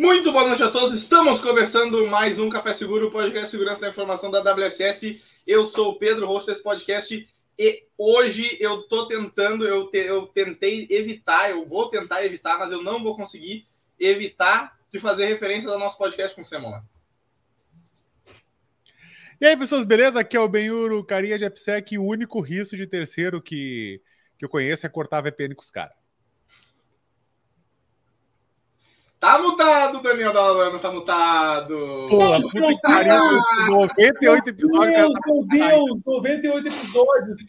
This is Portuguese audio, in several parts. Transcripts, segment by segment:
Muito boa noite a todos. Estamos começando mais um Café Seguro, podcast Segurança da Informação da WSS. Eu sou o Pedro, host desse podcast, e hoje eu tô tentando, eu, te, eu tentei evitar, eu vou tentar evitar, mas eu não vou conseguir evitar de fazer referência ao nosso podcast com o Semana. E aí, pessoas, beleza? Aqui é o Benhuro, carinha de AppSec, o único risco de terceiro que, que eu conheço é cortar VPN com os caras. Tá mutado, Daniel Dalano, tá mutado. Pô, puta que pariu, 98 episódios. Meu tá Deus, 98 episódios.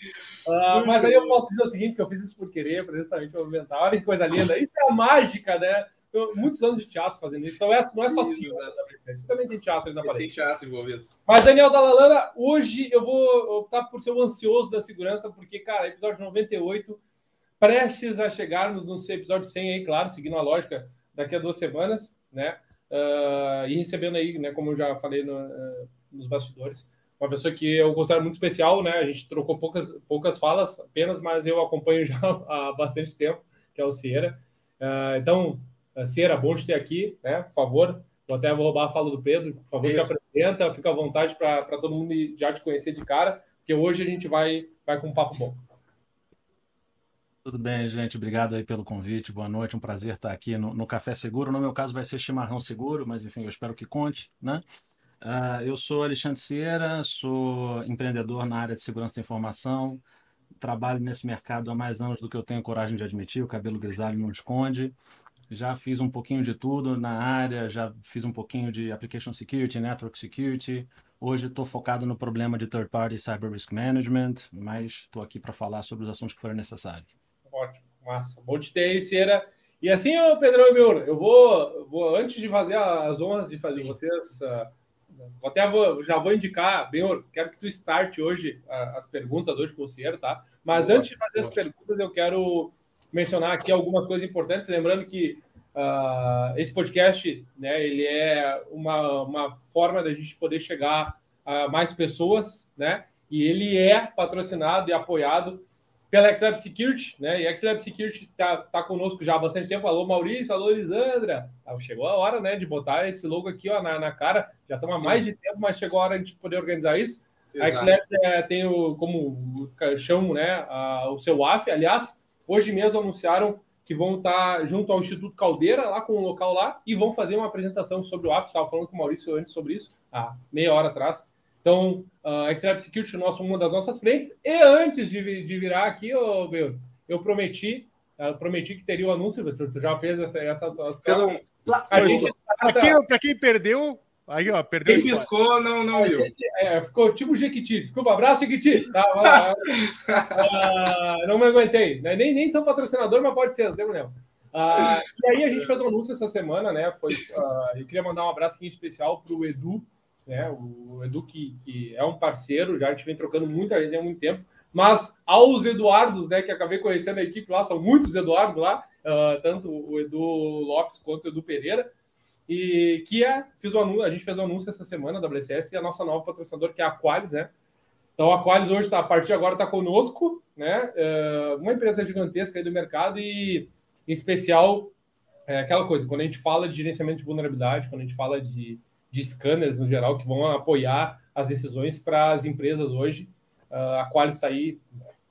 Uh, mas aí eu posso dizer o seguinte, que eu fiz isso por querer, justamente para aumentar. Olha que coisa linda. Isso é a mágica, né? Eu, muitos anos de teatro fazendo isso. Então, essa não é só cinema né, Você também tem teatro aí na parede. Tem teatro envolvido. Mas, Daniel Dalalana, hoje eu vou optar por ser o ansioso da segurança, porque, cara, episódio 98, prestes a chegarmos no episódio 100 aí, claro, seguindo a lógica daqui a duas semanas, né? Uh, e recebendo aí, né, como eu já falei no, uh, nos bastidores, uma pessoa que eu considero muito especial, né? A gente trocou poucas, poucas falas apenas, mas eu acompanho já há bastante tempo, que é o Cieira. Uh, então, Cieira, bom te ter aqui, né? Por favor, eu até vou roubar a fala do Pedro, por favor, Isso. te apresenta, fica à vontade para todo mundo já te conhecer de cara, porque hoje a gente vai, vai com um papo bom. Tudo bem, gente. Obrigado aí pelo convite. Boa noite. Um prazer estar aqui no, no Café Seguro. No meu caso vai ser chimarrão seguro, mas enfim, eu espero que conte, né? Uh, eu sou Alexandre Cieira, sou empreendedor na área de segurança da informação. Trabalho nesse mercado há mais anos do que eu tenho coragem de admitir. O cabelo grisalho não esconde. Já fiz um pouquinho de tudo na área, já fiz um pouquinho de application security, network security. Hoje estou focado no problema de third party cyber risk management, mas estou aqui para falar sobre os assuntos que forem necessários. Ótimo, massa. Bom te ter Cera. E assim, ô Pedrão e meu, eu vou, vou, antes de fazer as honras de fazer Sim. vocês, uh, até vou, já vou indicar, Benhor, quero que tu starte hoje uh, as perguntas hoje com o Cera, tá? Mas boa, antes de fazer boa. as perguntas, eu quero mencionar aqui algumas coisas importantes, lembrando que uh, esse podcast, né, ele é uma, uma forma da gente poder chegar a mais pessoas, né? E ele é patrocinado e apoiado pela XLab Security, né? E XLab Security tá, tá conosco já há bastante tempo. Alô, Maurício, alô, Elisandra. Ah, chegou a hora, né, de botar esse logo aqui ó, na, na cara. Já estamos há mais de tempo, mas chegou a hora de poder organizar isso. Exato. A XLab é, tem o, como chamo, né, a, o seu AF. Aliás, hoje mesmo anunciaram que vão estar tá junto ao Instituto Caldeira, lá com o local lá, e vão fazer uma apresentação sobre o AF. Estava falando com o Maurício antes sobre isso, há meia hora atrás. Então, a Extreme Security é nosso, uma das nossas frentes. E antes de, de virar aqui, oh, meu, eu prometi, eu prometi que teria o um anúncio. Tu, já fez essa. essa fez um... Para quem, quem, perdeu, aí ó, perdeu. Quem piscou, não, não viu. É, ficou tipo Jequiti. Desculpa, abraço, Jequiti. Tá, uh, não me aguentei. Né? Nem, nem sou patrocinador, mas pode ser, não tem problema. Uh, e aí a gente fez um anúncio essa semana, né? Foi, uh, eu queria mandar um abraço aqui especial para o Edu, né? O Edu, que, que é um parceiro, já a gente vem trocando muita gente há muito tempo, mas aos Eduardos, né, que acabei conhecendo a equipe lá, são muitos Eduardos lá, uh, tanto o Edu Lopes quanto o Edu Pereira, e que é, fiz anúncio, a gente fez o um anúncio essa semana da WCS e a nossa nova patrocinadora, que é a Qualis, né? Então a Qualis hoje, tá, a partir de agora, está conosco, né? Uh, uma empresa gigantesca aí do mercado e, em especial, é aquela coisa, quando a gente fala de gerenciamento de vulnerabilidade, quando a gente fala de de scanners no geral que vão apoiar as decisões para as empresas hoje. Uh, a Qualis está aí,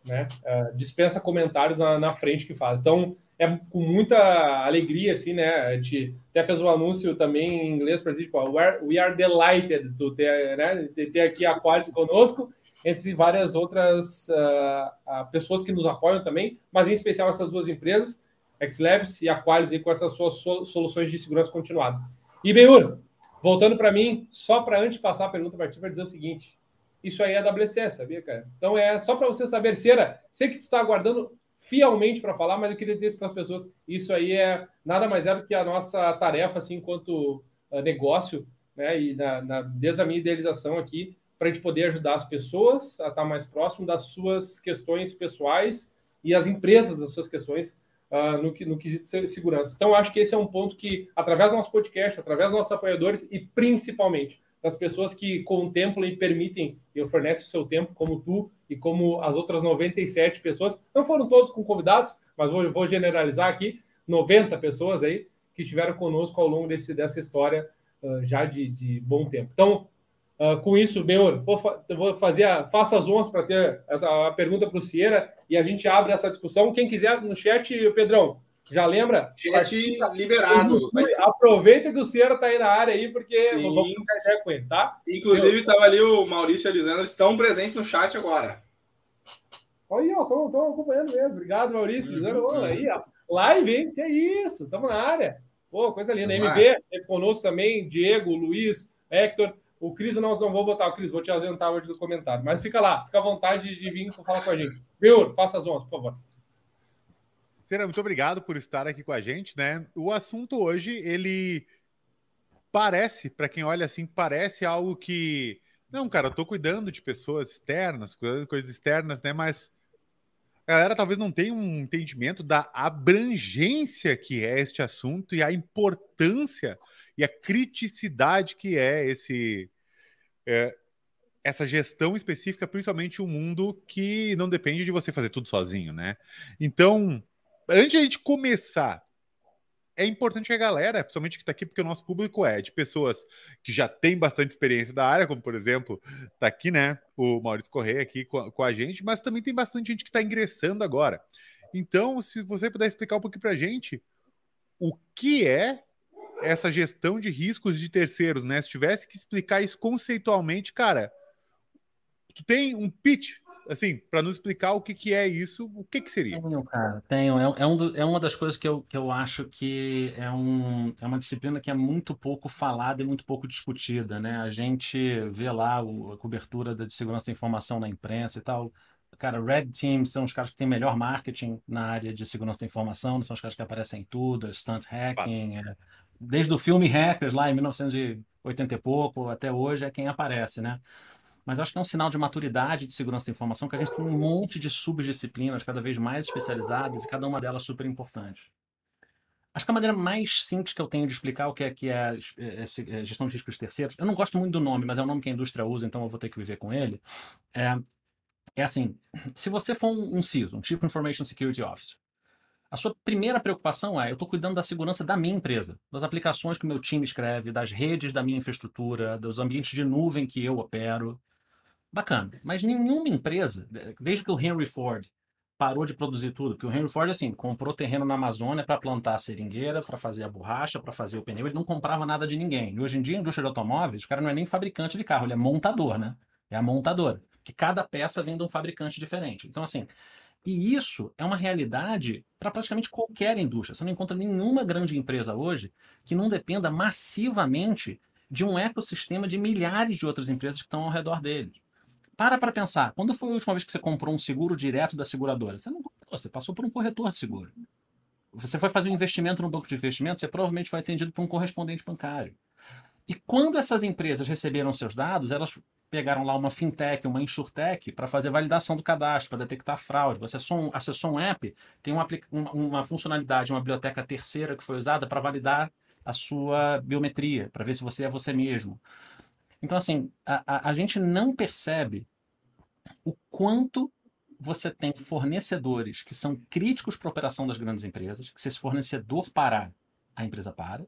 né, uh, dispensa comentários na, na, frente que faz. Então, é com muita alegria, assim, né, a gente até fez um anúncio também em inglês para dizer, tipo, we are delighted to ter, né, ter aqui a Qualis conosco, entre várias outras uh, pessoas que nos apoiam também, mas em especial essas duas empresas, XLabs e a Qualis, com essas suas soluções de segurança continuada. E, Benhur, Voltando para mim, só para antes passar a pergunta para ti, para dizer o seguinte: isso aí é WCS, sabia, cara? Então é só para você saber, Cera, sei que tu está aguardando fielmente para falar, mas eu queria dizer isso para as pessoas: isso aí é nada mais é do que a nossa tarefa, assim, enquanto uh, negócio, né? E na, na, desde a minha idealização aqui, para a gente poder ajudar as pessoas a estar mais próximo das suas questões pessoais e as empresas das suas questões uh, no, no quesito de segurança. Então, acho que esse é um ponto que, através do nosso podcast, através dos nossos apoiadores e principalmente das pessoas que contemplam e permitem e oferecem o seu tempo, como tu e como as outras 97 pessoas, não foram todos com convidados, mas vou, vou generalizar aqui, 90 pessoas aí, que que estiveram conosco ao longo desse, dessa história uh, já de, de, bom tempo. Então, uh, com isso, Benhor, vou, fa vou fazer a, faça as honras para ter essa, a pergunta para o Cieira e a gente abre essa discussão. Quem quiser no chat, Pedrão, já lembra? Chat liberado. Aproveita que o Cieira está aí na área aí, porque Sim. vou ficar com ele, tá? Inclusive, estava ali o Maurício e a Lisandra, estão presentes no chat agora. Olha aí, ó, estão acompanhando mesmo. Obrigado, Maurício. Uhum, Lisandra, aí, ó. Live, hein? Que isso, estamos na área. Pô, coisa linda. Vamos MV, teve conosco também, Diego, Luiz, Hector. O Cris, nós não vou botar o Cris, vou te ausentar hoje do comentário. Mas fica lá, fica à vontade de vir falar com a gente. Viu? Faça as honras, por favor. Cera, muito obrigado por estar aqui com a gente, né? O assunto hoje, ele parece, para quem olha assim, parece algo que. Não, cara, eu tô cuidando de pessoas externas, cuidando de coisas externas, né? Mas a galera talvez não tenha um entendimento da abrangência que é este assunto e a importância e a criticidade que é esse. É, essa gestão específica, principalmente um mundo que não depende de você fazer tudo sozinho, né? Então, antes de a gente começar, é importante que a galera, principalmente que está aqui, porque o nosso público é de pessoas que já têm bastante experiência da área, como por exemplo, está aqui, né, o Maurício Correia aqui com a, com a gente, mas também tem bastante gente que está ingressando agora. Então, se você puder explicar um pouquinho para a gente o que é essa gestão de riscos de terceiros, né? Se tivesse que explicar isso conceitualmente, cara, tu tem um pitch assim, para nos explicar o que, que é isso, o que, que seria? Tenho, cara, tenho. É, é, um do, é uma das coisas que eu, que eu acho que é, um, é uma disciplina que é muito pouco falada e muito pouco discutida, né? A gente vê lá o, a cobertura da de segurança da informação na imprensa e tal. Cara, Red Team são os caras que têm melhor marketing na área de segurança da informação, são os caras que aparecem em tudo, é stunt hacking, é, desde o filme Hackers lá em 1980 e pouco até hoje é quem aparece, né? mas acho que é um sinal de maturidade de segurança da informação que a gente tem um monte de subdisciplinas cada vez mais especializadas e cada uma delas super importante. Acho que a maneira mais simples que eu tenho de explicar o que é, que é, é, é gestão de riscos terceiros, eu não gosto muito do nome, mas é o nome que a indústria usa, então eu vou ter que viver com ele. É, é assim: se você for um, um CISO, um Chief Information Security Officer, a sua primeira preocupação é: eu estou cuidando da segurança da minha empresa, das aplicações que o meu time escreve, das redes da minha infraestrutura, dos ambientes de nuvem que eu opero. Bacana. Mas nenhuma empresa, desde que o Henry Ford parou de produzir tudo, porque o Henry Ford, assim, comprou terreno na Amazônia para plantar a seringueira, para fazer a borracha, para fazer o pneu, ele não comprava nada de ninguém. E hoje em dia, a indústria de automóveis, o cara não é nem fabricante de carro, ele é montador, né? É a montadora. Que cada peça vem de um fabricante diferente. Então, assim, e isso é uma realidade para praticamente qualquer indústria. Você não encontra nenhuma grande empresa hoje que não dependa massivamente de um ecossistema de milhares de outras empresas que estão ao redor dele. Para para pensar. Quando foi a última vez que você comprou um seguro direto da seguradora? Você não comprou, você passou por um corretor de seguro. Você foi fazer um investimento no banco de investimento, você provavelmente foi atendido por um correspondente bancário. E quando essas empresas receberam seus dados, elas pegaram lá uma fintech, uma insurtech, para fazer validação do cadastro, para detectar fraude. Você acessou um, acessou um app, tem uma, uma funcionalidade, uma biblioteca terceira que foi usada para validar a sua biometria, para ver se você é você mesmo. Então, assim, a, a, a gente não percebe o quanto você tem fornecedores que são críticos para a operação das grandes empresas, que se esse fornecedor parar, a empresa para,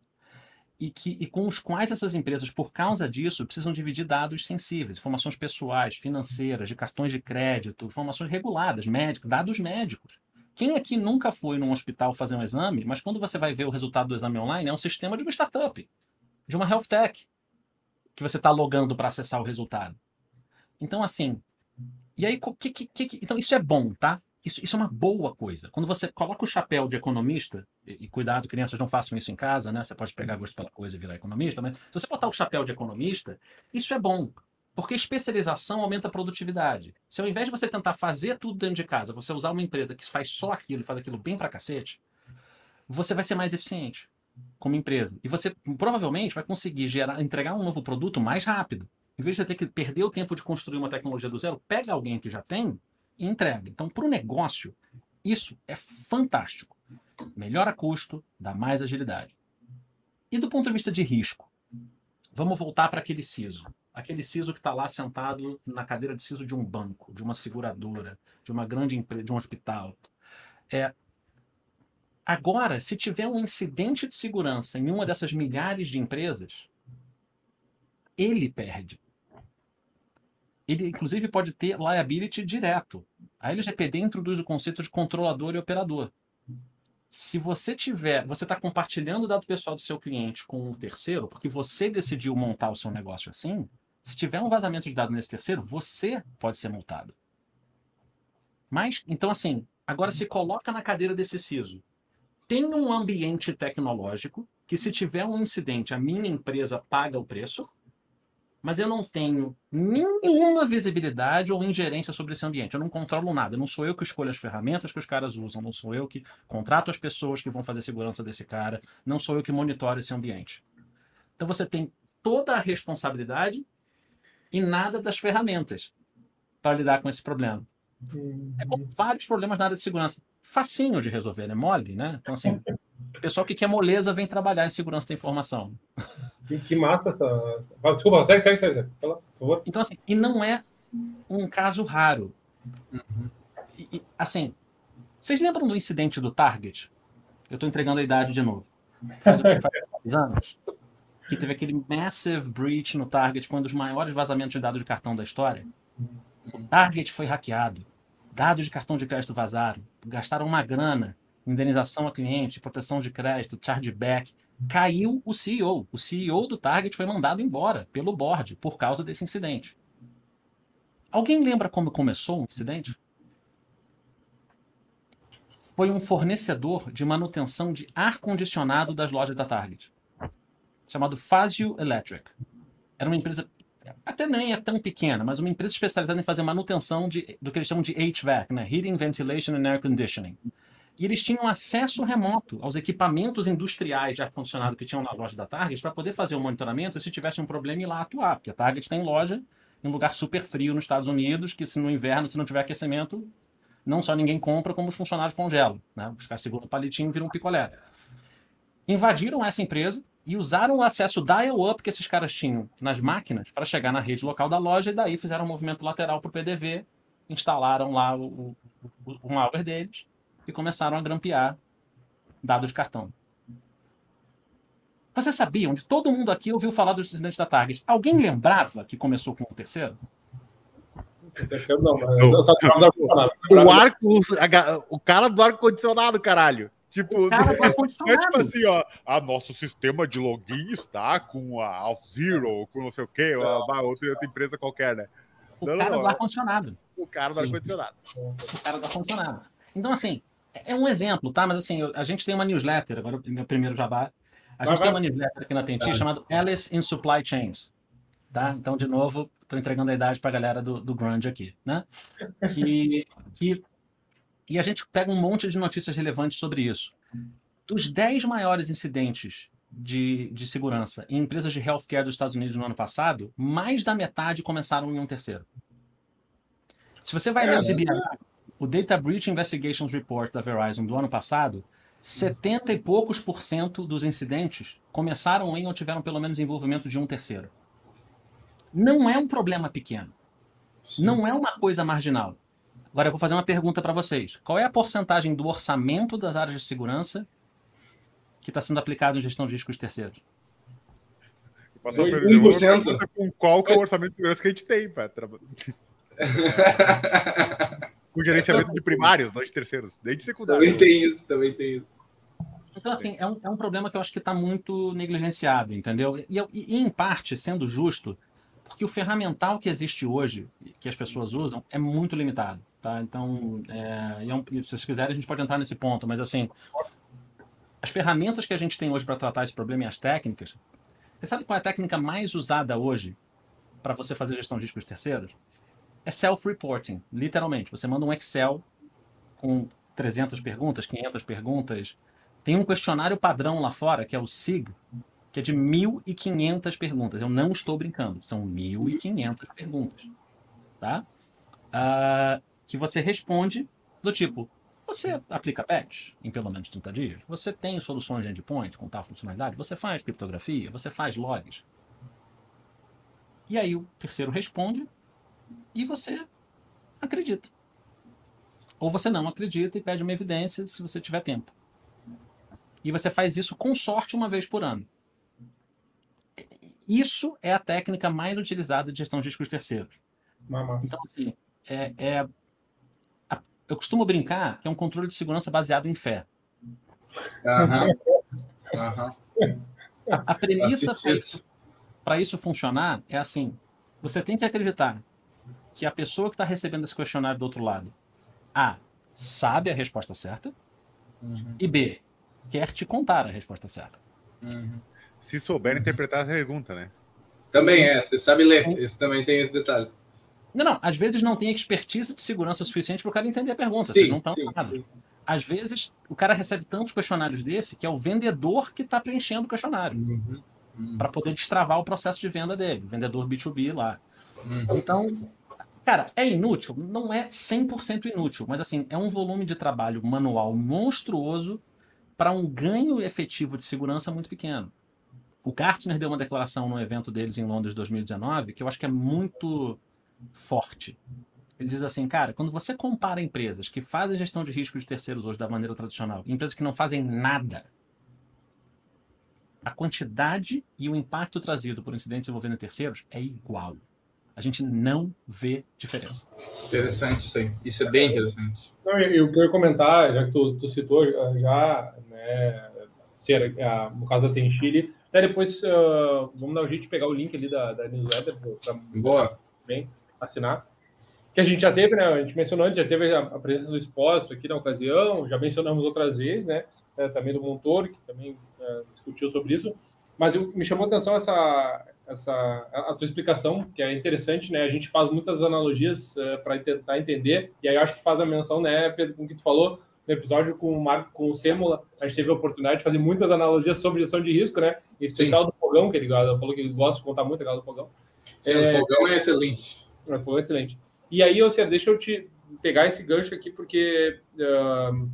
e, que, e com os quais essas empresas, por causa disso, precisam dividir dados sensíveis, informações pessoais, financeiras, de cartões de crédito, informações reguladas, médicos, dados médicos. Quem aqui nunca foi num hospital fazer um exame, mas quando você vai ver o resultado do exame online, é um sistema de uma startup, de uma health tech, que você está logando para acessar o resultado. Então, assim, e aí, que, que, que, então isso é bom, tá? Isso, isso é uma boa coisa. Quando você coloca o chapéu de economista, e, e, cuidado, crianças não façam isso em casa, né? Você pode pegar gosto pela coisa e virar economista, mas se você botar o chapéu de economista, isso é bom. Porque especialização aumenta a produtividade. Se ao invés de você tentar fazer tudo dentro de casa, você usar uma empresa que faz só aquilo e faz aquilo bem pra cacete, você vai ser mais eficiente como empresa. E você provavelmente vai conseguir gerar, entregar um novo produto mais rápido. Em vez de você ter que perder o tempo de construir uma tecnologia do zero, pega alguém que já tem e entrega. Então, para o negócio, isso é fantástico. Melhora custo, dá mais agilidade. E do ponto de vista de risco, vamos voltar para aquele CISO. Aquele CISO que está lá sentado na cadeira de CISO de um banco, de uma seguradora, de uma grande empresa, de um hospital. É, Agora, se tiver um incidente de segurança em uma dessas milhares de empresas, ele perde. Ele, inclusive, pode ter liability direto. A LGPD introduz o conceito de controlador e operador. Se você tiver, você está compartilhando o dado pessoal do seu cliente com um terceiro, porque você decidiu montar o seu negócio assim, se tiver um vazamento de dados nesse terceiro, você pode ser multado. Mas, então assim, agora se coloca na cadeira desse CISO. Tem um ambiente tecnológico que se tiver um incidente, a minha empresa paga o preço, mas eu não tenho nenhuma visibilidade ou ingerência sobre esse ambiente. Eu não controlo nada. Não sou eu que escolho as ferramentas que os caras usam. Não sou eu que contrato as pessoas que vão fazer segurança desse cara. Não sou eu que monitoro esse ambiente. Então você tem toda a responsabilidade e nada das ferramentas para lidar com esse problema. É como vários problemas na área de segurança. Facinho de resolver, é mole, né? Então, assim, pessoal que quer moleza vem trabalhar em segurança da informação. Que, que massa essa. Desculpa, segue, segue, segue. Fala, por favor. Então, assim, e não é um caso raro. Uhum. E, e, assim, vocês lembram do incidente do Target? Eu estou entregando a idade de novo. Faz o que? Faz anos. Que teve aquele massive breach no Target, foi um dos maiores vazamentos de dados de cartão da história. O Target foi hackeado. Dados de cartão de crédito vazaram. Gastaram uma grana. Indenização a cliente, proteção de crédito, chargeback caiu o CEO. O CEO do Target foi mandado embora pelo board por causa desse incidente. Alguém lembra como começou o incidente? Foi um fornecedor de manutenção de ar-condicionado das lojas da Target, chamado Fazio Electric. Era uma empresa, até nem é tão pequena, mas uma empresa especializada em fazer manutenção de, do que eles chamam de HVAC, né? Heating, Ventilation and Air Conditioning e eles tinham acesso remoto aos equipamentos industriais de ar-condicionado que tinham na loja da Target para poder fazer o monitoramento e se tivesse um problema ir lá atuar, porque a Target tem loja em um lugar super frio nos Estados Unidos, que se no inverno, se não tiver aquecimento, não só ninguém compra, como os funcionários congelam. Né? Os caras seguram o palitinho e viram um picolé. Invadiram essa empresa e usaram o acesso dial-up que esses caras tinham nas máquinas para chegar na rede local da loja e daí fizeram um movimento lateral para o PDV, instalaram lá o, o, o malware deles e começaram a grampear dados de cartão. Vocês sabiam de todo mundo aqui ouviu falar dos incidentes da Target? Alguém lembrava que começou com o terceiro? O terceiro não, mas só o arco, o cara do ar condicionado, caralho. Tipo, cara é tipo assim, ó. Ah, nosso sistema de login está com a Alf Zero, com não sei o quê, uma, outra, outra empresa qualquer, né? O não, cara não, do ar-condicionado. O cara do ar-condicionado. O cara do ar-condicionado. Então, assim, é um exemplo, tá? Mas assim, a gente tem uma newsletter, agora meu primeiro jabá. A gente vai, tem uma newsletter aqui na Tenti tá. chamada Alice in Supply Chains. Tá? Então, de novo, estou entregando a idade para a galera do, do Grunge aqui, né? Que, que, e a gente pega um monte de notícias relevantes sobre isso. Dos 10 maiores incidentes de, de segurança em empresas de healthcare dos Estados Unidos no ano passado, mais da metade começaram em um terceiro. Se você vai é, ler o DBA, o Data Breach Investigations Report da Verizon do ano passado, 70 e poucos por cento dos incidentes começaram em ou tiveram pelo menos envolvimento de um terceiro. Não é um problema pequeno. Sim. Não é uma coisa marginal. Agora eu vou fazer uma pergunta para vocês. Qual é a porcentagem do orçamento das áreas de segurança que está sendo aplicado em gestão de riscos terceiros? Passou 1%. Com qual que é o orçamento de segurança que a gente tem, Petra? com gerenciamento de primários, não de terceiros, nem de secundários. Também tem isso, também tem isso. Então, assim, é um, é um problema que eu acho que está muito negligenciado, entendeu? E, e, em parte, sendo justo, porque o ferramental que existe hoje, que as pessoas usam, é muito limitado, tá? Então, é, é um, se vocês quiserem, a gente pode entrar nesse ponto, mas, assim, as ferramentas que a gente tem hoje para tratar esse problema e as técnicas, você sabe qual é a técnica mais usada hoje para você fazer gestão de riscos terceiros? É self-reporting, literalmente. Você manda um Excel com 300 perguntas, 500 perguntas. Tem um questionário padrão lá fora, que é o SIG, que é de 1.500 perguntas. Eu não estou brincando, são 1.500 perguntas. Tá? Uh, que você responde do tipo, você aplica patch em pelo menos 30 dias? Você tem soluções de endpoint com tal funcionalidade? Você faz criptografia? Você faz logs? E aí o terceiro responde e você acredita. Ou você não acredita e pede uma evidência se você tiver tempo. E você faz isso com sorte uma vez por ano. Isso é a técnica mais utilizada de gestão de riscos terceiros. Então, assim, é, é a, eu costumo brincar que é um controle de segurança baseado em fé. Uhum. Uhum. A, a premissa para isso funcionar é assim: você tem que acreditar que a pessoa que está recebendo esse questionário do outro lado, A, sabe a resposta certa, uhum. e B, quer te contar a resposta certa. Uhum. Se souber interpretar a pergunta, né? Também é, você sabe ler, esse também tem esse detalhe. Não, não, às vezes não tem expertise de segurança suficiente para o cara entender a pergunta, sim, vocês não estão sim, Às vezes o cara recebe tantos questionários desse que é o vendedor que está preenchendo o questionário uhum, uhum. para poder destravar o processo de venda dele, vendedor B2B lá. Uhum. Então, cara, é inútil? Não é 100% inútil, mas assim, é um volume de trabalho manual monstruoso para um ganho efetivo de segurança muito pequeno. O Gartner deu uma declaração no evento deles em Londres 2019 que eu acho que é muito forte. Ele diz assim, cara, quando você compara empresas que fazem gestão de risco de terceiros hoje da maneira tradicional empresas que não fazem nada, a quantidade e o impacto trazido por incidentes envolvendo terceiros é igual. A gente não vê diferença. Interessante isso aí. Isso é bem interessante. Não, eu, eu queria comentar, já que tu, tu citou já, né, no caso da Tenchile, até depois uh, vamos dar um jeito de pegar o link ali da, da newsletter para Boa. bem assinar. Que a gente já teve, né? A gente mencionou antes, já teve a, a presença do Exposto aqui na ocasião, já mencionamos outras vezes, né? É, também do Montor, que também é, discutiu sobre isso. Mas eu, me chamou a atenção essa, essa a, tua explicação, que é interessante, né? A gente faz muitas analogias uh, para tentar entender, e aí acho que faz a menção, né, Pedro, com o que tu falou no episódio com o Marco, com o Sêmula, a gente teve a oportunidade de fazer muitas analogias sobre gestão de risco, né? Em especial Sim. do fogão, que ele falou que ele gosta de contar muito legal do fogão. Sim, é, o fogão é excelente. Foi excelente. E aí, seja, deixa eu te pegar esse gancho aqui, porque uh,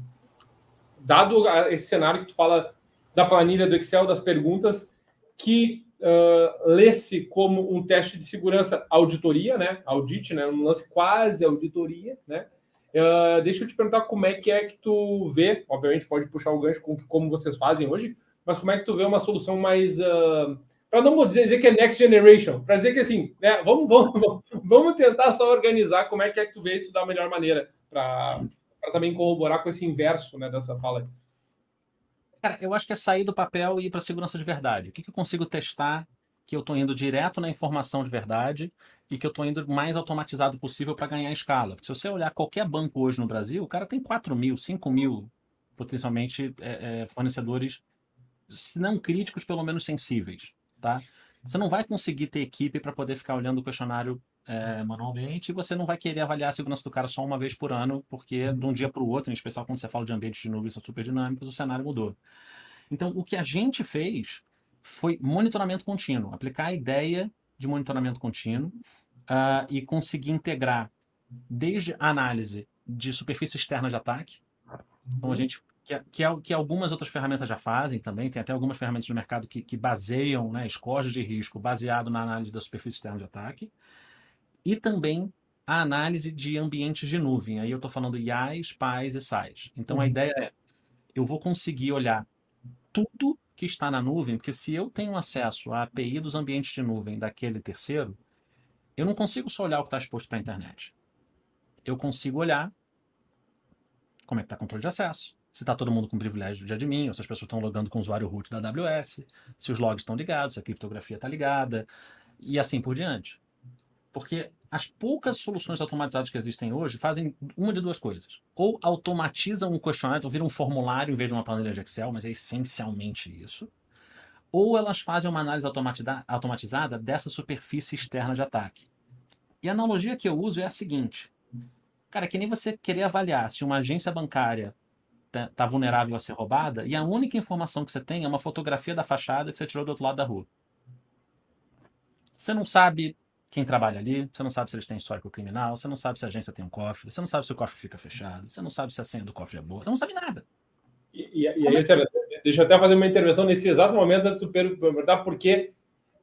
dado esse cenário que tu fala da planilha do Excel, das perguntas, que uh, lê-se como um teste de segurança auditoria, né? Audit, né? Um lance quase auditoria, né? Uh, deixa eu te perguntar como é que é que tu vê, obviamente pode puxar o gancho com como vocês fazem hoje, mas como é que tu vê uma solução mais uh, para não dizer, dizer, que é next generation, para dizer que assim, né, vamos, vamos, vamos tentar só organizar como é que é que tu vê isso da melhor maneira, para também corroborar com esse inverso né, dessa fala. Cara, eu acho que é sair do papel e ir para segurança de verdade. O que, que eu consigo testar que eu estou indo direto na informação de verdade e que eu estou indo mais automatizado possível para ganhar escala. Porque se você olhar qualquer banco hoje no Brasil, o cara tem 4 mil, 5 mil potencialmente é, é, fornecedores, se não críticos, pelo menos sensíveis tá? Você não vai conseguir ter equipe para poder ficar olhando o questionário é, manualmente e você não vai querer avaliar a segurança do cara só uma vez por ano, porque de um dia para o outro, em especial quando você fala de ambientes de nuvem são super dinâmicos, o cenário mudou. Então, o que a gente fez foi monitoramento contínuo, aplicar a ideia de monitoramento contínuo uh, e conseguir integrar desde a análise de superfície externa de ataque. Então, a gente que, que, é, que algumas outras ferramentas já fazem também, tem até algumas ferramentas no mercado que, que baseiam né, scores de risco baseado na análise da superfície externa de ataque, e também a análise de ambientes de nuvem. Aí eu estou falando IaaS, PAS e SAIs. Então uhum. a ideia é, eu vou conseguir olhar tudo que está na nuvem, porque se eu tenho acesso à API dos ambientes de nuvem daquele terceiro, eu não consigo só olhar o que está exposto para a internet. Eu consigo olhar como é que está o controle de acesso, se está todo mundo com privilégio de admin, ou se as pessoas estão logando com o usuário root da AWS, se os logs estão ligados, se a criptografia está ligada, e assim por diante. Porque as poucas soluções automatizadas que existem hoje fazem uma de duas coisas. Ou automatizam um questionário, então viram um formulário em vez de uma planilha de Excel, mas é essencialmente isso. Ou elas fazem uma análise automatizada dessa superfície externa de ataque. E a analogia que eu uso é a seguinte. Cara, é que nem você querer avaliar se uma agência bancária está tá vulnerável a ser roubada e a única informação que você tem é uma fotografia da fachada que você tirou do outro lado da rua. Você não sabe quem trabalha ali, você não sabe se eles têm histórico criminal, você não sabe se a agência tem um cofre, você não sabe se o cofre fica fechado, você não sabe se a senha do cofre é boa, você não sabe nada. E, e, e aí, é? Deixa eu até fazer uma intervenção nesse exato momento antes do Pedro perguntar, porque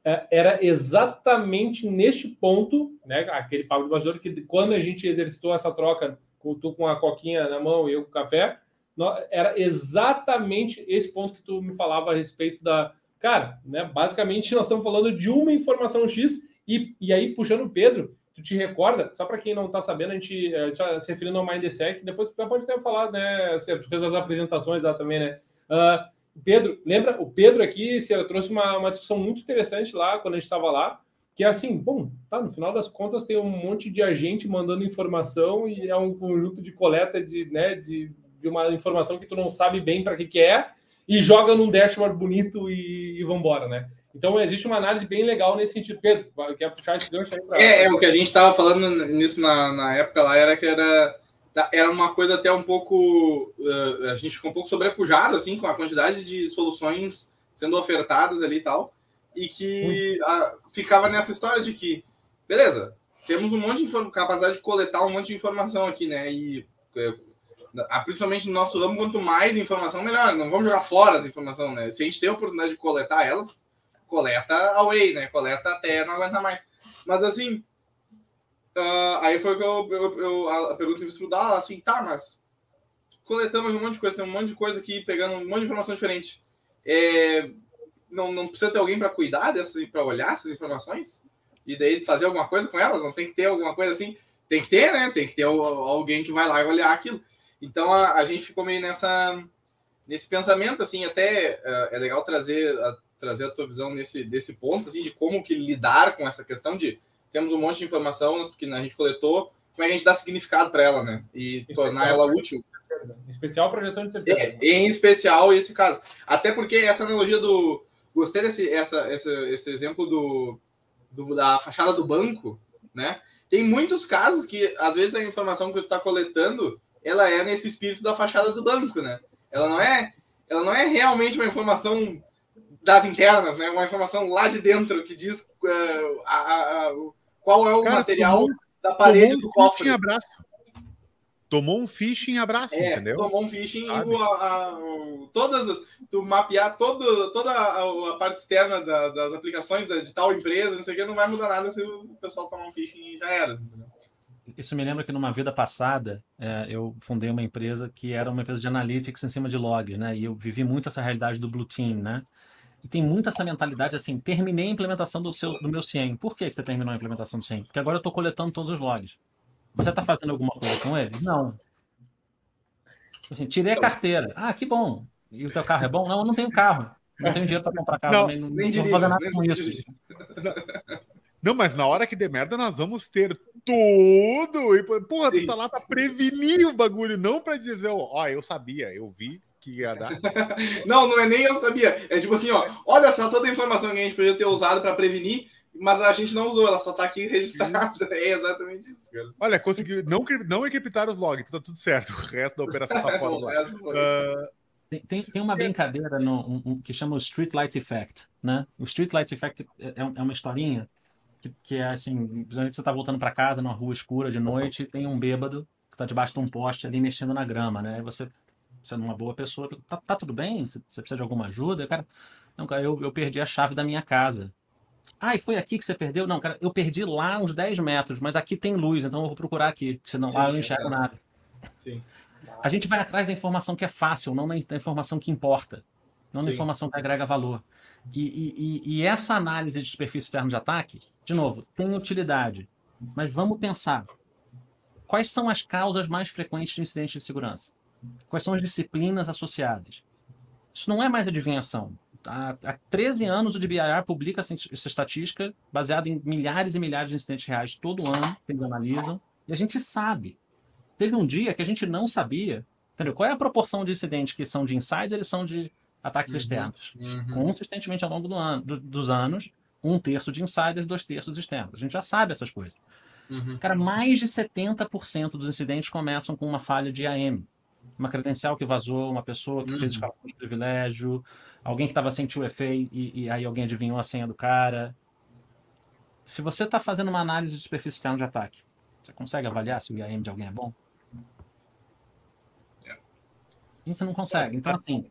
é, era exatamente neste ponto, né, aquele papo de bastidor, que quando a gente exercitou essa troca, tu com a coquinha na mão e eu com o café, era exatamente esse ponto que tu me falava a respeito da. Cara, né, basicamente nós estamos falando de uma informação X, e, e aí, puxando o Pedro, tu te recorda, só para quem não está sabendo, a gente está se referindo ao Mindsec, depois pode ter falado, né? Tu fez as apresentações lá também, né? Uh, Pedro, lembra? O Pedro aqui se trouxe uma, uma discussão muito interessante lá quando a gente estava lá, que é assim, bom, tá, no final das contas tem um monte de agente mandando informação e é um conjunto de coleta de, né, de, de uma informação que tu não sabe bem para que, que é e joga num dashboard bonito e, e vambora, né? Então existe uma análise bem legal nesse sentido. Pedro, quer puxar esse gancho aí para. É, é, o que a gente estava falando nisso na, na época lá era que era era uma coisa até um pouco. Uh, a gente ficou um pouco sobrepujado assim, com a quantidade de soluções sendo ofertadas ali e tal. E que uh, ficava nessa história de que, beleza, temos um monte de capacidade de coletar um monte de informação aqui, né? E uh, principalmente no nosso ramo, quanto mais informação, melhor. Não vamos jogar fora as informações, né? Se a gente tem a oportunidade de coletar elas, coleta away, né? Coleta até não aguentar mais. Mas assim, Uh, aí foi que eu, eu, eu eu fiz pro Dala, assim, tá, mas coletamos um monte de coisa, tem um monte de coisa aqui, pegando um monte de informação diferente. É, não, não precisa ter alguém para cuidar dessas, para olhar essas informações? E daí fazer alguma coisa com elas? Não tem que ter alguma coisa assim? Tem que ter, né? Tem que ter alguém que vai lá e olhar aquilo. Então a, a gente ficou meio nessa nesse pensamento, assim, até uh, é legal trazer trazer a tua visão nesse desse ponto, assim, de como que lidar com essa questão de temos um monte de informação que a gente coletou, como é que a gente dá significado para ela, né? E em tornar ela útil. Em especial para gestão de terceira. É, em especial esse caso. Até porque essa analogia do. Gostei desse essa, esse, esse exemplo do, do, da fachada do banco, né? Tem muitos casos que, às vezes, a informação que tu está coletando, ela é nesse espírito da fachada do banco, né? Ela não é, ela não é realmente uma informação das internas, né? Uma informação lá de dentro que diz uh, a, a, a, qual é o Cara, material tomou, da parede um do cofre. Abraço. Tomou um phishing abraço, é, entendeu? Tomou um phishing a, a, todas as, tu mapear todo, toda a, a parte externa da, das aplicações da, de tal empresa, não sei o que, não vai mudar nada se o pessoal tomar um phishing e já era, entendeu? Isso me lembra que numa vida passada é, eu fundei uma empresa que era uma empresa de analytics em cima de logs, né? E eu vivi muito essa realidade do Blue Team, né? E tem muito essa mentalidade assim, terminei a implementação do, seu, do meu CIEM. Por que você terminou a implementação do CIEM? Porque agora eu estou coletando todos os logs. Você está fazendo alguma coisa com ele? Não. Assim, tirei a carteira. Ah, que bom. E o teu carro é bom? Não, eu não tenho carro. Não tenho dinheiro para comprar carro. Não, nem, não, nem fazer nada com isso. Não, mas na hora que der merda, nós vamos ter tudo. E, porra, Sim. tu tá lá para prevenir o bagulho, não para dizer, ó, oh, eu sabia, eu vi, que ia dar. não, não é nem eu sabia. É tipo assim, ó, olha só toda a informação que a gente podia ter usado para prevenir, mas a gente não usou, ela só tá aqui registrada. É exatamente isso, cara. Olha, conseguiu não, não encriptar os logs, tá tudo certo. O resto da operação tá fora. uh... Tem, tem, tem, uma brincadeira no, um, um, que chama o Streetlight Effect, né? O Streetlight Effect é, é, é uma historinha que, que, é assim, principalmente você tá voltando para casa numa rua escura de noite, tem um bêbado que tá debaixo de um poste ali mexendo na grama, né? Aí você sendo uma boa pessoa, tá, tá tudo bem? Você, precisa de alguma ajuda? Cara, não, cara, eu, eu perdi a chave da minha casa. Ah, e foi aqui que você perdeu? Não, cara, eu perdi lá uns 10 metros, mas aqui tem luz, então eu vou procurar aqui, senão Sim, lá eu não enxergo nada. Sim. A gente vai atrás da informação que é fácil, não da informação que importa, não Sim. da informação que agrega valor. E, e, e, essa análise de superfície externa de ataque, de novo, tem utilidade. Mas vamos pensar: quais são as causas mais frequentes de incidentes de segurança? Quais são as disciplinas associadas? Isso não é mais adivinhação. Há, há 13 anos o DBIR publica essa, estatística baseada em milhares e milhares de incidentes reais todo ano que eles analisam. E a gente sabe. Teve um dia que a gente não sabia. Entendeu? Qual é a proporção de incidentes que são de insider e são de ataques uhum, externos? Uhum. Consistentemente ao longo do ano, do, dos anos, um terço de insiders, dois terços externos. A gente já sabe essas coisas. Uhum. Cara, mais de 70% dos incidentes começam com uma falha de AM uma credencial que vazou, uma pessoa que uhum. fez escalação de privilégio, alguém que estava sem 2FA e, e aí alguém adivinhou a senha do cara. Se você está fazendo uma análise de superfície externa de ataque, você consegue avaliar se o IAM de alguém é bom? É. Você não consegue. Então, assim.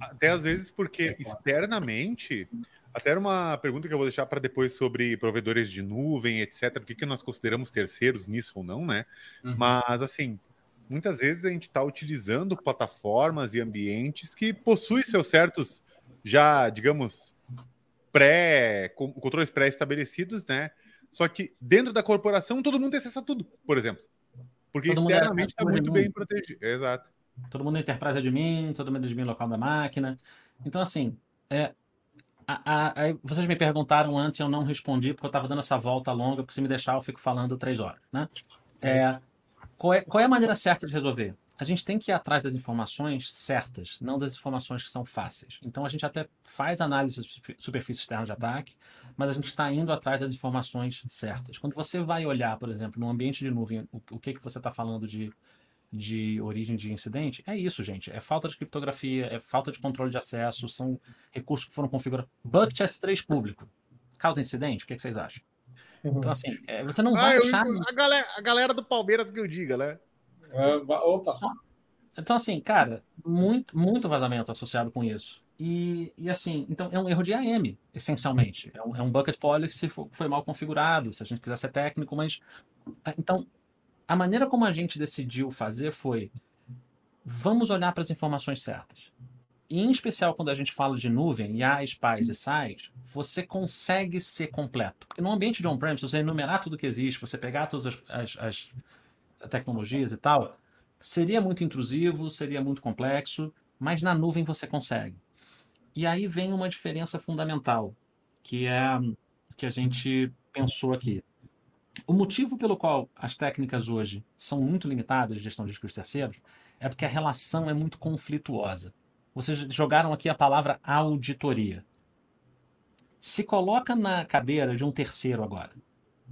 Até às vezes, porque externamente. Até era uma pergunta que eu vou deixar para depois sobre provedores de nuvem, etc. O que, que nós consideramos terceiros nisso ou não, né? Uhum. Mas, assim, muitas vezes a gente está utilizando plataformas e ambientes que possuem seus certos, já, digamos, pré, controles pré-estabelecidos, né? Só que dentro da corporação todo mundo tem acesso a tudo, por exemplo. Porque todo é externamente está muito bem protegido. Exato. Todo mundo é enterprise admin, todo mundo é admin local da máquina. Então, assim, é, a, a, a, vocês me perguntaram antes, eu não respondi, porque eu estava dando essa volta longa, porque se me deixar eu fico falando três horas, né? É, qual, é, qual é a maneira certa de resolver? A gente tem que ir atrás das informações certas, não das informações que são fáceis. Então a gente até faz análise de superfície externa de ataque, mas a gente está indo atrás das informações certas. Quando você vai olhar, por exemplo, no ambiente de nuvem, o, o que, que você está falando de de origem de incidente, é isso, gente. É falta de criptografia, é falta de controle de acesso, são recursos que foram configurados. Bucket S3 público. Causa incidente? O que, que vocês acham? Uhum. Então, assim, é, você não vai ah, achar. a, galera, a galera do Palmeiras que eu diga, né? Uh, opa. Então, assim, cara, muito, muito vazamento associado com isso. E, e assim, então é um erro de AM, essencialmente. É um, é um bucket policy que foi mal configurado, se a gente quiser ser técnico, mas. É, então, a maneira como a gente decidiu fazer foi: vamos olhar para as informações certas. E, em especial quando a gente fala de nuvem, IaaS, PaaS e SaaS, você consegue ser completo. Porque no ambiente de on-premise, se você enumerar tudo que existe, você pegar todas as, as, as tecnologias e tal, seria muito intrusivo, seria muito complexo, mas na nuvem você consegue. E aí vem uma diferença fundamental, que é que a gente pensou aqui. O motivo pelo qual as técnicas hoje são muito limitadas de gestão de riscos terceiros é porque a relação é muito conflituosa. Vocês jogaram aqui a palavra auditoria. Se coloca na cadeira de um terceiro agora.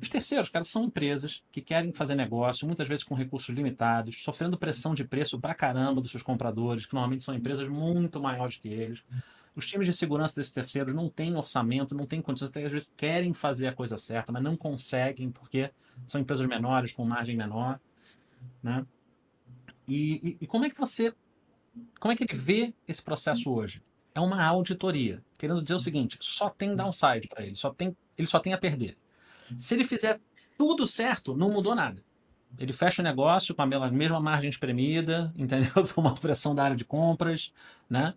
Os terceiros, cara, são empresas que querem fazer negócio, muitas vezes com recursos limitados, sofrendo pressão de preço pra caramba dos seus compradores, que normalmente são empresas muito maiores que eles. Os times de segurança desses terceiros não têm orçamento, não têm condições, até às vezes querem fazer a coisa certa, mas não conseguem porque são empresas menores, com margem menor. Né? E, e, e como é que você. Como é que ele vê esse processo hoje? É uma auditoria, querendo dizer o seguinte: só tem downside para ele, só tem, ele só tem a perder. Se ele fizer tudo certo, não mudou nada. Ele fecha o negócio com a mesma margem espremida, entendeu? Uma pressão da área de compras, né?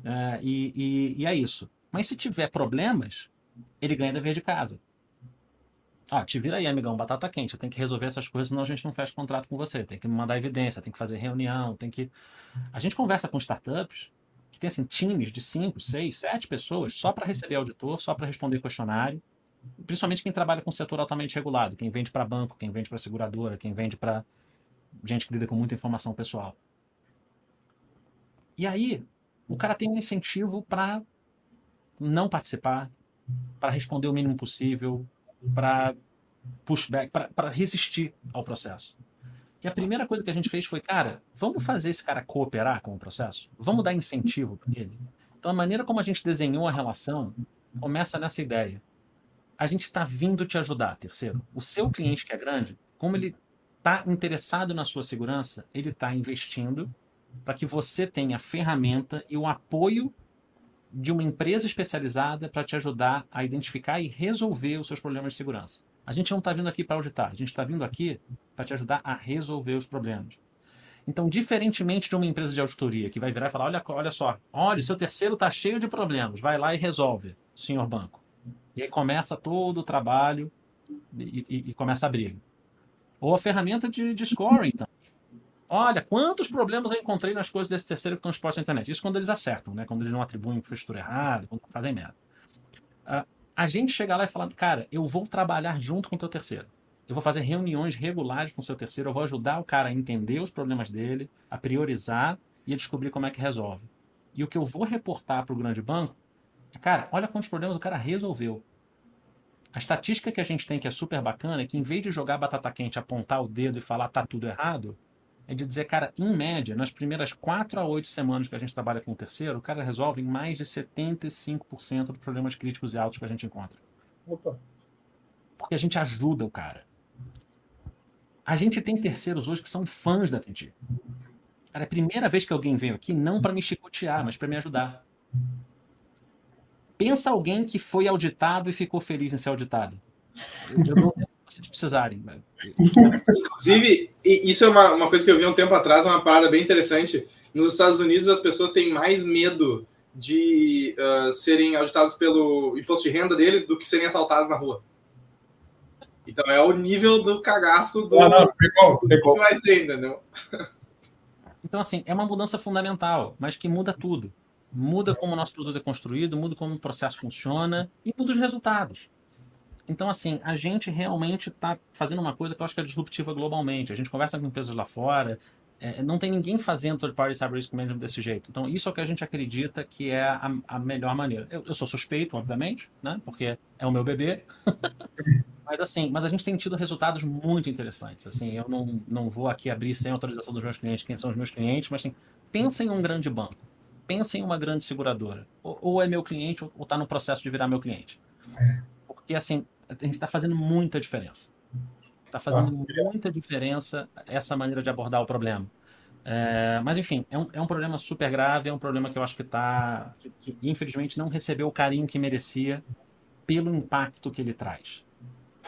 Uh, e, e, e, é isso. Mas se tiver problemas, ele ganha dever de casa. Ah, te vira aí, amigão, batata quente. Tem que resolver essas coisas, senão a gente não fecha contrato com você. Tem que mandar evidência, tem que fazer reunião, tem que. A gente conversa com startups que tem assim, times de 5, 6, 7 pessoas só para receber auditor, só para responder questionário. Principalmente quem trabalha com setor altamente regulado, quem vende para banco, quem vende para seguradora, quem vende para gente que lida com muita informação pessoal. E aí, o cara tem um incentivo para não participar, para responder o mínimo possível, para pushback, para resistir ao processo. E a primeira coisa que a gente fez foi, cara, vamos fazer esse cara cooperar com o processo? Vamos dar incentivo para ele? Então a maneira como a gente desenhou a relação começa nessa ideia. A gente está vindo te ajudar, terceiro. O seu cliente que é grande, como ele está interessado na sua segurança, ele está investindo para que você tenha a ferramenta e o apoio de uma empresa especializada para te ajudar a identificar e resolver os seus problemas de segurança. A gente não está vindo aqui para auditar, a gente está vindo aqui para te ajudar a resolver os problemas. Então, diferentemente de uma empresa de auditoria que vai virar e falar: olha, olha só, olha, o seu terceiro está cheio de problemas, vai lá e resolve, senhor banco. E aí começa todo o trabalho e, e, e começa a briga. Ou a ferramenta de, de scoring, então. Olha, quantos problemas eu encontrei nas coisas desse terceiro que estão expostos à internet. Isso quando eles acertam, né? Quando eles não atribuem infraestrutura errada, quando fazem merda. Uh, a gente chega lá e fala, cara, eu vou trabalhar junto com o teu terceiro. Eu vou fazer reuniões regulares com o seu terceiro, eu vou ajudar o cara a entender os problemas dele, a priorizar e a descobrir como é que resolve. E o que eu vou reportar para o grande banco é, cara, olha quantos problemas o cara resolveu. A estatística que a gente tem que é super bacana é que em vez de jogar batata quente, apontar o dedo e falar tá tudo errado, é de dizer, cara, em média, nas primeiras 4 a 8 semanas que a gente trabalha com o terceiro, o cara resolve mais de 75% dos problemas críticos e altos que a gente encontra. Opa. Porque a gente ajuda o cara. A gente tem terceiros hoje que são fãs da Tenti. Cara, é a primeira vez que alguém veio aqui não para me chicotear, mas para me ajudar. Pensa alguém que foi auditado e ficou feliz em ser auditado. Eu, eu, se eles precisarem. Inclusive, isso é uma, uma coisa que eu vi um tempo atrás, uma parada bem interessante. Nos Estados Unidos, as pessoas têm mais medo de uh, serem auditados pelo imposto de renda deles do que serem assaltados na rua. Então é o nível do cagaço do Ah, não, não vai ser, entendeu? Então, assim, é uma mudança fundamental, mas que muda tudo. Muda como o nosso produto é construído, muda como o processo funciona e muda os resultados. Então, assim, a gente realmente está fazendo uma coisa que eu acho que é disruptiva globalmente. A gente conversa com empresas lá fora, é, não tem ninguém fazendo third party cyber risk management desse jeito. Então, isso é o que a gente acredita que é a, a melhor maneira. Eu, eu sou suspeito, obviamente, né? Porque é o meu bebê. mas assim, mas a gente tem tido resultados muito interessantes. Assim, eu não, não vou aqui abrir sem autorização dos meus clientes quem são os meus clientes, mas assim, pensa em um grande banco, pensa em uma grande seguradora. Ou, ou é meu cliente ou está no processo de virar meu cliente. Porque assim, a gente está fazendo muita diferença. Está fazendo muita diferença essa maneira de abordar o problema. É, mas enfim, é um, é um problema super grave, é um problema que eu acho que está, que, que, infelizmente não recebeu o carinho que merecia pelo impacto que ele traz,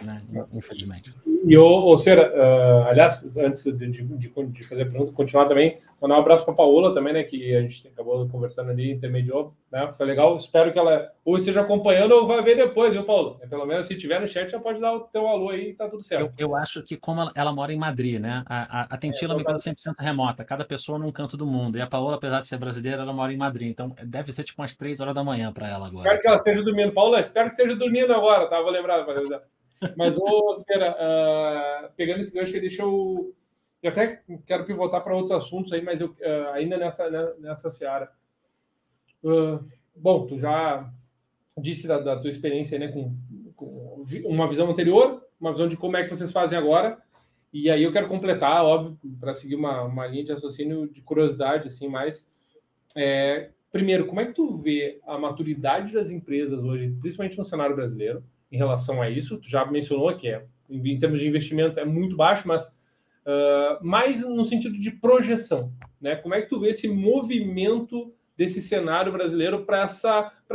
né? Infelizmente. E o, o Cera, uh, aliás, antes de, de, de, fazer a pergunta, continuar também, mandar um abraço para a Paola também, né? Que a gente acabou conversando ali, intermediou, né? Foi legal. Espero que ela ou esteja acompanhando ou vai ver depois, viu, Paulo? É, pelo menos se tiver no chat, já pode dar o teu alô aí e tá tudo certo. Eu, eu acho que, como ela, ela, mora em Madrid, né? A, a, a Tentila é, é uma empresa 100% remota, cada pessoa num canto do mundo. E a Paola, apesar de ser brasileira, ela mora em Madrid. Então deve ser tipo umas três horas da manhã para ela agora. Espero que ela esteja dormindo. Paola, espero que esteja dormindo agora, tá? Vou lembrar, valeu. Mas, ô, Cera, uh, pegando esse gancho, deixa eu. Eu até quero pivotar para outros assuntos aí, mas eu, uh, ainda nessa, né, nessa seara. Uh, bom, tu já disse da, da tua experiência né, com, com, uma visão anterior, uma visão de como é que vocês fazem agora. E aí eu quero completar, óbvio, para seguir uma, uma linha de raciocínio de curiosidade, assim, mais. É, primeiro, como é que tu vê a maturidade das empresas hoje, principalmente no cenário brasileiro? Em relação a isso. Tu já mencionou que é, em termos de investimento é muito baixo, mas uh, mais no sentido de projeção. Né? Como é que tu vê esse movimento desse cenário brasileiro para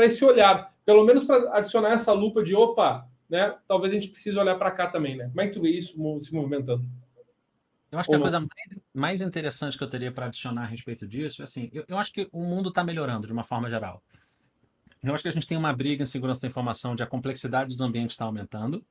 esse olhar? Pelo menos para adicionar essa lupa de opa, né? talvez a gente precise olhar para cá também. Né? Como é que tu vê isso se movimentando? Eu acho que a coisa mais, mais, interessante que eu teria para adicionar a respeito disso é assim: eu, eu acho que o mundo está melhorando de uma forma geral. Eu acho que a gente tem uma briga em segurança da informação de a complexidade dos ambientes está aumentando,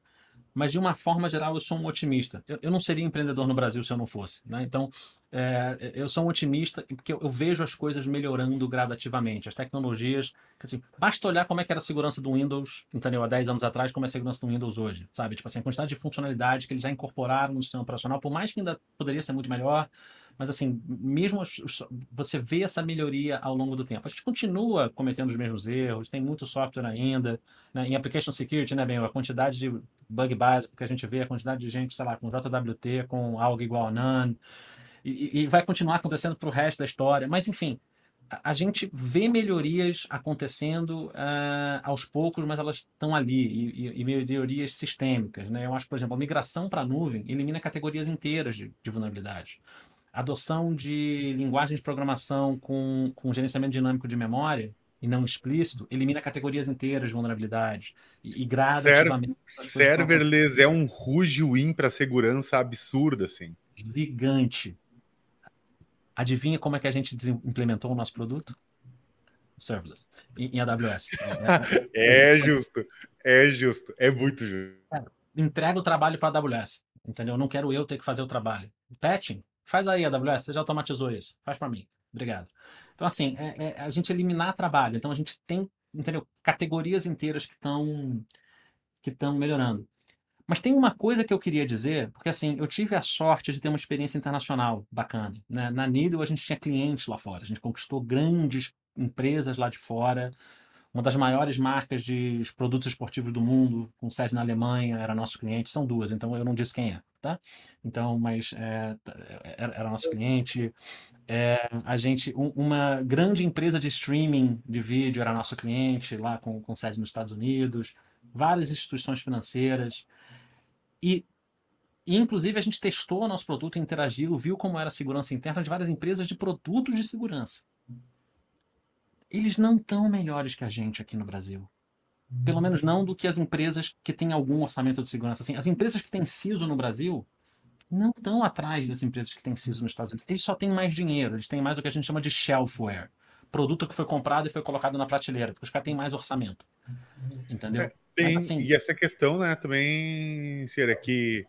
mas de uma forma geral eu sou um otimista. Eu, eu, não seria empreendedor no Brasil se eu não fosse. Né? Então, é, eu sou um otimista porque eu, eu, vejo as coisas melhorando gradativamente. As tecnologias, assim, basta olhar como é que era a segurança do Windows, entendeu? Há 10 anos atrás, como é a segurança do Windows hoje, sabe? Tipo assim, a quantidade de funcionalidade que eles já incorporaram no sistema operacional, por mais que ainda poderia ser muito melhor, mas assim, mesmo você vê essa melhoria ao longo do tempo. A gente continua cometendo os mesmos erros, tem muito software ainda. Né? Em application security, né, bem, a quantidade de bug básico que a gente vê, a quantidade de gente, sei lá, com JWT, com algo igual a none, e, e vai continuar acontecendo para o resto da história. Mas, enfim, a, gente vê melhorias acontecendo uh, aos poucos, mas elas estão ali, e, e, melhorias sistêmicas. Né? Eu acho, por exemplo, a migração para a nuvem elimina categorias inteiras de, de vulnerabilidade adoção de linguagem de programação com, com gerenciamento dinâmico de memória e não explícito elimina categorias inteiras de vulnerabilidade e, e gradativamente. serverless é um rujuim para segurança absurda, assim. Gigante. Adivinha como é que a gente implementou o nosso produto? Serverless, em, em AWS. é justo, é justo, é muito justo. É, entrega o trabalho para a AWS, entendeu? Não quero eu ter que fazer o trabalho. Patching, Faz aí, AWS, você já automatizou isso. Faz para mim. Obrigado. Então, assim, é, é, a gente eliminar trabalho. Então, a gente tem, entendeu? Categorias inteiras que estão que estão melhorando. Mas tem uma coisa que eu queria dizer, porque assim, eu tive a sorte de ter uma experiência internacional bacana. Né? Na Needle, a gente tinha clientes lá fora. A gente conquistou grandes empresas lá de fora uma das maiores marcas de produtos esportivos do mundo, com sede na Alemanha, era nosso cliente. São duas, então eu não disse quem é, tá? Então, mas é, era, era, nosso cliente. É, a gente, um, uma grande empresa de streaming de vídeo era nosso cliente, lá com, com sede nos Estados Unidos. Várias instituições financeiras. E e, inclusive, a gente testou o nosso produto, interagiu, viu como era a segurança interna de várias empresas de produtos de segurança eles não estão melhores que a gente aqui no Brasil. pelo menos não do que as empresas que têm algum orçamento de segurança. Assim, as empresas que têm CISO no Brasil não estão atrás das empresas que têm CISO nos Estados Unidos. Eles só têm mais dinheiro, eles têm mais o que a gente chama de shelfware. Produto que foi comprado e foi colocado na prateleira, porque os caras têm mais orçamento. Entendeu? É, tem, assim, e essa questão, né, também, Cira, que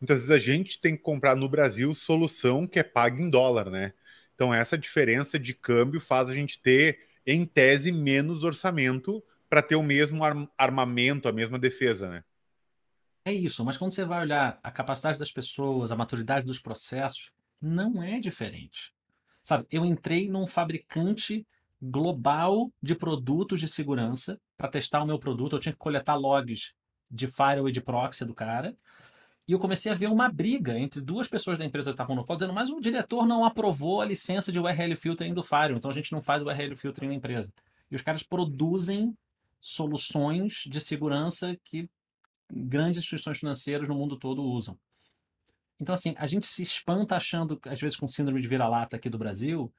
muitas vezes a gente tem que comprar no Brasil solução que é paga em dólar, né? Então essa diferença de câmbio faz a gente ter, em tese, menos orçamento para ter o mesmo armamento, a mesma defesa, né? É isso, mas quando você vai olhar a capacidade das pessoas, a maturidade dos processos, não é diferente. Sabe, eu entrei num fabricante global de produtos de segurança para testar o meu produto, eu tinha que coletar logs de firewall e de proxy do cara. E eu comecei a ver uma briga entre duas pessoas da empresa que estavam no call, dizendo, mas o diretor não aprovou a licença de URL filtering do Firewall, então a gente não faz URL filtering na empresa. E os caras produzem soluções de segurança que grandes instituições financeiras no mundo todo usam. Então, assim, a gente se espanta achando, às vezes, com síndrome de vira-lata aqui do Brasil,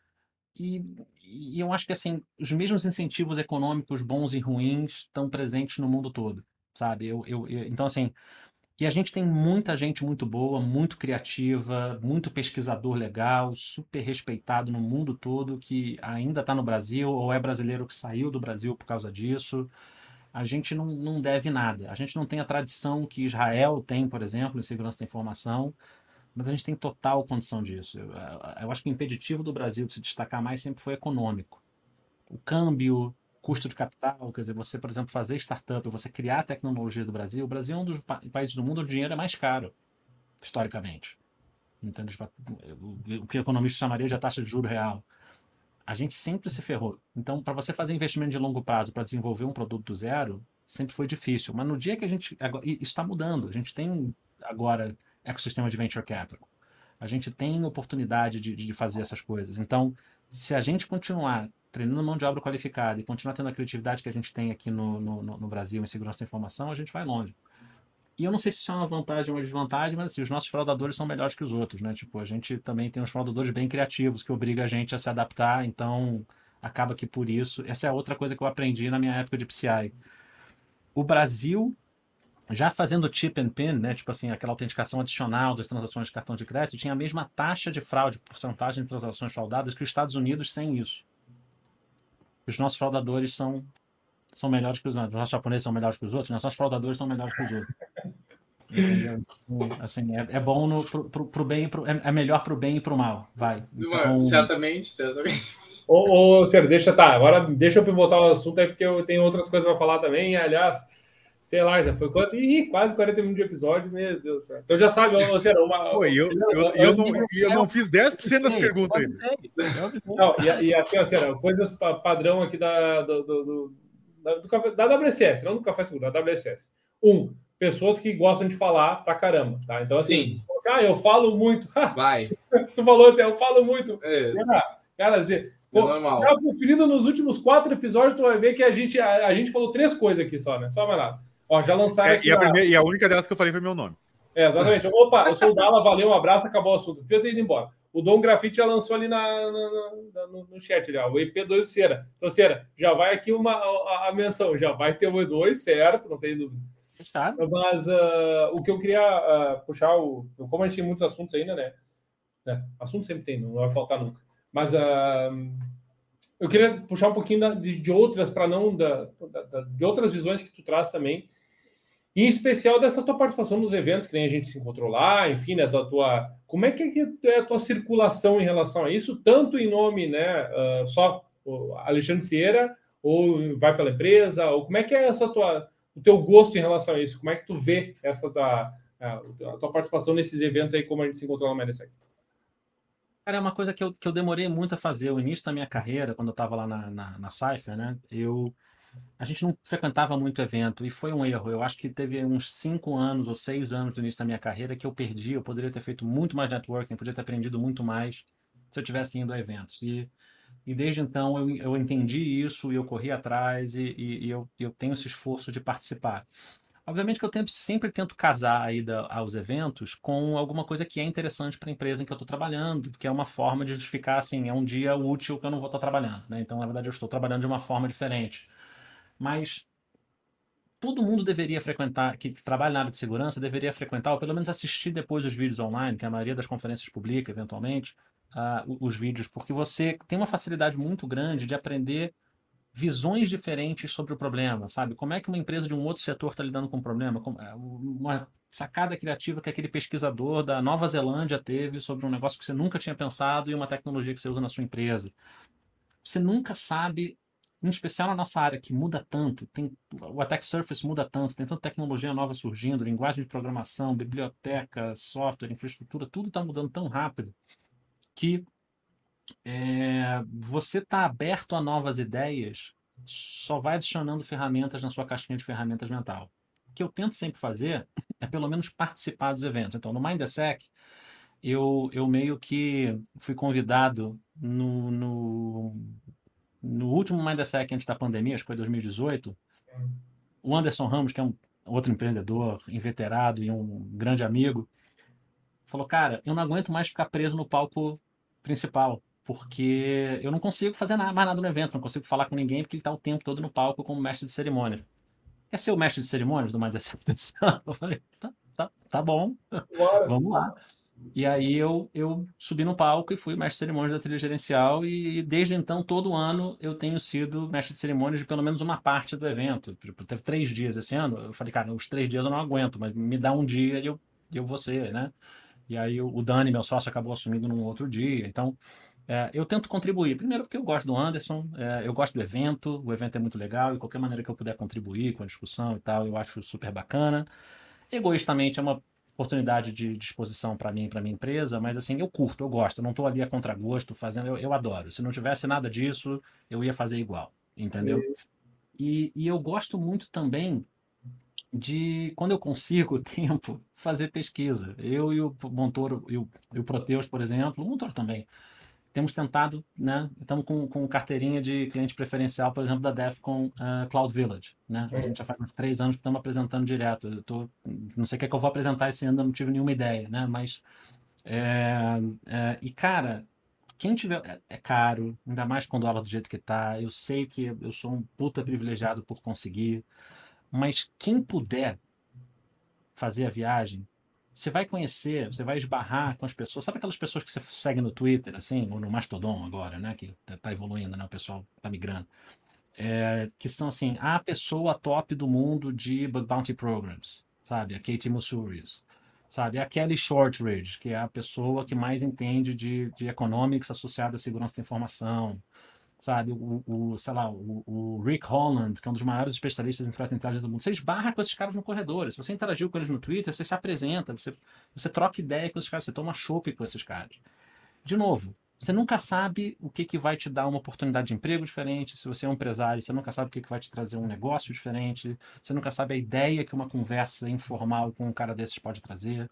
e, e, eu acho que, assim, os mesmos incentivos econômicos bons e ruins estão presentes no mundo todo, sabe? Eu, eu, eu, então, assim, e a gente tem muita gente muito boa, muito criativa, muito pesquisador legal, super respeitado no mundo todo, que ainda está no Brasil ou é brasileiro que saiu do Brasil por causa disso. A gente não, não deve nada. A gente não tem a tradição que Israel tem, por exemplo, em segurança da informação, mas a gente tem total condição disso. Eu, eu acho que o impeditivo do Brasil de se destacar mais sempre foi econômico. O câmbio, custo de capital, quer dizer, você, por exemplo, fazer startup, você criar tecnologia do Brasil, o Brasil é um dos pa países do mundo onde o dinheiro é mais caro, historicamente. Tipo, o que o economista chamaria de taxa de juro real. A gente sempre se ferrou. Então, para você fazer investimento de longo prazo para desenvolver um produto do zero, sempre foi difícil. Mas no dia que a gente. Agora, isso está mudando. A gente tem agora ecossistema de venture capital. A gente tem oportunidade de, de fazer essas coisas. Então, se a gente continuar treinando mão de obra qualificada e continuar tendo a criatividade que a gente tem aqui no, no, no Brasil em segurança da informação, a gente vai longe. E eu não sei se isso é uma vantagem ou uma desvantagem, mas assim, os nossos fraudadores são melhores que os outros, né? Tipo, a gente também tem uns fraudadores bem criativos que obriga a gente a se adaptar, então acaba que por isso. Essa é outra coisa que eu aprendi na minha época de PCI. O Brasil, já fazendo chip and pin, né? Tipo assim, aquela autenticação adicional das transações de cartão de crédito, tinha a mesma taxa de fraude, porcentagem de transações fraudadas que os Estados Unidos sem isso os nossos fraudadores são, são melhores que os outros. Os nossos japoneses são melhores que os outros, os nossos fraudadores são melhores que os outros. Entendeu? Então, assim, é, é bom no, pro, pro, pro bem, pro, é, é melhor pro bem e pro mal. Vai. Então... Certamente, certamente. Ô, ô Ciro, deixa, tá, agora deixa eu pivotar o assunto aí, porque eu tenho outras coisas para falar também. Aliás, sei lá, já foi quanto? Ih, quase 40 minutos de episódio, meu Deus do céu. Então já sabe, ô, Ciro, uma. Pô, eu, eu, eu, eu, não, eu não fiz 10% das perguntas ainda. Não, e, e assim, Ciro, coisas padrão aqui da, do, do, do, do, da WSS, não do Café Seguro, da WSS. Um, pessoas que gostam de falar pra caramba, tá? Então, assim, Sim. ah, eu falo muito. Vai. tu falou assim, eu falo muito. É. Cara, assim, é pô, tá conferindo nos últimos quatro episódios, tu vai ver que a gente, a, a gente falou três coisas aqui só, né? Só vai lá. Ó, já lançaram. É, e, a primeira, e, a única delas que eu falei foi meu nome. É, exatamente. Opa, eu sou o Dala, valeu, um abraço, acabou o assunto. Devia ter ido embora. O Dom Grafite já lançou ali na, na, na no, no, chat, ali, ó, o EP2 do Cera. Então, Cera, já vai aqui uma, a, a, menção, já vai ter o E2, certo, não tem dúvida. Fechado. Mas uh, o que eu queria uh, puxar, o, como a gente tem muitos assuntos ainda, né? É, assunto sempre tem, não vai faltar nunca. Mas uh, eu queria puxar um pouquinho de, de outras, para não, da, da, de outras visões que tu traz também, em especial dessa tua participação nos eventos, que nem a gente se encontrou lá, enfim, né, da tua, como é que é a tua circulação em relação a isso, tanto em nome, né, uh, só Alexandre Sieira, ou vai pela empresa, ou como é que é essa tua, o teu gosto em relação a isso, como é que tu vê essa da, a, a tua participação nesses eventos aí, como a gente se encontrou lá no Cara, é uma coisa que eu, que eu demorei muito a fazer. O início da minha carreira, quando eu estava lá na, na, na Cypher, né? Eu a gente não frequentava muito evento e foi um erro. Eu acho que teve uns cinco anos ou seis anos do início da minha carreira que eu perdi. Eu poderia ter feito muito mais networking, poderia ter aprendido muito mais se eu tivesse indo a eventos. E, e desde então eu, eu entendi isso e eu corri atrás e, e, e eu, eu tenho esse esforço de participar. Obviamente que eu sempre tento casar a ida aos eventos com alguma coisa que é interessante para a empresa em que eu estou trabalhando, porque é uma forma de justificar, assim, é um dia útil que eu não vou estar trabalhando. Né? Então, na verdade, eu estou trabalhando de uma forma diferente. Mas todo mundo deveria frequentar, que trabalha na área de segurança, deveria frequentar, ou pelo menos assistir depois os vídeos online, que a maioria das conferências publica, eventualmente, uh, os vídeos, porque você tem uma facilidade muito grande de aprender visões diferentes sobre o problema, sabe? Como é que uma empresa de um outro setor está lidando com o problema? É, uma sacada criativa que aquele pesquisador da Nova Zelândia teve sobre um negócio que você nunca tinha pensado e uma tecnologia que você usa na sua empresa. Você nunca sabe, em especial na nossa área, que muda tanto, tem, o attack surface muda tanto, tem tanta tecnologia nova surgindo, linguagem de programação, biblioteca, software, infraestrutura, tudo está mudando tão rápido que é, você está aberto a novas ideias, só vai adicionando ferramentas na sua caixinha de ferramentas mental. O que eu tento sempre fazer é pelo menos participar dos eventos. Então, no Mindsec, eu, eu meio que fui convidado no, no, no último Mindsec antes da pandemia, acho que foi 2018. O Anderson Ramos, que é um outro empreendedor inveterado e um grande amigo, falou: Cara, eu não aguento mais ficar preso no palco principal porque eu não consigo fazer nada, mais nada no evento, não consigo falar com ninguém porque ele está o tempo todo no palco como mestre de cerimônia. Quer ser o mestre de cerimônias do Mais desse Eu falei, tá, tá, tá bom, vamos lá. E aí eu, eu subi no palco e fui mestre de cerimônias da trilha gerencial e desde então, todo ano, eu tenho sido mestre de cerimônias de pelo menos uma parte do evento. Tipo, teve três dias esse ano, eu falei, cara, os três dias eu não aguento, mas me dá um dia e eu, eu vou ser, né? E aí o Dani, meu sócio, acabou assumindo num outro dia. Então, é, eu tento contribuir. Primeiro, porque eu gosto do Anderson, é, eu gosto do evento, o evento é muito legal, e qualquer maneira que eu puder contribuir com a discussão e tal, eu acho super bacana. Egoístamente, é uma oportunidade de disposição para mim e para minha empresa, mas assim, eu curto, eu gosto, eu não estou ali a contragosto fazendo, eu, eu, adoro. Se não tivesse nada disso, eu ia fazer igual, entendeu? E, e eu gosto muito também de, quando eu consigo tempo, fazer pesquisa. Eu e o Montoro e o, e o Proteus, por exemplo, o Montoro também, temos tentado, né? Estamos com, com carteirinha de cliente preferencial, por exemplo, da Defcon uh, Cloud Village, né? A gente já faz três anos que estamos apresentando direto. Eu tô, não sei o que, é que eu vou apresentar esse ano, não tive nenhuma ideia, né? Mas, é, é, e cara, quem tiver, é, é, caro, ainda mais quando aula do jeito que tá. Eu sei que eu sou um puta privilegiado por conseguir, mas quem puder fazer a viagem, você vai conhecer, você vai esbarrar com as pessoas. Sabe aquelas pessoas que você segue no Twitter, assim, ou no Mastodon agora, né? Que tá, tá evoluindo, né? O pessoal tá migrando. É, que são assim, a pessoa top do mundo de Bug Bounty Programs, sabe? A Katie Musuris, sabe? A Kelly Shortridge, que é a pessoa que mais entende de, de economics associada à segurança da informação, sabe? O, o sei lá, o, o, Rick Holland, que é um dos maiores especialistas em intelligence do mundo. Você esbarra com esses caras no corredor. Se você interagiu com eles no Twitter, você se apresenta, você, você troca ideia com esses caras, você toma chopp com esses caras. De novo, você nunca sabe o que, que vai te dar uma oportunidade de emprego diferente. Se você é um empresário, você nunca sabe o que, que vai te trazer um negócio diferente. Você nunca sabe a ideia que uma conversa informal com um cara desses pode trazer.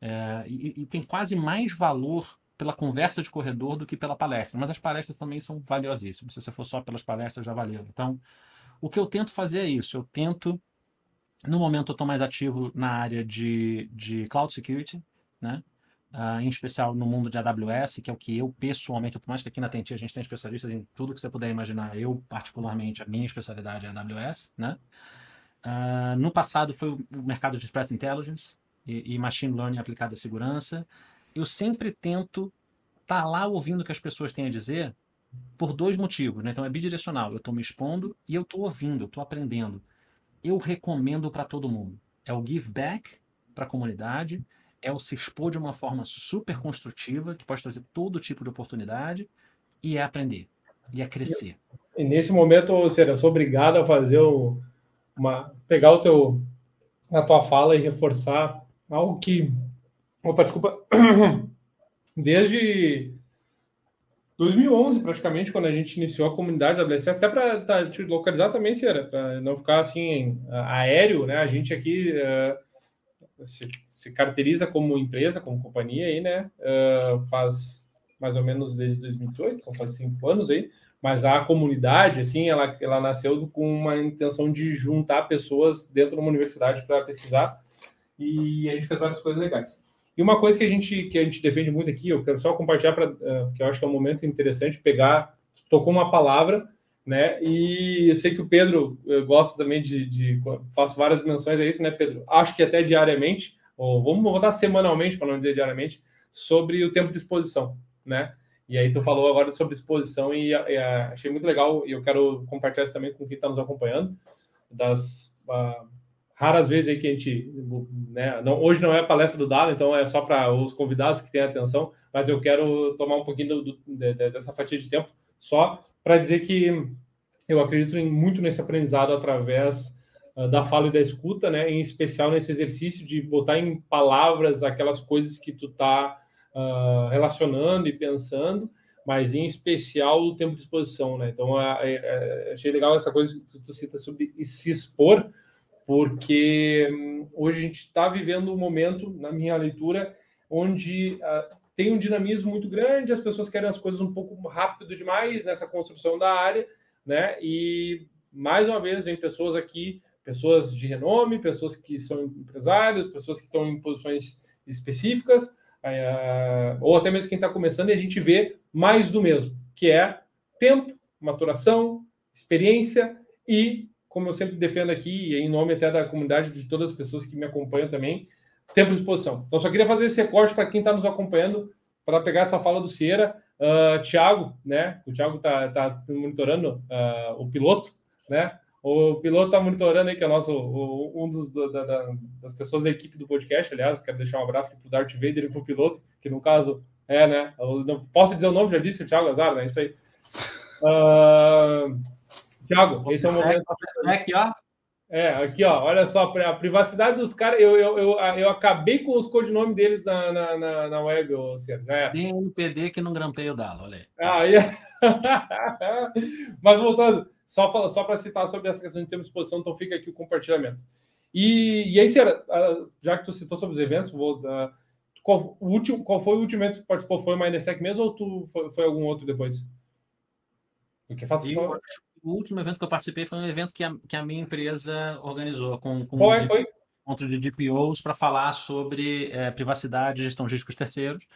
É, e, e tem quase mais valor pela conversa de corredor do que pela palestra. Mas as palestras também são valiosíssimas. Se você for só pelas palestras, já valeu. Então, o que eu tento fazer é isso. Eu tento, no momento, eu estou mais ativo na área de, de cloud security, né? Uh, em especial no mundo de AWS, que é o que eu pessoalmente, por mais que aqui na Tenti a gente tem especialistas em tudo que você puder imaginar, eu particularmente, a minha especialidade é AWS, né? Uh, no passado foi o mercado de threat intelligence e, e machine learning aplicado à segurança eu sempre tento estar tá lá ouvindo o que as pessoas têm a dizer por dois motivos, né? Então é bidirecional. Eu estou me expondo e eu estou ouvindo, estou aprendendo. Eu recomendo para todo mundo. É o give back para a comunidade, é o se expor de uma forma super construtiva, que pode trazer todo tipo de oportunidade, e é aprender, e é crescer. E nesse momento, ou eu sou obrigado a fazer uma. pegar o teu, a tua fala e reforçar algo que Opa, desculpa. Desde 2011, praticamente, quando a gente iniciou a comunidade da WSS, até para tá, te localizar também, Cera, para não ficar assim aéreo, né? A gente aqui uh, se, se, caracteriza como empresa, como companhia aí, né? Uh, faz mais ou menos desde 2018, então faz cinco anos aí, mas a comunidade, assim, ela, ela nasceu com uma intenção de juntar pessoas dentro de uma universidade para pesquisar e a gente fez várias coisas legais. E uma coisa que a gente que a gente defende muito aqui, eu quero só compartilhar para uh, que eu acho que é um momento interessante pegar, tocou uma palavra né? E eu sei que o Pedro gosta também de, de faço várias menções a isso, né, Pedro? Acho que até diariamente, ou vamos botar semanalmente, para não dizer diariamente, sobre o tempo de exposição, né? E aí tu falou agora sobre exposição e, e achei muito legal e eu quero compartilhar isso também com quem está nos acompanhando das uh, raras vezes aí que a gente, né, não, hoje não é a palestra do Dado, então é só para os convidados que têm atenção, mas eu quero tomar um pouquinho do, de, dessa fatia de tempo só para dizer que eu acredito em, muito nesse aprendizado através uh, da fala e da escuta, né? Em especial nesse exercício de botar em palavras aquelas coisas que tu tá uh, relacionando e pensando, mas em especial o tempo de exposição, né? Então, uh, achei legal essa coisa que tu cita sobre se expor, porque um, hoje a gente está vivendo um momento, na minha leitura, onde uh, tem um dinamismo muito grande, as pessoas querem as coisas um pouco rápido demais nessa construção da área, né? E mais uma vez vem pessoas aqui, pessoas de renome, pessoas que são empresários, pessoas que estão em posições específicas, é, ou até mesmo quem está começando, e a gente vê mais do mesmo, que é tempo, maturação, experiência e, como eu sempre defendo aqui, em nome até da comunidade de todas as pessoas que me acompanham também, tempo de exposição. Então, só queria fazer esse recorte para quem está nos acompanhando, para pegar essa fala do Cieira. Uh, Tiago, né? O Tiago está tá monitorando uh, o piloto, né? O piloto está monitorando aí, que é nosso, o, um dos, da, da, das pessoas da equipe do podcast, aliás, quero deixar um abraço para o Darth Vader e para o piloto, que no caso é, né? Eu não posso dizer o nome, já disse o Thiago Azar, né? Isso aí. Uh, Thiago, esse é o momento. Aqui, ó. É, aqui, ó, olha só, a privacidade dos caras, eu, eu, eu, eu acabei com os codinomes deles na, na, na, na web, ô Ciro. É. NPD que não grampeia o Dalo, olha aí. Ah, Mas voltando, só, só para citar sobre essa questão de termos de exposição, então fica aqui o compartilhamento. E, e aí, Ciro, ah, já que tu citou sobre os eventos, vou, uh, qual, o último, qual foi o último evento que participou? Foi o Mindesec mesmo ou tu foi, foi algum outro depois? Porque faço o último evento que eu participei foi um evento que a, que a minha empresa organizou com, com Qual é, foi? encontro de DPOs para falar sobre é, privacidade e gestão de riscos terceiros.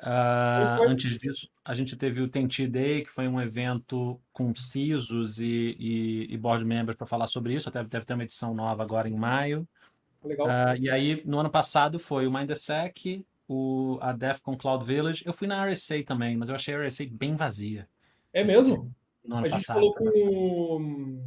Uh, antes disso, a gente teve o TNT Day, que foi um evento com CISOs e, e, e board members para falar sobre isso. Até deve ter uma edição nova agora em maio. Legal. Uh, e aí, no ano passado, foi o Mindsec, o, a DEFCON Cloud Village. Eu fui na RSA também, mas eu achei a RSA bem vazia. É mesmo? No ano a gente falou com,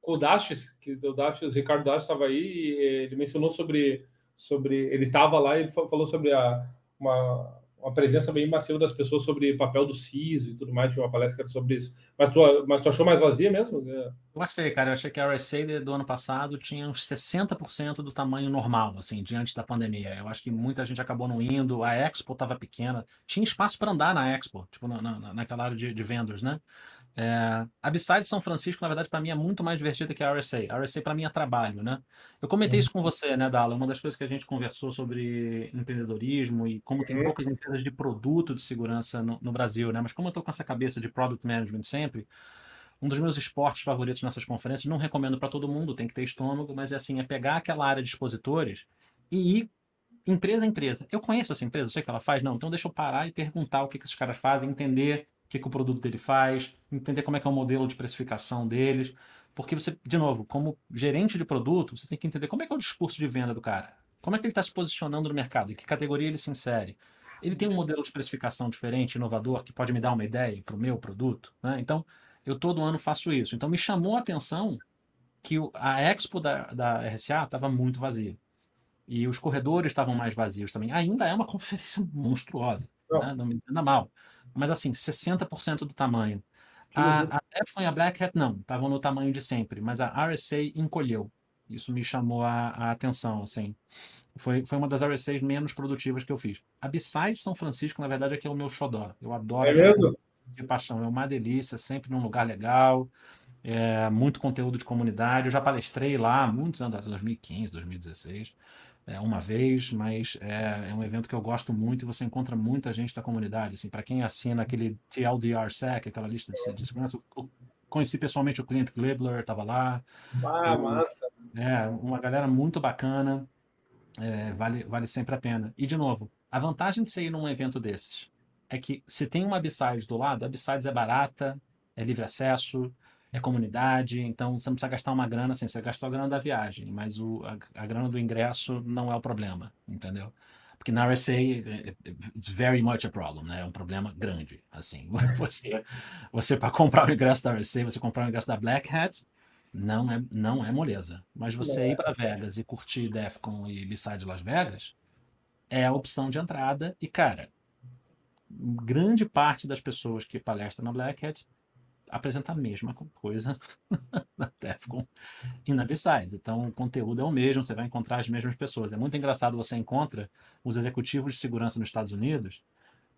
com o Dashes, que o Dashes, o Ricardo Dashes estava aí, e ele mencionou sobre, sobre ele estava lá e falou sobre a, uma, uma presença bem massiva das pessoas sobre papel do CISO e tudo mais, tinha uma palestra sobre isso. Mas tu, mas tu achou mais vazia mesmo? Eu achei, cara, eu achei que a RSA do ano passado tinha uns 60% do tamanho normal, assim, diante da pandemia. Eu acho que muita gente acabou não indo, a Expo estava pequena, tinha espaço para andar na Expo, tipo, na, na, naquela área de, de vendors, né? É, a Beside São Francisco, na verdade, para mim é muito mais divertida que a RSA. A RSA para mim é trabalho, né? Eu comentei isso com você, né, Dala? Uma das coisas que a gente conversou sobre empreendedorismo e como tem poucas empresas de produto de segurança no, no Brasil, né? Mas como eu estou com essa cabeça de product management sempre, um dos meus esportes favoritos nessas conferências, não recomendo para todo mundo, tem que ter estômago, mas é assim, é pegar aquela área de expositores e ir empresa a empresa. Eu conheço essa empresa, eu sei o que ela faz, não, então deixa eu parar e perguntar o que, que esses caras fazem, entender que, que o produto dele faz, entender como é que é o modelo de precificação deles. Porque você, de novo, como gerente de produto, você tem que entender como é que é o discurso de venda do cara. Como é que ele está se posicionando no mercado, em que categoria ele se insere. Ele tem um modelo de precificação diferente, inovador, que pode me dar uma ideia para o meu produto. Né? Então, eu todo ano faço isso. Então, me chamou a atenção que a Expo da, da RSA estava muito vazia. E os corredores estavam mais vazios também. Ainda é uma conferência monstruosa. Né? Não me entenda mal mas assim, 60% do tamanho. A, a Defcon e a Black Hat não, estavam no tamanho de sempre, mas a RSA encolheu. Isso me chamou a, a, atenção, assim. Foi, foi uma das RSAs menos produtivas que eu fiz. A Beside São Francisco, na verdade, é que é o meu xodó. Eu adoro. É mesmo? De paixão. É uma delícia, sempre num lugar legal. É, muito conteúdo de comunidade. Eu já palestrei lá muitos anos, 2015, 2016 é, uma vez, mas é, é, um evento que eu gosto muito e você encontra muita gente da comunidade. Assim, para quem assina aquele TLDR-SEC, aquela lista de, de segurança, eu conheci pessoalmente o cliente Glibler, estava lá. Ah, eu, massa! É, uma galera muito bacana, é, vale, vale sempre a pena. E, de novo, a vantagem de você ir num evento desses é que se tem uma Besides do lado, a Besides é barata, é livre acesso, é comunidade, então você não precisa gastar uma grana, assim, você gastou a grana da viagem, mas o, a, a grana do ingresso não é o problema, entendeu? Porque na RSA, it's very much a problem, né? É um problema grande, assim. Você, você para comprar o ingresso da RSA, você comprar o ingresso da Black Hat, não é, não é moleza. Mas você ir para Vegas e curtir Defcon e B-Side Las Vegas é a opção de entrada. E, cara, grande parte das pessoas que palestram na Black Hat apresenta a mesma coisa na Defcon e na B-Sides. Então, o conteúdo é o mesmo, você vai encontrar as mesmas pessoas. É muito engraçado, você encontra os executivos de segurança nos Estados Unidos,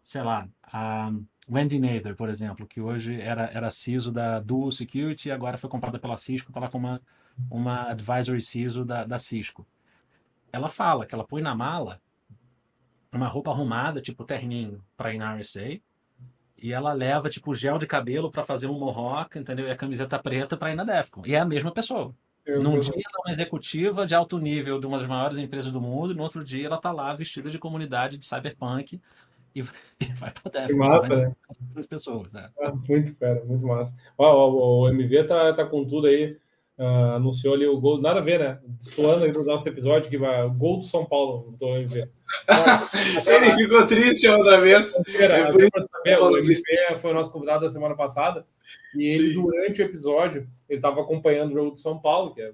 sei lá, a Wendy Nather, por exemplo, que hoje era, era CISO da Dual Security e agora foi comprada pela Cisco, está lá com uma, uma advisory CISO da, da Cisco. Ela fala que ela põe na mala uma roupa arrumada, tipo terninho, para ir na RSA, e ela leva, tipo, gel de cabelo para fazer um mohawk, entendeu? E a camiseta preta para ir na Defcon. E é a mesma pessoa. Eu Num dia ela é uma executiva de alto nível de uma das maiores empresas do mundo, e no outro dia ela tá lá vestida de comunidade de cyberpunk e, e vai pra Defcon. Que massa, né? As pessoas, né? Ah, muito fera, muito massa. Ó, o, o, MV tá, tá com tudo aí. Uh, anunciou ali o gol, nada a ver, né? Destoando aí do nosso episódio que vai o gol do São Paulo do MV. Ele ficou triste outra vez. Era, é por saber, o MV foi o nosso convidado da semana passada e ele, Sim. durante o episódio, ele estava acompanhando o jogo do São Paulo, que é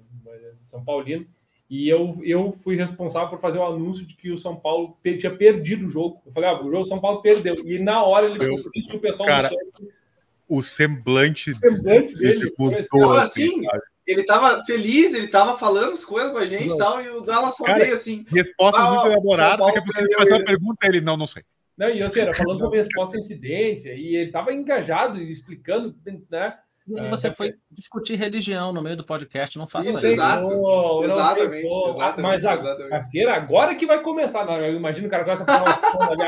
São Paulino, e eu, eu fui responsável por fazer o anúncio de que o São Paulo tinha perdido o jogo. Eu falei, ah, o jogo do São Paulo perdeu. E na hora ele ficou triste que o pessoal cara, o semblante, o semblante dele mudou, assim, assim ele tava feliz, ele tava falando as coisas com a gente e tal, e o Dallas só veio assim. Respostas muito elaboradas, daqui a pouco ele faz uma pergunta ele, não, não sei. Não, e assim, era falando sobre resposta à incidência, e ele tava engajado, explicando, né? E é, você foi discutir religião no meio do podcast, não faça isso. Exato, não, exatamente, exatamente, Mas a, agora que vai começar, não, eu imagino o cara começa a falar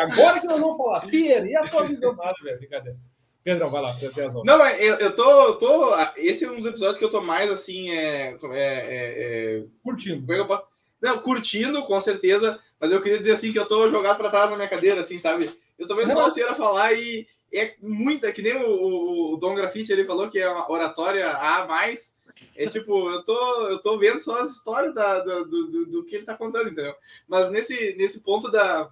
agora que nós vamos falar, Cira, e a tua visão, velho, brincadeira. Pedrão, vai lá, Não, é, eu, eu, tô, eu tô. Esse é um dos episódios que eu tô mais assim. É, é, é, é curtindo. Não, curtindo, com certeza. Mas eu queria dizer assim que eu tô jogado para trás na minha cadeira, assim, sabe? Eu tô vendo não. só o Cera falar e é muita, que nem o, o, o Dom Grafite ele falou que é uma oratória A mais. É tipo, eu tô, eu tô vendo só as histórias da, do, do, do, que ele tá contando, entendeu? Mas nesse, nesse ponto da,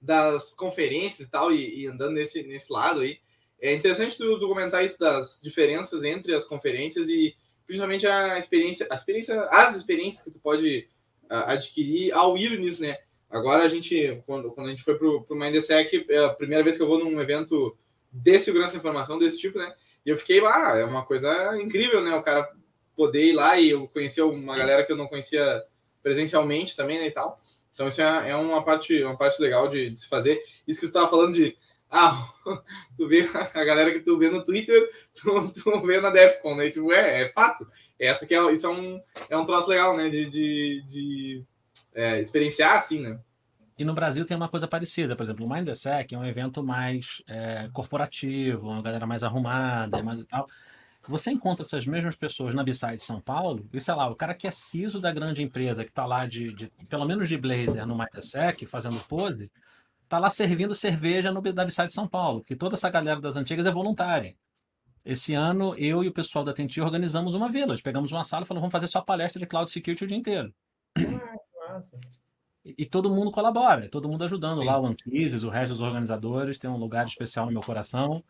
das conferências e tal, e, e andando nesse, nesse lado aí, é interessante tu, tu, comentar isso das diferenças entre as conferências e principalmente a experiência, a experiência as experiências que tu pode adquirir ao ir nisso, né? Agora a gente, quando, quando a gente foi para o Mindsec, é a primeira vez que eu vou num evento de segurança da informação desse tipo, né? E eu fiquei lá, ah, é uma coisa incrível, né? O cara poder ir lá e eu conhecer uma galera que eu não conhecia presencialmente também, né, e tal. Então isso é, é uma parte uma parte legal de, de se fazer. Isso que você estava falando de ah, tu vê a galera que tu vê no Twitter, tu, tu vê na Defcon, né? Tipo, é, é fato. Essa que é, isso é um, é um troço legal, né? De, de, de é, experienciar assim, né? E no Brasil tem uma coisa parecida, por exemplo, o Mindsec é um evento mais é, corporativo, uma galera mais arrumada mais, tal. Você encontra essas mesmas pessoas na B-Side de São Paulo, e sei lá, o cara que é CISO da grande empresa, que está lá de, de, pelo menos de blazer no Mindsec, fazendo pose, tá lá servindo cerveja no da de São Paulo, porque toda essa galera das antigas é voluntária. Esse ano, eu e o pessoal da Tenti organizamos uma village. Pegamos uma sala e falamos, vamos fazer só palestra de Cloud Security o dia inteiro. Ah, e, e, todo mundo colabora, todo mundo ajudando Sim. lá, o Anquises, o resto dos organizadores, tem um lugar especial no meu coração.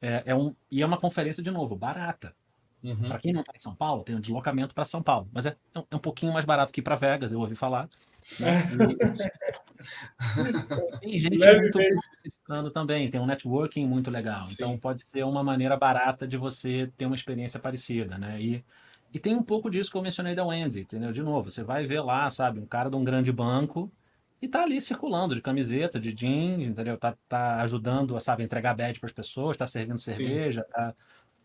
É, é um, e é uma conferência, de novo, barata. Uhum. Para quem não está em São Paulo, tem um deslocamento para São Paulo. Mas é, é um pouquinho mais barato que ir para Vegas, eu ouvi falar. Né? tem gente muito participando também, tem um networking muito legal. Sim. Então pode ser uma maneira barata de você ter uma experiência parecida, né? E, e tem um pouco disso que eu mencionei da Wendy, entendeu? De novo, você vai ver lá, sabe, um cara de um grande banco e tá ali circulando de camiseta, de jeans, entendeu? Tá, tá ajudando, sabe, entregar badge para as pessoas, tá servindo cerveja, Sim. tá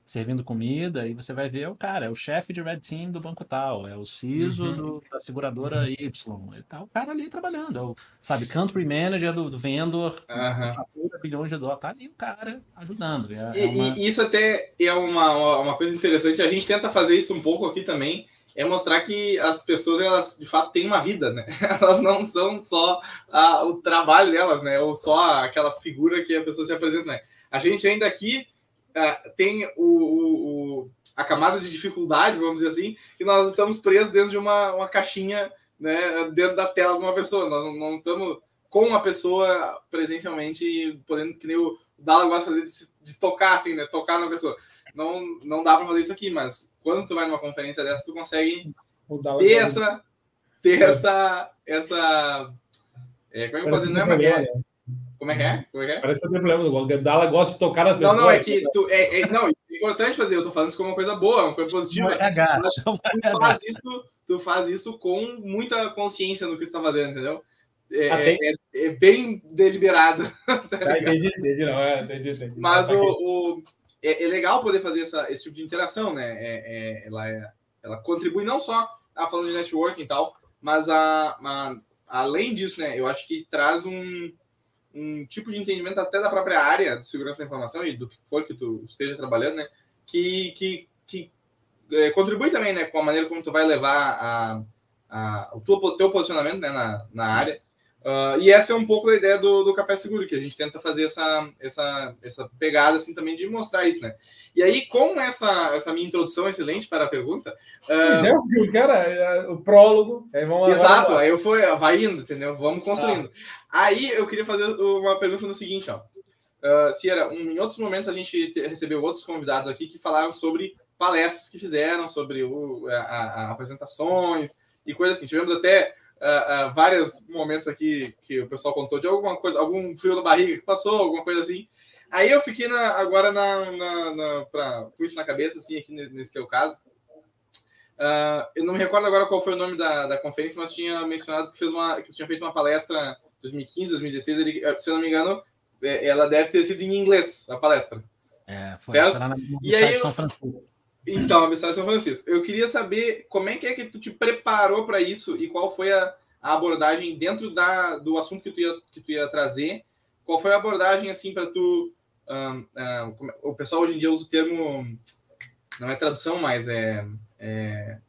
servindo comida, e você vai ver o cara, é o chefe de Red Team do banco tal, é o CISO uhum. do, da seguradora uhum. Y, e tá o cara ali trabalhando, é o, sabe, country manager do, do vendor, uhum. bilhões de dólares, tá ali o cara ajudando. É, e, é uma... e, isso até é uma, uma coisa interessante, a gente tenta fazer isso um pouco aqui também, é mostrar que as pessoas, elas de fato têm uma vida, né? Elas não são só a, o trabalho delas, né? Ou só aquela figura que a pessoa se apresenta, né? A gente ainda aqui uh, tem o, o, a camada de dificuldade, vamos dizer assim, que nós estamos presos dentro de uma, uma caixinha, né, dentro da tela de uma pessoa. Nós não, não estamos com uma pessoa presencialmente, podendo, que nem o Dala gosta de fazer, de, de, tocar, assim, né, tocar na pessoa. Não, não dá para fazer isso aqui, mas quando tu vai numa conferência dessa, tu consegue ter essa, ter essa, essa, é, como é que eu dizer, não é, é, como é que é? Como é que é? Parece que tem problema do Dala gosta de tocar nas pessoas. Não, não, é que tu, é, é, não, é importante fazer, eu tô falando isso como uma coisa boa, uma coisa positiva. É gato. Tu faz isso, tu faz isso com muita consciência no que tu tá fazendo, entendeu? É, ah, é, é, bem deliberado. tá entendi, entendi, não, é, entendi, entendi. Mas o, o é, é, legal poder fazer essa, esse tipo de interação, né? É, ela, ela contribui não só a falando de networking e tal, mas a, a, além disso, né? Eu acho que traz um, um tipo de entendimento até da própria área de segurança da informação e do que for que tu esteja trabalhando, né? Que, que, que é, contribui também, né? Com a maneira como tu vai levar a, a, o teu, teu posicionamento né, na, na área. Uh, e essa é um pouco a ideia do, do Café Seguro, que a gente tenta fazer essa, essa, essa pegada assim também de mostrar isso, né? E aí, com essa, essa minha introdução excelente para a pergunta. Uh... Pois é, cara, é, o prólogo. Aí vamos Exato, aí eu fui, vai indo, entendeu? Vamos construindo. Ah. Aí eu queria fazer uma pergunta no seguinte, ó. Uh, Ciara, um, em outros momentos a gente recebeu outros convidados aqui que falaram sobre palestras que fizeram, sobre o, a, a, apresentações e coisas assim. Tivemos até uh, uh, vários momentos aqui que o pessoal contou de alguma coisa, algum frio na barriga que passou, alguma coisa assim. Aí eu fiquei na, agora na, na, na pra, com isso na cabeça, assim, aqui nesse teu caso. Uh, eu não me recordo agora qual foi o nome da, da conferência, mas tinha mencionado que fez uma que tinha feito uma palestra 2015, 2016. Ele, se eu não me engano, é, ela deve ter sido em inglês a palestra. É, foi, certo? Foi na, e aí eu, São Francisco. Então, a mensagem de São Francisco. Eu queria saber como é que é que tu te preparou para isso e qual foi a, a, abordagem dentro da, do assunto que tu, ia, que tu ia trazer. Qual foi a abordagem, assim, para tu... Um, um, o pessoal hoje em dia usa o termo... Não é tradução, mas é, é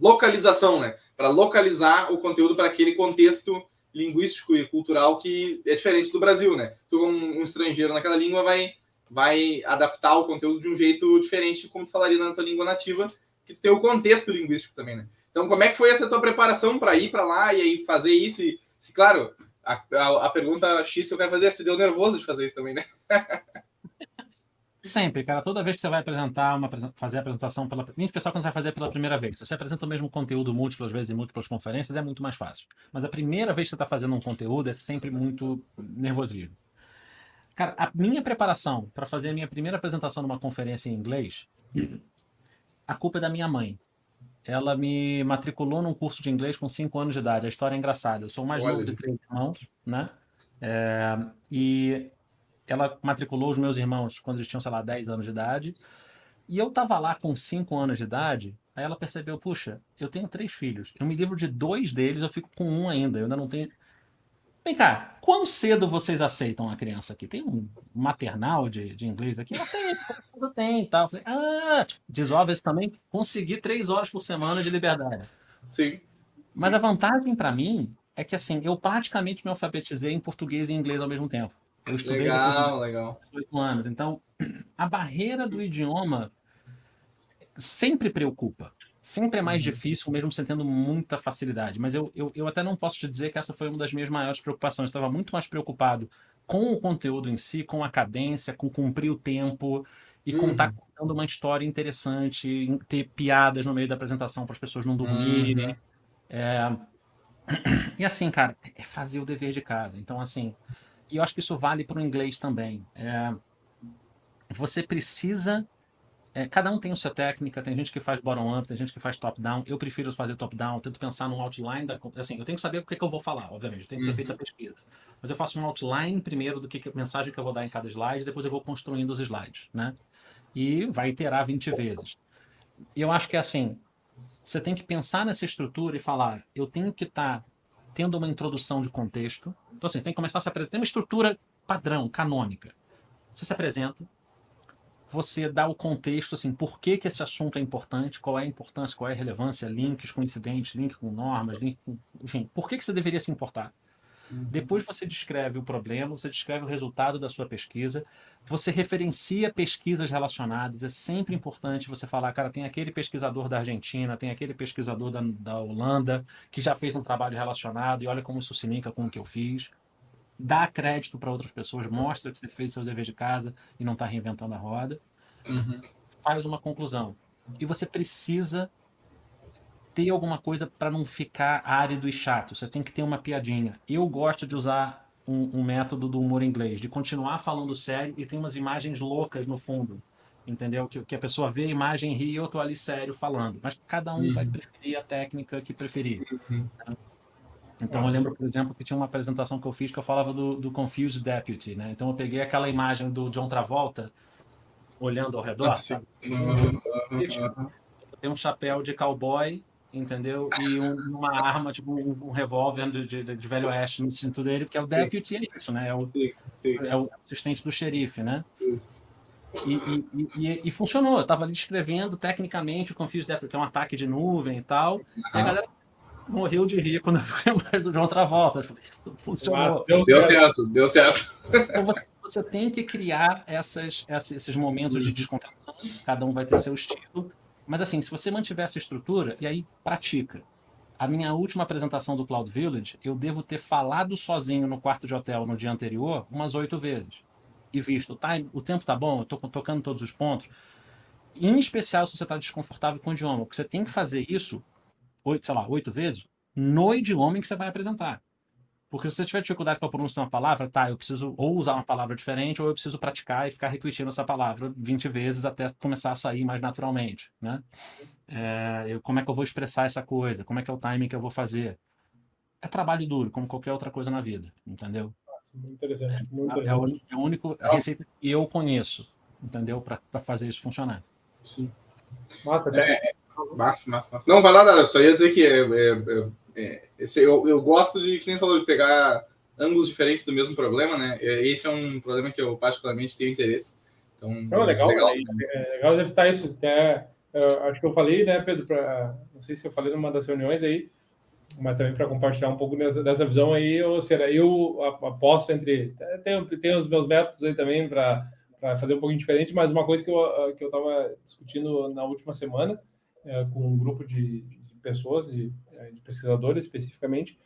localização, né? Para localizar o conteúdo para aquele contexto linguístico e cultural que é diferente do Brasil, né? Tu, como um estrangeiro naquela língua, vai vai adaptar o conteúdo de um jeito diferente, como tu falaria na tua língua nativa, que tem o contexto linguístico também, né? Então, como é que foi essa tua preparação para ir para lá e aí fazer isso? E, se, claro, a, a, a, pergunta X que eu quero fazer é se deu nervoso de fazer isso também, né? Sempre, cara. Toda vez que você vai apresentar, uma, fazer a apresentação pela. Especial quando você vai fazer pela primeira vez. Se você apresenta o mesmo conteúdo múltiplas vezes em múltiplas conferências, é muito mais fácil. Mas a primeira vez que você está fazendo um conteúdo é sempre muito nervosismo. Cara, a minha preparação para fazer a minha primeira apresentação numa conferência em inglês, a culpa é da minha mãe. Ela me matriculou num curso de inglês com 5 anos de idade. A história é engraçada. Eu sou o mais Olha. novo de três irmãos, né? É, e ela matriculou os meus irmãos quando eles tinham, sei lá, 10 anos de idade. E eu tava lá com 5 anos de idade. Aí ela percebeu, puxa, eu tenho três filhos. Eu me livro de dois deles, eu fico com um ainda. Eu ainda não tenho. Vem cá, quão cedo vocês aceitam a criança aqui? Tem um maternal de, de inglês aqui? Não tem, não tem tal. Falei, ah, desovas também consegui três horas por semana de liberdade. Sim. Mas a vantagem para mim é que assim, eu praticamente me alfabetizei em português e inglês ao mesmo tempo. Eu estudei legal, legal. oito anos. Então, a barreira do idioma sempre preocupa sempre é mais uhum. difícil, mesmo você tendo muita facilidade. Mas eu, eu, eu até não posso te dizer que essa foi uma das minhas maiores preocupações. Eu estava muito mais preocupado com o conteúdo em si, com a cadência, com cumprir o tempo e uhum. com estar contando uma história interessante, ter piadas no meio da apresentação para as pessoas não dormirem. Uhum. É... E assim, cara, é fazer o dever de casa. Então, assim, e eu acho que isso vale para o inglês também. É... Você precisa é, cada um tem a sua técnica, tem gente que faz bottom-up, tem gente que faz top-down. Eu prefiro fazer top-down, tento pensar num outline. Da, assim, eu tenho que saber o que, que eu vou falar, obviamente, eu tenho que ter uhum. feito a pesquisa. Mas eu faço um outline primeiro do que, que mensagem que eu vou dar em cada slide, depois eu vou construindo os slides, né? E vai iterar 20 vezes. E eu acho que é assim, você tem que pensar nessa estrutura e falar, eu tenho que estar tá tendo uma introdução de contexto. Então, assim, você tem que começar a se apresentar. Tem uma estrutura padrão, canônica. Você se apresenta, você dá o contexto, assim, por que, que esse assunto é importante, qual é a importância, qual é a relevância, links com incidentes, link com normas, link com, enfim, por que, que você deveria se importar? Depois você descreve o problema, você descreve o resultado da sua pesquisa, você referencia pesquisas relacionadas. É sempre importante você falar, cara, tem aquele pesquisador da Argentina, tem aquele pesquisador da, da Holanda que já fez um trabalho relacionado e olha como isso se linka com o que eu fiz. Dá crédito para outras pessoas, mostra que você fez seu dever de casa e não está reinventando a roda. Uhum. Faz uma conclusão. E você precisa ter alguma coisa para não ficar árido e chato. Você tem que ter uma piadinha. Eu gosto de usar um, um, método do humor inglês, de continuar falando sério e tem umas imagens loucas no fundo. Entendeu? Que, que a pessoa vê a imagem ri e eu tô ali sério falando. Mas cada um uhum. vai preferir a técnica que preferir. Uhum. Então Nossa. eu lembro, por exemplo, que tinha uma apresentação que eu fiz que eu falava do, do Confused Deputy, né? Então eu peguei aquela imagem do John Travolta olhando ao redor. Ah, uhum. Tem um chapéu de cowboy entendeu? E um, uma arma, tipo um, um revólver de, de, de, velho oeste no cinto dele, porque é o deputy, é isso, né? É o, sim, sim. é o assistente do xerife, né? Isso. E, e, e, e, funcionou. Eu tava ali descrevendo tecnicamente o Confused Deputy, que é um ataque de nuvem e tal. E a galera morreu de rir quando eu fui do João Travolta. Funcionou. Deu, deu certo, deu certo. Então você, você tem que criar essas, esses momentos de descontração. Cada um vai ter seu estilo mas assim, se você mantiver essa estrutura, e aí pratica. A minha última apresentação do Cloud Village, eu devo ter falado sozinho no quarto de hotel no dia anterior umas oito vezes. E visto, tá, o tempo tá bom, eu tô tocando todos os pontos. Em especial se você está desconfortável com o idioma, porque você tem que fazer isso, oito, sei lá, oito vezes, no idioma em que você vai apresentar. Porque se você tiver dificuldade com a pronúncia de uma palavra, tá, eu preciso ou usar uma palavra diferente ou eu preciso praticar e ficar repetindo essa palavra 20 vezes até começar a sair mais naturalmente, né? É, eu, como é que eu vou expressar essa coisa? Como é que é o timing que eu vou fazer? É trabalho duro, como qualquer outra coisa na vida, entendeu? Nossa, muito interessante. Muito é, interessante. É, a única receita que eu conheço, entendeu? Para fazer isso funcionar. Sim. Massa, é, massa, massa, massa. Não, vai lá, só ia dizer que é, é, é, esse, eu, eu gosto de, que nem falou, de pegar ângulos diferentes do mesmo problema, né? Esse é um problema que eu particularmente tenho interesse. Então, Não, legal, legal. É, legal estar isso. Até, acho que eu falei, né, Pedro, pra, não sei se eu falei numa das reuniões aí, mas também para compartilhar um pouco dessa, dessa visão aí, ou será eu aposto entre. Tem, tem os meus métodos aí também para fazer um pouquinho diferente, mas uma coisa que eu que eu estava discutindo na última semana é, com um grupo de pessoas, de é, de pesquisadores especificamente,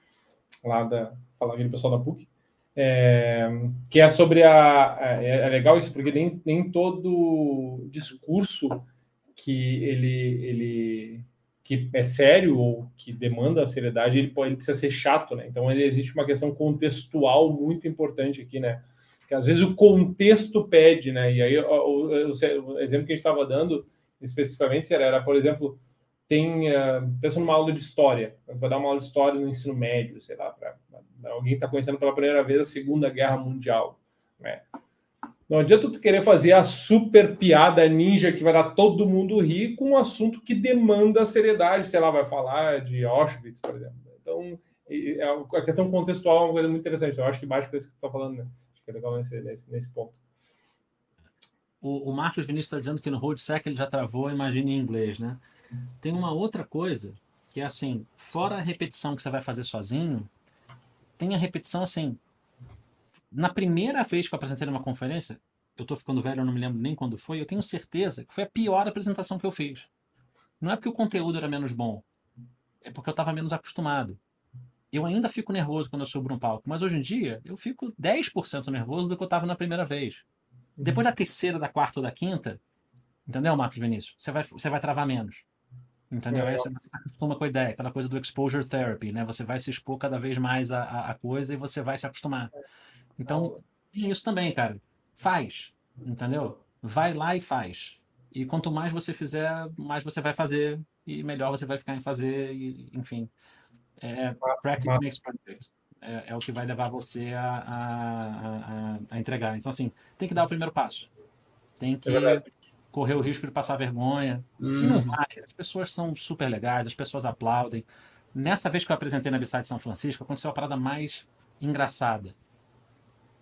lá da falar aquele pessoal da PUC, é, que é sobre a. É, é, legal isso, porque nem, nem todo discurso que ele, ele que é sério ou que demanda seriedade, ele, pode, ele precisa ser chato, né? Então existe uma questão contextual muito importante aqui, né? Que às vezes o contexto pede, né? E aí o, o, o exemplo que a gente estava dando especificamente era, era, por exemplo, tem, uh, pensa numa aula de história, vou dar uma aula de história no ensino médio, sei lá, para alguém está conhecendo pela primeira vez a Segunda Guerra Mundial. Né? Não adianta tu querer fazer a super piada ninja que vai dar todo mundo rir com um assunto que demanda seriedade, sei lá, vai falar de Auschwitz, por exemplo. Então, a questão contextual é uma coisa muito interessante. Eu acho que bate com isso que tu está falando, né? Acho que é legal nesse, nesse, nesse ponto. O, o Marcos Vinícius está dizendo que no RoadSec ele já travou, imagine em inglês, né? Tem uma outra coisa que é assim, fora a repetição que você vai fazer sozinho, tem a repetição assim. Na primeira vez que eu apresentei numa conferência, eu tô ficando velho, eu não me lembro nem quando foi, eu tenho certeza que foi a pior apresentação que eu fiz. Não é porque o conteúdo era menos bom, é porque eu estava menos acostumado. Eu ainda fico nervoso quando eu subo no palco, mas hoje em dia eu fico 10% nervoso do que eu estava na primeira vez. Depois da terceira, da quarta ou da quinta, entendeu, Marcos Vinícius? Você vai, você vai travar menos. Entendeu? É. Essa, você acostuma com a ideia, aquela coisa do exposure therapy, né? Você vai se expor cada vez mais a coisa e você vai se acostumar. Então, tem isso também, cara. Faz, entendeu? Vai lá e faz. E quanto mais você fizer, mais você vai fazer e melhor você vai ficar em fazer, e, enfim. É, practice makes perfect. É, é, o que vai levar você a, a, a, a, entregar. Então, assim, tem que dar o primeiro passo. Tem que é correr o risco de passar vergonha. Hum. E não uhum. vai. As pessoas são super legais, as pessoas aplaudem. Nessa vez que eu apresentei na Bissade São Francisco, aconteceu a parada mais engraçada.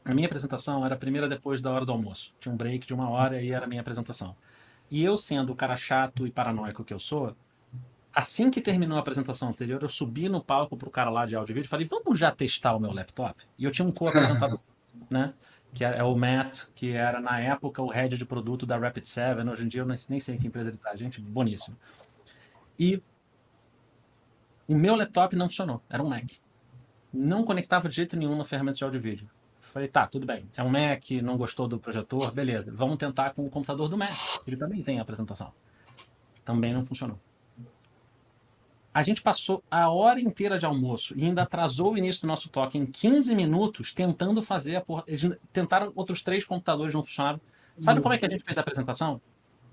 A minha apresentação era a primeira depois da hora do almoço. Tinha um break de uma hora e era a minha apresentação. E eu, sendo o cara chato e paranoico que eu sou, assim que terminou a apresentação anterior, eu subi no palco pro cara lá de áudio e vídeo e falei, vamos já testar o meu laptop? E eu tinha um co-apresentador, né? Que é o Matt, que era na época o head de produto da Rapid 7. Hoje em dia eu nem sei que empresa ele tá, gente boníssimo. E o meu laptop não funcionou, era um Mac. Não conectava de jeito nenhum na ferramenta de áudio e vídeo. Falei, tá, tudo bem. É um Mac, não gostou do projetor, beleza. Vamos tentar com o computador do Mac. Ele também tem a apresentação. Também não funcionou. A gente passou a hora inteira de almoço e ainda atrasou o início do nosso toque em 15 minutos tentando fazer a porra. Eles tentaram outros três computadores não funcionaram. Sabe como é que a gente fez a apresentação?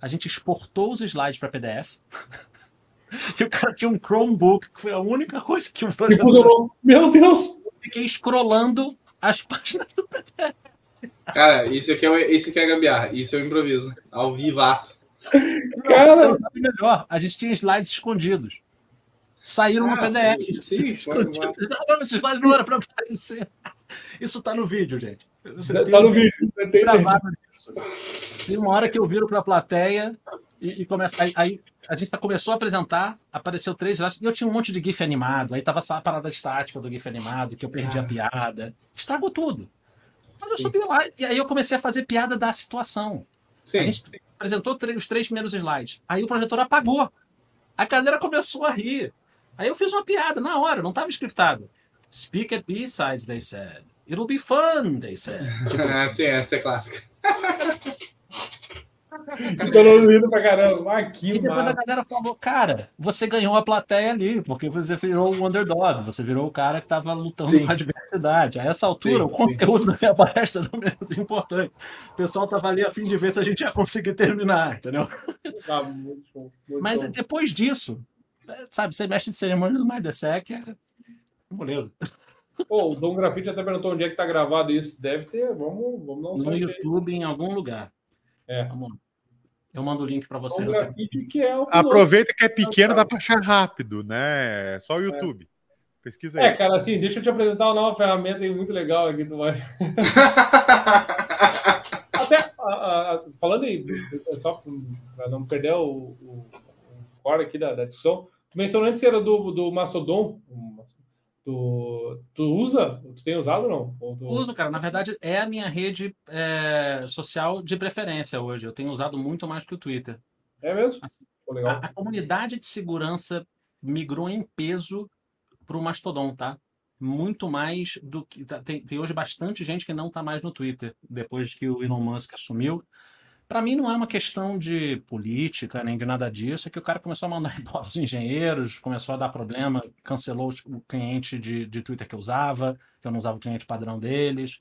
A gente exportou os slides para PDF. e o cara tinha um Chromebook, que foi a única coisa que o. Meu Deus! Fiquei scrollando as páginas do PDF. Cara, isso aqui é, isso aqui é gambiarra. Isso eu improviso. Ao vivaço. Cara, você sabe melhor. A gente tinha slides escondidos. Saíram ah, no PDF. Sim, sim, não, era para aparecer. Isso tá no vídeo, gente. Você tá no vídeo. vídeo gravado disso. Tem uma hora que eu viro para a plateia e, e começa. Aí, aí, a gente tá, começou a apresentar, apareceu três slides, e eu tinha um monte de GIF animado. Aí tava só a parada estática do GIF animado, que eu perdi ah. a piada. Estragou tudo. Mas eu subi lá e aí eu comecei a fazer piada da situação. Sim, a gente sim. apresentou os três primeiros slides. Aí o projetor apagou. A galera começou a rir. Aí eu fiz uma piada na hora, não estava scriptado. Speak at B-sides, they said. It'll be fun, they said. Tipo, ah, sim, essa é clássica. Ficou rindo pra caramba. Aqui, e depois mano. a galera falou, cara, você ganhou a plateia ali, porque você virou o underdog, você virou o cara que tava lutando sim. com a diversidade. A essa altura, sim, o conteúdo sim. da minha palestra não é menos importante. O pessoal tava ali a fim de ver se a gente ia conseguir terminar, entendeu? Ah, muito bom, muito Mas bom. depois disso, sabe, você mexe de cerimônia do Mindesec, é... beleza. Pô, o Dom Grafite até perguntou onde é que tá gravado isso. Deve ter, vamos, vamos dar um No YouTube, aí. em algum lugar. É. Vamos lá. Eu mando o link para você. Que é Aproveita que é pequeno, dá para achar rápido, né? É só o é. YouTube. É. Pesquisa aí. É, cara, assim, deixa eu te apresentar uma nova ferramenta muito legal aqui. Tu vai... Até a, a, falando aí, só para não perder o, o, o core aqui da, da discussão, tu mencionou antes que era do, do Mastodon, Tu, tu usa? Tu tem usado ou não? Ou tu... Uso, cara. Na verdade, é a minha rede é, social de preferência hoje. Eu tenho usado muito mais que o Twitter. É mesmo? Assim, a, a, comunidade de segurança migrou em peso para o Mastodon, tá? Muito mais do que. Tá, tem, tem hoje bastante gente que não está mais no Twitter, depois que o Elon Musk assumiu. Para mim não é uma questão de política nem de nada disso, é que o cara começou a mandar embora os engenheiros, começou a dar problema, cancelou o cliente de, de Twitter que eu usava, que eu não usava o cliente padrão deles.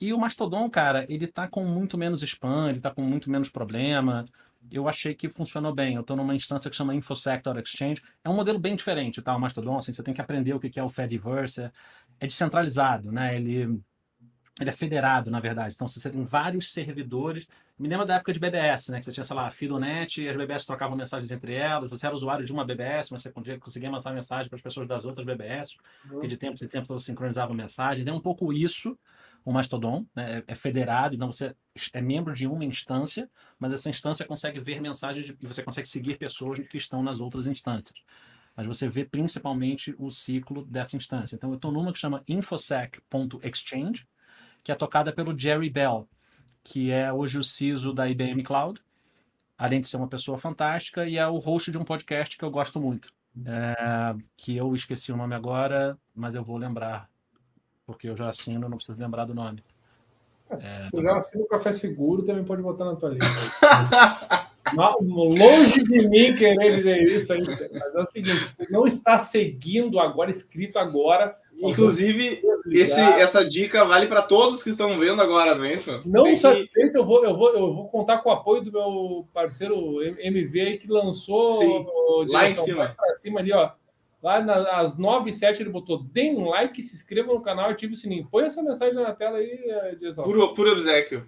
E o Mastodon, cara, ele tá com muito menos spam, ele tá com muito menos problema. Eu achei que funcionou bem. Eu estou numa instância que chama InfoSector Exchange. É um modelo bem diferente, tá? O Mastodon, assim, você tem que aprender o que é o Fediverse. É descentralizado, né? Ele ele é federado, na verdade. Então, você tem vários servidores. Me lembra da época de BBS, né? Que você tinha, sei lá, Fidonet e as BBS trocavam mensagens entre elas. Você era usuário de uma BBS, mas você conseguia mandar mensagem para as pessoas das outras BBS, que de tempo em tempo elas sincronizavam mensagens. É um pouco isso, o Mastodon. Né? É federado, então você é membro de uma instância, mas essa instância consegue ver mensagens e você consegue seguir pessoas que estão nas outras instâncias mas você vê principalmente o ciclo dessa instância. Então, eu estou numa que chama infosec.exchange, que é tocada pelo Jerry Bell, que é hoje o CISO da IBM Cloud, além de ser uma pessoa fantástica, e é o host de um podcast que eu gosto muito, é, que eu esqueci o nome agora, mas eu vou lembrar, porque eu já assino, não preciso lembrar do nome. É, eu já assino o Café Seguro, também pode botar na tua lista. Longe de mim querer dizer isso, mas é o seguinte: você não está seguindo agora, escrito agora, Inclusive, esse, essa dica vale para todos que estão vendo agora, não é isso? Não Tem satisfeito, que... eu, vou, eu, vou, eu vou contar com o apoio do meu parceiro MV aí, que lançou Sim, lá em cima. cima ali, ó. Lá nas, às 9 e 7 ele botou: deem um like, se inscrevam no canal ative o sininho. Põe essa mensagem na tela aí, Edson. Puro, puro obsequio.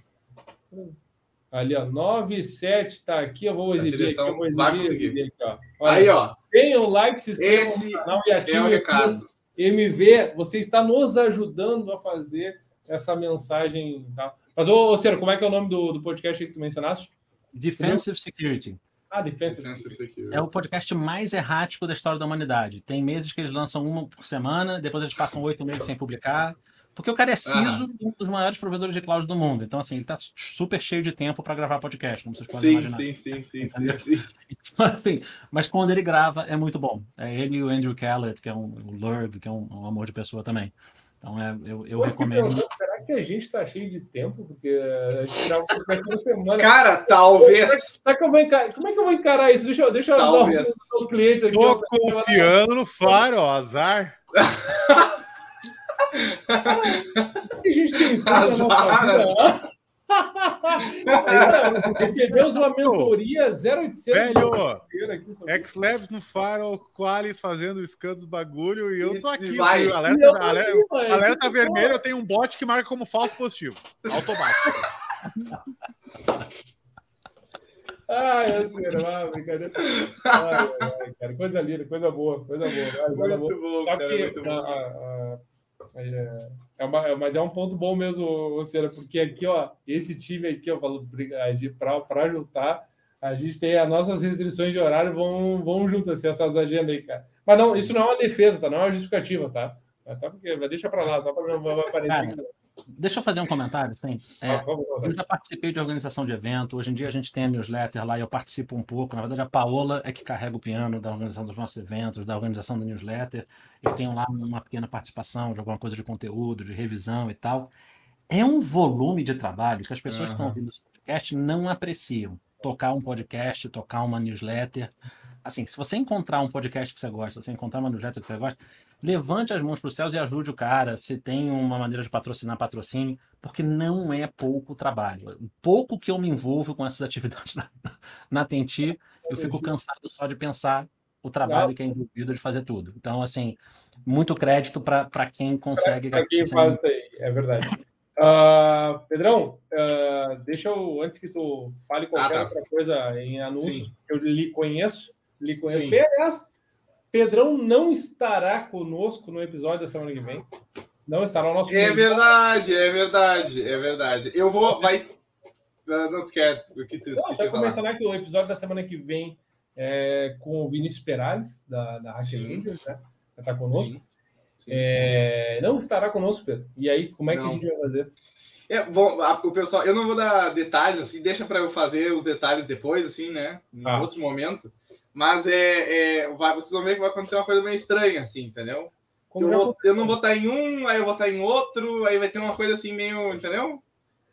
Ali, ó, 9 e 7 tá aqui, eu vou exibir aqui, eu vou exibir, exibir aqui, ó. Olha, aí, ó. Deem um like, se inscrevam Esse no canal e ative é o recado. MV, você está nos ajudando a fazer essa mensagem. Tá? Mas, ô, ô Ciro, como é que é o nome do, do podcast que tu mencionaste? Defensive Security. Ah, Defensive Defensive Security. Security. É o podcast mais errático da história da humanidade. Tem meses que eles lançam uma por semana, depois eles passam oito meses sem publicar. Porque o cara é CISO de um dos maiores provedores de cloud do mundo. Então, assim, ele tá super cheio de tempo para gravar podcast, como vocês podem Sim, imaginar. sim, sim, sim, sim, sim. Então, assim, mas quando ele grava, é muito bom. É ele e o Andrew Kellett, que é um, o Lurg, que é um, um amor de pessoa também. Então, é, eu, eu fiquei recomendo. pensando, será que a gente tá cheio de tempo? Porque a gente grava podcast toda semana. Cara, talvez. Será que eu vou encarar? Como é que eu vou encarar isso? Deixa eu, deixa eu avisar Talvez. os meus clientes aqui. Tô confiando no Faro, azar. O que a gente tem vida? Cara, Recebemos uma mentoria 0800 Velho. X-Labs no Faro, Qualis fazendo os cantos bagulho e eu tô aqui. vai. viu? Alerta, eu alerta, mano. alerta vermelho, eu tenho um bot que marca como falso positivo. Automático. Ai, eu sei, ah, brincadeira. Ai, ai, cara, coisa linda, coisa boa, coisa boa. Coisa boa. Muito bom, Só cara, que, muito a- bom. a- a- é, é uma- é- mas é um ponto bom mesmo, Cera, porque aqui, ó, esse time aqui, eu falo, para juntar, a gente tem as nossas restrições de horário, vão, vão junto, assim, essas agendas aí, cara. Mas não, isso não é uma defesa, tá? Não é uma justificativa, tá? Mas tá porque, mas deixa pra lá, só pra não vai aparecer. Cara. Deixa eu fazer um comentário, sim. É, Ah, vamos. Eu já participei de organização de evento. Hoje em dia a gente tem a newsletter lá e eu participo um pouco. Na verdade, a Paola é que carrega o piano da organização dos nossos eventos, da organização da newsletter. Eu tenho lá uma pequena participação de alguma coisa de conteúdo, de revisão e tal. É um volume de trabalho que as pessoas que estão ouvindo esse podcast não apreciam. Tocar um podcast, tocar uma newsletter. Assim, se você encontrar um podcast que você gosta, se você encontrar uma newsletter que você gosta, levante as mãos para os céus e ajude o cara. Se tem uma maneira de patrocinar, patrocine, porque não é pouco trabalho. Pouco que eu me envolvo com essas atividades na, na Tenti, eu fico cansado só de pensar o trabalho que é envolvido de fazer tudo. Então, assim, muito crédito para quem consegue. Para quem faz isso aí, é verdade. Ah, Pedrão, ah, deixa eu, antes que tu fale qualquer Ah, tá. outra coisa em anúncio, Sim. que eu lhe conheço, lhe bem, aliás, Pedrão não estará conosco no episódio da semana que vem. Não estará o nosso. É verdade, é verdade, é verdade. Eu vou. Vai. Não, tu quer. O que tu, Não, que tu só falar? mencionar que o episódio da semana que vem é com o Vinícius Perales, da, da Hacker né? Estar conosco. Sim, sim. É, não estará conosco, Pedro. E aí, como é que Não. a gente vai fazer? É, bom, a- o pessoal, eu não vou dar detalhes, assim, deixa para eu fazer os detalhes depois, assim, né? Em Ah. outro momento. Mas é, é vai, vocês vão ver que vai acontecer uma coisa meio estranha, assim, entendeu? Eu, vou- eu não vou estar em um, aí eu vou estar em outro, aí vai ter uma coisa assim meio, entendeu?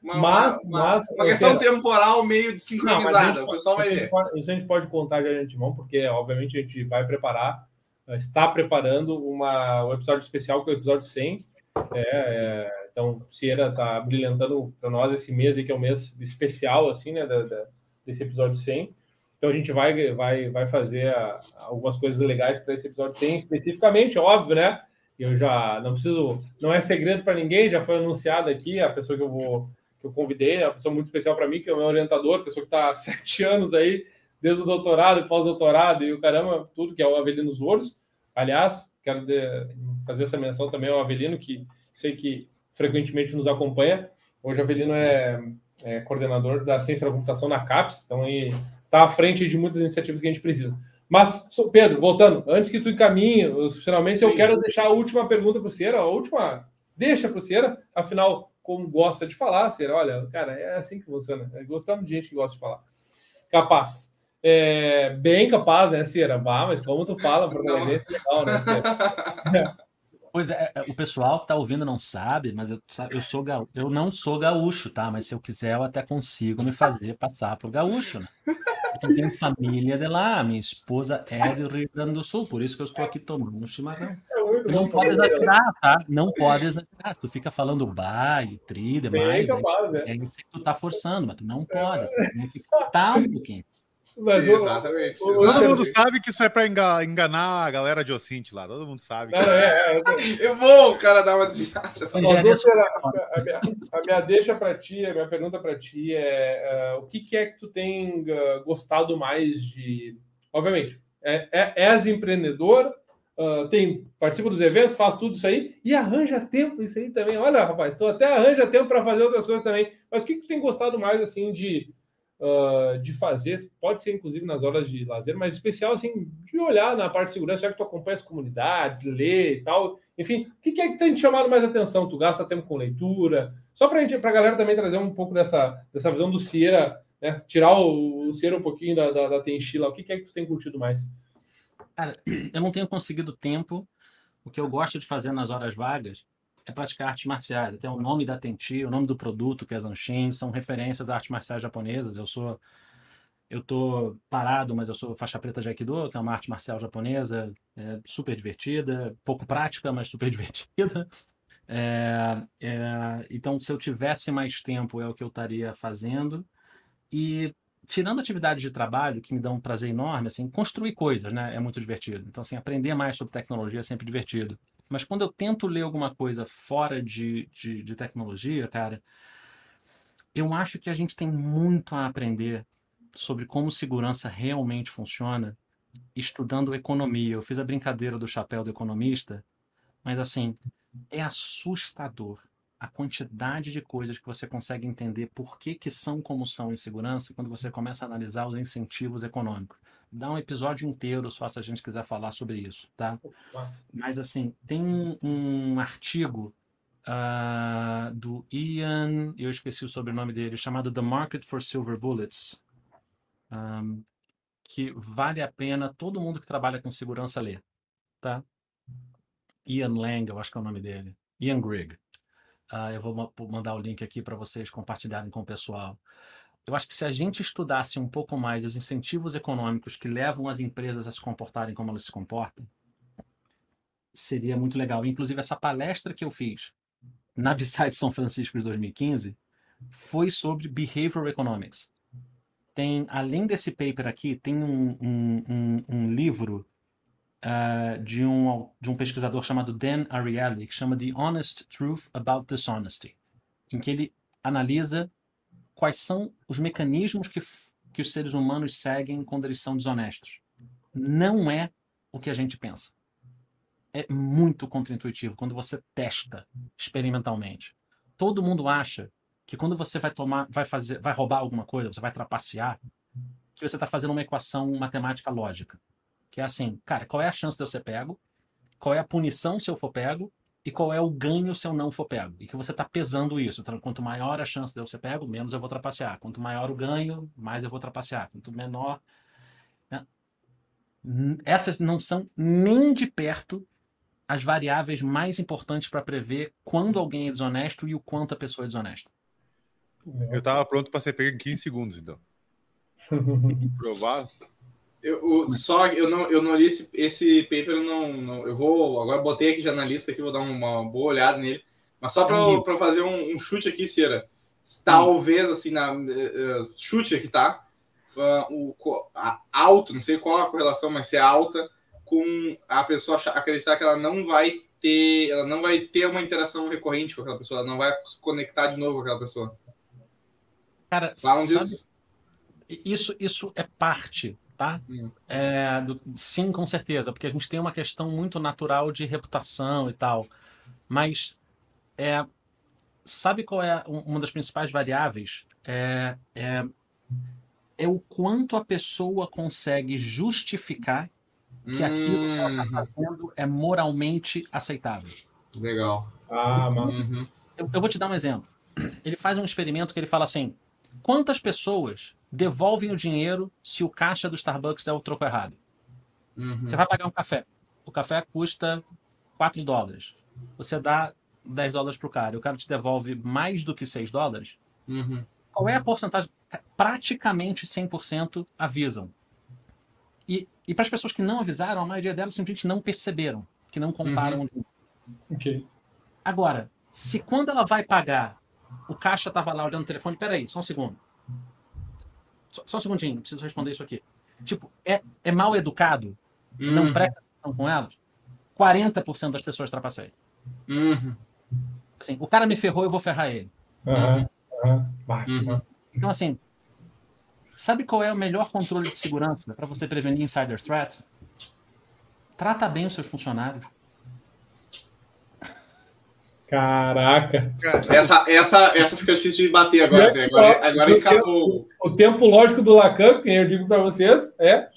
Uma, Mas- uma, mas, uma questão temporal meio desincronizada. o pessoal vai ver. pode- Isso a gente pode contar já de antemão, porque obviamente a gente vai preparar, eh, está preparando uma, um episódio especial, que é o episódio 100. É, é, então, Sierra está brilhantando para nós esse mês, aí, que é um mês especial, assim, né, da- da- desse episódio 100. Então, a gente vai, vai, vai fazer a- algumas coisas legais para esse episódio 100, especificamente, óbvio, né? Eu já não preciso, não é segredo para ninguém, já foi anunciado aqui a pessoa que eu vou que eu convidei, é uma pessoa muito especial para mim, que é o meu orientador, pessoa que está há sete anos aí, desde o doutorado e pós-doutorado e o caramba, tudo, que é o Avelino Ouros. Aliás, quero fazer essa menção também ao Avelino, que sei que frequentemente nos acompanha. Hoje o Avelino é, é coordenador da ciência da computação na CAPES, então aí está à frente de muitas iniciativas que a gente precisa. Mas, Pedro, voltando, antes que tu encaminhe, os- finalmente eu quero deixar a última pergunta para o Cera, a última, deixa para o Cera, afinal, como gosta de falar, Cera, olha, cara, é assim que funciona. Gostamos de gente que gosta de falar. Capaz. É, bem capaz, né, Cera? Bah, mas como tu fala. Alegrense é legal, né, Cera? Pois é, é, o pessoal que tá ouvindo não sabe, mas eu, sa- eu sou gaú- eu não sou gaúcho, tá? Mas se eu quiser, eu até consigo me fazer passar por gaúcho, né? Eu tenho família de lá, minha esposa é do Rio Grande do Sul, por isso que eu estou aqui tomando um chimarrão. É não pode exagerar, tá? Não pode exagerar. Se tu fica falando bar e tri demais, daí capaz, né? é isso que tu tá forçando, mas tu não pode. Tu tem que cortar um pouquinho. Mas Exatamente. o- Todo exatamente. mundo sabe que isso é pra enga- enganar a galera de Ocinte lá. Todo mundo sabe. Não, é, é, É bom o cara dar uma desviada. A minha deixa para ti, a minha pergunta para ti é uh, o que, que é que tu tem uh, gostado mais de. Obviamente, é, é, és empreendedor, uh, tem, participa dos eventos, faz tudo isso aí e arranja tempo isso aí também. Olha, rapaz, tu até arranja tempo para fazer outras coisas também. Mas o que, que tu tem gostado mais assim de uh, de fazer, pode ser inclusive nas horas de lazer, mas especial assim, de olhar na parte de segurança, já que tu acompanha as comunidades, ler e tal. Enfim, o que, que é que tem te chamado mais atenção? Tu gasta tempo com leitura? Só para a galera também trazer um pouco dessa, dessa visão do Cieira, né? tirar o, o Cieira um pouquinho da, da, da Tenchila. O que, que é que tu tem curtido mais? Cara, eu não tenho conseguido tempo. O que eu gosto de fazer nas horas vagas é praticar artes marciais. Até o nome da Tenti, o nome do produto, que é Zanshin, são referências a artes marciais japonesas. Eu sou eu tô parado, mas eu sou faixa preta de Aikido, que é uma arte marcial japonesa, é super divertida, pouco prática, mas super divertida. É, é, então, se eu tivesse mais tempo, é o que eu estaria fazendo. E tirando atividades de trabalho, que me dão um prazer enorme, assim, construir coisas, né, é muito divertido. Então, assim, aprender mais sobre tecnologia é sempre divertido. Mas quando eu tento ler alguma coisa fora de, de, de tecnologia, cara, eu acho que a gente tem muito a aprender sobre como segurança realmente funciona estudando economia. Eu fiz a brincadeira do chapéu do economista, mas assim, é assustador a quantidade de coisas que você consegue entender por que, que são como são em segurança quando você começa a analisar os incentivos econômicos dá um episódio inteiro só se a gente quiser falar sobre isso, tá? Mas assim, tem um, artigo uh, do Ian, eu esqueci o sobrenome dele, chamado The Market for Silver Bullets, um, que vale a pena todo mundo que trabalha com segurança ler, tá? Ian Lang, eu acho que é o nome dele. Ian Grigg. Uh, eu vou mandar o link aqui para vocês compartilharem com o pessoal. Eu acho que se a gente estudasse um pouco mais os incentivos econômicos que levam as empresas a se comportarem como elas se comportam, seria muito legal. Inclusive, essa palestra que eu fiz na Beside São Francisco de 2015 foi sobre Behavioral Economics. Tem, além desse paper aqui, tem um, um, um, um livro uh, de, um, de um pesquisador chamado Dan Ariely, que chama The Honest Truth About Dishonesty, em que ele analisa quais são os mecanismos que, que os seres humanos seguem quando eles são desonestos. Não é o que a gente pensa. É muito contraintuitivo quando você testa experimentalmente. Todo mundo acha que quando você vai tomar, vai fazer, vai roubar alguma coisa, você vai trapacear, que você está fazendo uma equação matemática lógica. Que é assim, cara, qual é a chance de eu ser pego? Qual é a punição se eu for pego? E qual é o ganho se eu não for pego. E que você está pesando isso. Então, quanto maior a chance de eu ser pego, menos eu vou trapacear. Quanto maior o ganho, mais eu vou trapacear. Quanto menor. Né? Essas não são nem de perto as variáveis mais importantes para prever quando alguém é desonesto e o quanto a pessoa é desonesta. Eu estava pronto para ser pego em 15 segundos, então. Provável. Eu, só eu não, eu não li esse, esse paper, eu não, não, eu vou agora botei aqui já na lista aqui, vou dar uma boa olhada nele. Mas só para fazer um, um, chute aqui, Cira. Talvez assim na uh, chute aqui, tá? Uh, o a, alto, não sei qual a correlação, mas se é alta com a pessoa achar, acreditar que ela não vai ter, ela não vai ter uma interação recorrente com aquela pessoa, ela não vai se conectar de novo com aquela pessoa. Cara, Falam sabe, disso? Isso, isso é parte tá? Hum. É, do, sim, com certeza, porque a gente tem uma questão muito natural de reputação e tal. Mas é, sabe qual é uma das principais variáveis? É, é, é o quanto a pessoa consegue justificar que aquilo que ela está uhum. fazendo é moralmente aceitável. Legal. Ah, mas... Uhum. Eu, eu vou te dar um exemplo. Ele faz um experimento que ele fala assim: quantas pessoas devolvem o dinheiro se o caixa do Starbucks der o troco errado. Uhum. Você vai pagar um café. O café custa 4 dólares. Você dá 10 dólares para o cara e o cara te devolve mais do que 6 dólares. Uhum. Qual é a porcentagem? Praticamente 100% avisam. E, e para as pessoas que não avisaram, a maioria delas simplesmente não perceberam, que não comparam. Uhum. Okay. Agora, se quando ela vai pagar, o caixa estava lá olhando o telefone, peraí, só um segundo só, só um segundinho, preciso responder isso aqui. Tipo, é, é mal educado? Uhum. Não presta atenção com elas? 40% das pessoas trapaceiam. Uhum. Assim, o cara me ferrou, eu vou ferrar ele. Uhum. Uhum. Então, assim, sabe qual é o melhor controle de segurança para você prevenir insider threat? Trata bem os seus funcionários. Caraca. Essa, essa, essa fica difícil de bater agora. Né? Agora, agora acabou. O tempo lógico do Lacan, que eu digo para vocês, é.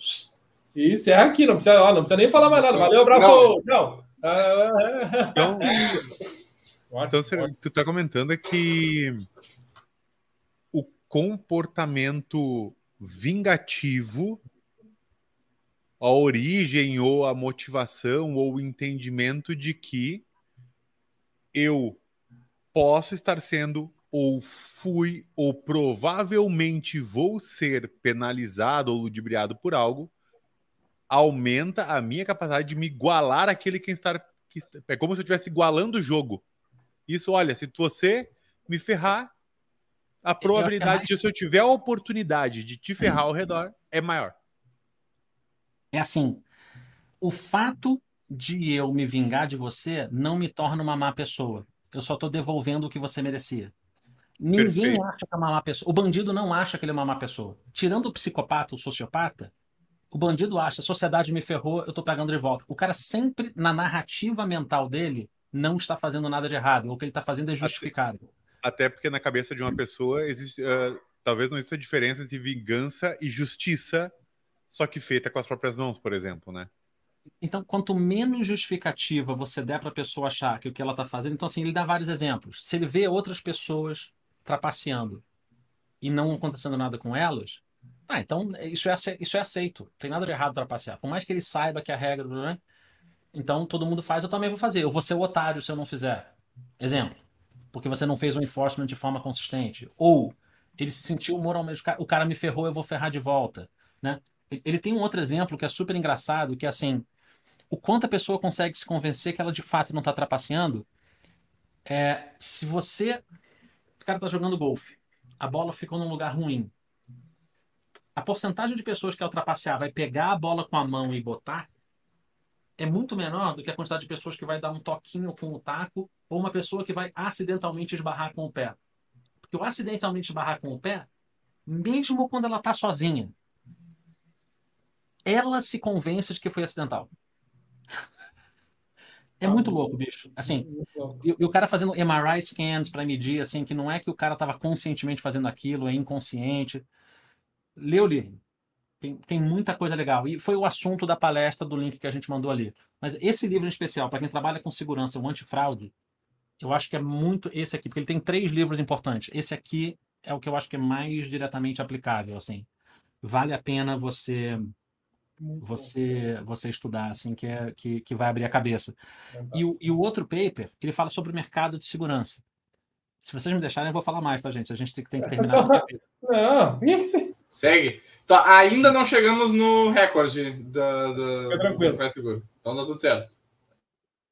E encerra aqui, não precisa, não precisa nem falar mais nada. Valeu, abraço. Não. não. Então, então você, tu está comentando é que o comportamento vingativo, a origem ou a motivação ou o entendimento de que eu posso estar sendo ou fui ou provavelmente vou ser penalizado ou ludibriado por algo, aumenta a minha capacidade de me igualar àquele que está. Que, é como se eu estivesse igualando o jogo. Isso, olha, se você me ferrar, a probabilidade de se eu tiver a oportunidade de te ferrar ao redor é maior. É assim, o fato de eu me vingar de você não me torna uma má pessoa. Eu só estou devolvendo o que você merecia. Ninguém Perfeito. acha que é uma má pessoa. O bandido não acha que ele é uma má pessoa. Tirando o psicopata, o sociopata, o bandido acha, a sociedade me ferrou, eu estou pagando de volta. O cara sempre, na narrativa mental dele, não está fazendo nada de errado. O que ele está fazendo é justificado. Até, até, porque na cabeça de uma pessoa existe. Uh, talvez não exista diferença entre vingança e justiça, só que feita com as próprias mãos, por exemplo, né? Então, quanto menos justificativa você der para a pessoa achar que o que ela está fazendo, então assim, ele dá vários exemplos. Se ele vê outras pessoas trapaceando e não acontecendo nada com elas, ah, então isso é, isso é aceito. Não tem nada de errado trapacear. Por mais que ele saiba que a regra, né? Então todo mundo faz, eu também vou fazer. Eu vou ser o otário se eu não fizer. Exemplo. Porque você não fez o enforcement de forma consistente. Ou ele se sentiu moralmente, o cara me ferrou, eu vou ferrar de volta, né? Ele tem um outro exemplo que é super engraçado, que é assim, o quanto a pessoa consegue se convencer que ela de fato não está trapaceando. É, se você. O cara está jogando golfe, a bola ficou num lugar ruim. A porcentagem de pessoas que ao trapacear vai pegar a bola com a mão e botar é muito menor do que a quantidade de pessoas que vai dar um toquinho com o taco ou uma pessoa que vai acidentalmente esbarrar com o pé. Porque o acidentalmente esbarrar com o pé, mesmo quando ela está sozinha, ela se convence de que foi acidental. É muito louco, bicho. Assim, e, e, o cara fazendo MRI scans para medir, assim, que não é que o cara estava conscientemente fazendo aquilo, é inconsciente. Lê o livro. Tem, tem muita coisa legal. E foi o assunto da palestra do link que a gente mandou ali. Mas esse livro em especial, para quem trabalha com segurança, o antifraude, eu acho que é muito esse aqui, porque ele tem três livros importantes. Esse aqui é o que eu acho que é mais diretamente aplicável, assim. Vale a pena você você você estudar assim que é que, que vai abrir a cabeça. E o, e o outro paper ele fala sobre o mercado de segurança. Se vocês me deixarem eu vou falar mais tá gente? A gente tem, tem que terminar não. Segue. Então, ainda não chegamos no recorde da, da do Café Seguro. Então tá tudo certo.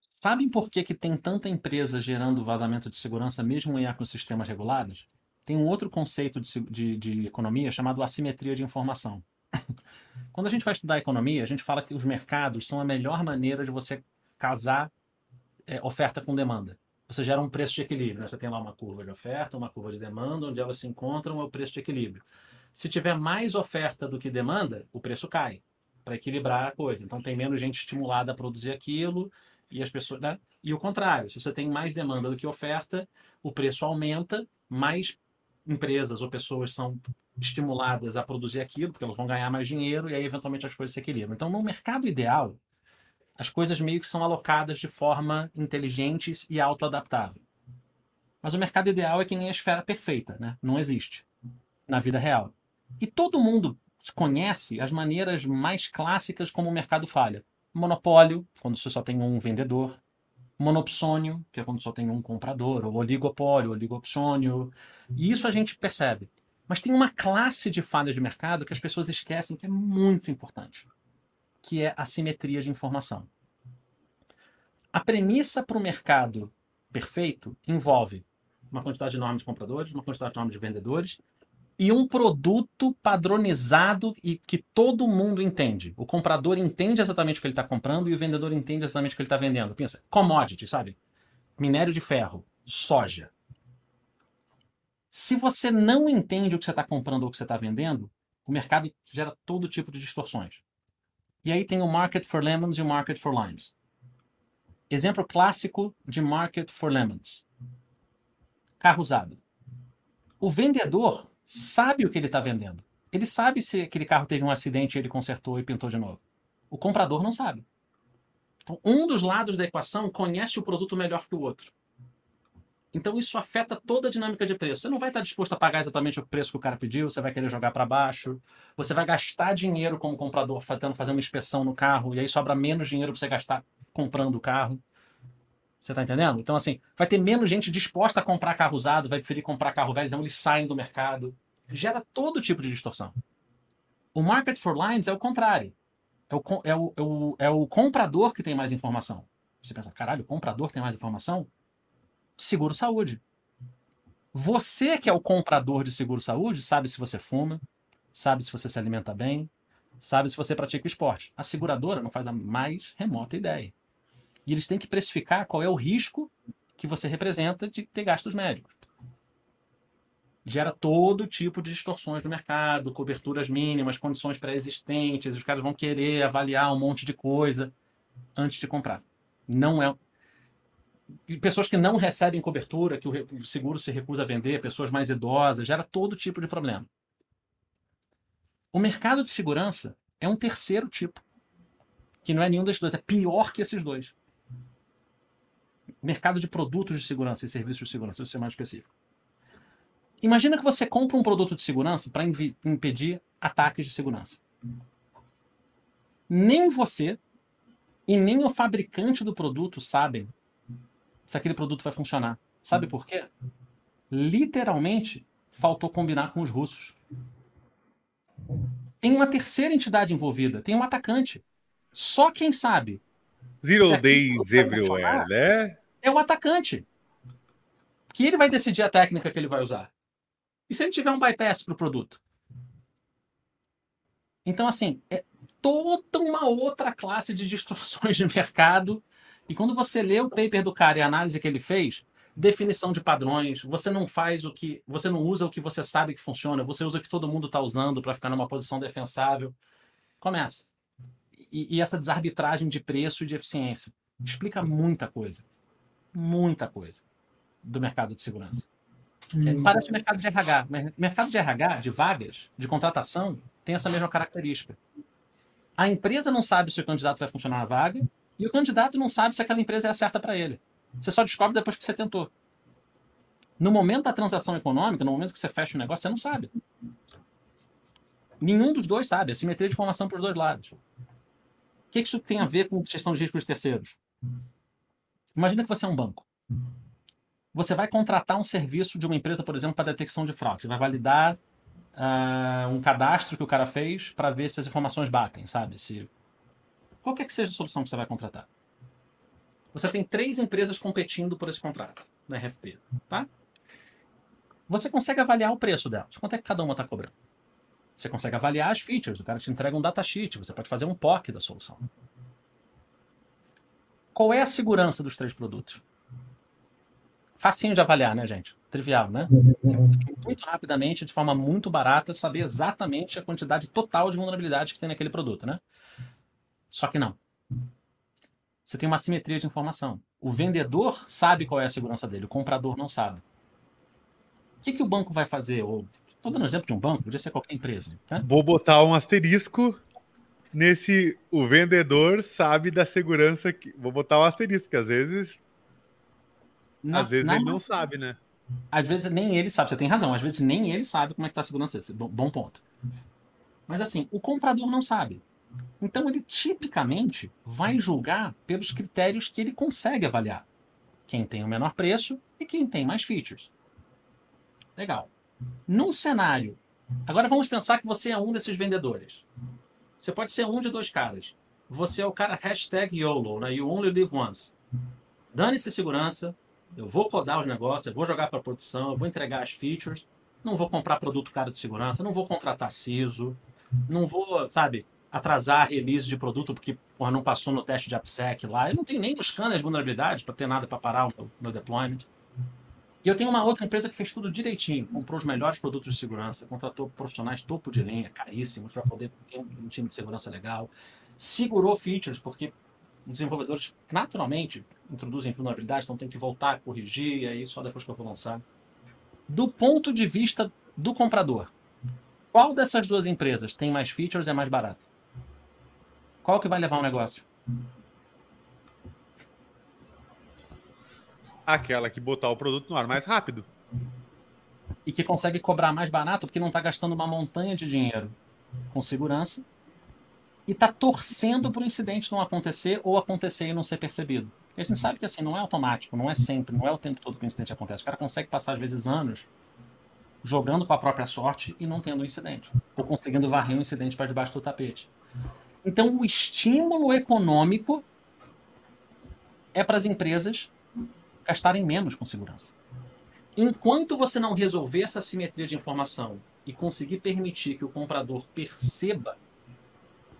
Sabem por que que tem tanta empresa gerando vazamento de segurança mesmo em ecossistemas regulados? Tem um outro conceito de, de, de economia chamado assimetria de informação quando a gente vai estudar economia, a gente fala que os mercados são a melhor maneira de você casar é, oferta com demanda. Você gera um preço de equilíbrio. Né? Você tem lá uma curva de oferta, uma curva de demanda, onde elas se encontram é o preço de equilíbrio. Se tiver mais oferta do que demanda, o preço cai para equilibrar a coisa. Então tem menos gente estimulada a produzir aquilo e as pessoas. Né? E o contrário, se você tem mais demanda do que oferta, o preço aumenta, mais empresas ou pessoas são estimuladas a produzir aquilo, porque elas vão ganhar mais dinheiro e aí eventualmente as coisas se equilibram. Então, no mercado ideal, as coisas meio que são alocadas de forma inteligente e autoadaptável. Mas o mercado ideal é que nem a esfera perfeita, né? Não existe na vida real. E todo mundo conhece as maneiras mais clássicas como o mercado falha. Monopólio, quando você só tem um vendedor. Monopsônio, que é quando só tem um comprador. Ou oligopólio, oligopsônio. E isso a gente percebe. Mas tem uma classe de falha de mercado que as pessoas esquecem que é muito importante, que é a simetria de informação. A premissa para o mercado perfeito envolve uma quantidade enorme de compradores, uma quantidade enorme de vendedores e um produto padronizado e que todo mundo entende. O comprador entende exatamente o que ele está comprando e o vendedor entende exatamente o que ele está vendendo. Pensa, commodity, sabe? Minério de ferro, soja. Se você não entende o que você está comprando ou o que você está vendendo, o mercado gera todo tipo de distorções. E aí tem o market for lemons e o market for limes. Exemplo clássico de market for lemons. Carro usado. O vendedor sabe o que ele está vendendo. Ele sabe se aquele carro teve um acidente ele consertou e pintou de novo. O comprador não sabe. Então, um dos lados da equação conhece o produto melhor que o outro. Então, isso afeta toda a dinâmica de preço. Você não vai estar disposto a pagar exatamente o preço que o cara pediu, você vai querer jogar para baixo, você vai gastar dinheiro como comprador tentando fazer uma inspeção no carro, e aí sobra menos dinheiro para você gastar comprando o carro. Você está entendendo? Então, assim, vai ter menos gente disposta a comprar carro usado, vai preferir comprar carro velho, então eles saem do mercado. Gera todo tipo de distorção. O market for lines é o contrário. É o, é o, é o, é o comprador que tem mais informação. Você pensa, caralho, o comprador tem mais informação? Seguro saúde. Você que é o comprador de seguro saúde, sabe se você fuma, sabe se você se alimenta bem, sabe se você pratica esporte. A seguradora não faz a mais remota ideia. E eles têm que precificar qual é o risco que você representa de ter gastos médicos. Gera todo tipo de distorções no mercado, coberturas mínimas, condições pré-existentes, os caras vão querer avaliar um monte de coisa antes de comprar. Não é. Pessoas que não recebem cobertura, que o seguro se recusa a vender, pessoas mais idosas, gera todo tipo de problema. O mercado de segurança é um terceiro tipo, que não é nenhum desses dois, é pior que esses dois mercado de produtos de segurança e serviços de segurança, isso é mais específico. Imagina que você compra um produto de segurança para impedir ataques de segurança. Nem você e nem o fabricante do produto sabem se aquele produto vai funcionar. Sabe por quê? Literalmente faltou combinar com os russos. Tem uma terceira entidade envolvida, tem um atacante. Só quem sabe. Zero days everywhere, né? É o atacante. Que ele vai decidir a técnica que ele vai usar. E se ele tiver um bypass para o produto? Então, assim, é toda uma outra classe de distorções de mercado. E quando você lê o paper do cara e a análise que ele fez, definição de padrões, você não faz o que. Você não usa o que você sabe que funciona, você usa o que todo mundo está usando para ficar numa posição defensável. Começa. E, e essa desarbitragem de preço e de eficiência. Explica muita coisa muita coisa do mercado de segurança. Hum. Parece o mercado de RH. Mercado de RH, de vagas, de contratação, tem essa mesma característica. A empresa não sabe se o candidato vai funcionar na vaga e o candidato não sabe se aquela empresa é a certa para ele. Você só descobre depois que você tentou. No momento da transação econômica, no momento que você fecha o negócio, você não sabe. Nenhum dos dois sabe. A simetria de informação para os dois lados. O que isso tem a ver com gestão de riscos terceiros? Imagina que você é um banco. Você vai contratar um serviço de uma empresa, por exemplo, para detecção de fraude. Você vai validar uh, um cadastro que o cara fez para ver se as informações batem, sabe? Se qualquer que seja a solução que você vai contratar. Você tem três empresas competindo por esse contrato na RFP, tá? Você consegue avaliar o preço delas. Quanto é que cada uma está cobrando? Você consegue avaliar as features. O cara te entrega um datasheet. Você pode fazer um POC da solução. Qual é a segurança dos três produtos? Facinho de avaliar, né, gente? Trivial, né? Você consegue muito rapidamente, de forma muito barata, saber exatamente a quantidade total de vulnerabilidade que tem naquele produto, né? Só que não. Você tem uma simetria de informação. O vendedor sabe qual é a segurança dele, o comprador não sabe. O que, que o banco vai fazer? Estou dando um exemplo de um banco, podia ser qualquer empresa. Né? Vou botar um asterisco nesse o vendedor sabe da segurança que vou botar o um asterisco, que às vezes na, às vezes na, ele não sabe, né? Às vezes nem ele sabe, você tem razão, às vezes nem ele sabe como é que tá a segurança desse. Bom, bom ponto. Mas assim, o comprador não sabe. Então ele tipicamente vai julgar pelos critérios que ele consegue avaliar. Quem tem o menor preço e quem tem mais features. Legal. Num cenário. Agora vamos pensar que você é um desses vendedores. Você pode ser um de dois caras. Você é o cara hashtag YOLO, né? You only live once. Dane-se segurança, eu vou codar os negócios, eu vou jogar para produção, eu vou entregar as features, não vou comprar produto caro de segurança, não vou contratar CISO, não vou, sabe, atrasar a release de produto porque porra, não passou no teste de AppSec lá. Eu não tenho nem os scanners de vulnerabilidade para ter nada para parar o meu, deployment. E eu tenho uma outra empresa que fez tudo direitinho, comprou os melhores produtos de segurança, contratou profissionais topo de linha, caríssimos, para poder ter um time de segurança legal, segurou features, porque desenvolvedores naturalmente introduzem vulnerabilidades, então tem que voltar a corrigir, e aí só depois que eu vou lançar. Do ponto de vista do comprador, qual dessas duas empresas tem mais features e é mais barata? Qual que vai levar o negócio? Aquela que botar o produto no ar mais rápido. E que consegue cobrar mais barato porque não está gastando uma montanha de dinheiro com segurança e está torcendo para o incidente não acontecer ou acontecer e não ser percebido. A gente sabe que assim não é automático, não é sempre, não é o tempo todo que o incidente acontece. O cara consegue passar às vezes anos jogando com a própria sorte e não tendo um incidente, ou conseguindo varrer um incidente para debaixo do tapete. Então o estímulo econômico é para as empresas gastarem menos com segurança. Enquanto você não resolver essa simetria de informação e conseguir permitir que o comprador perceba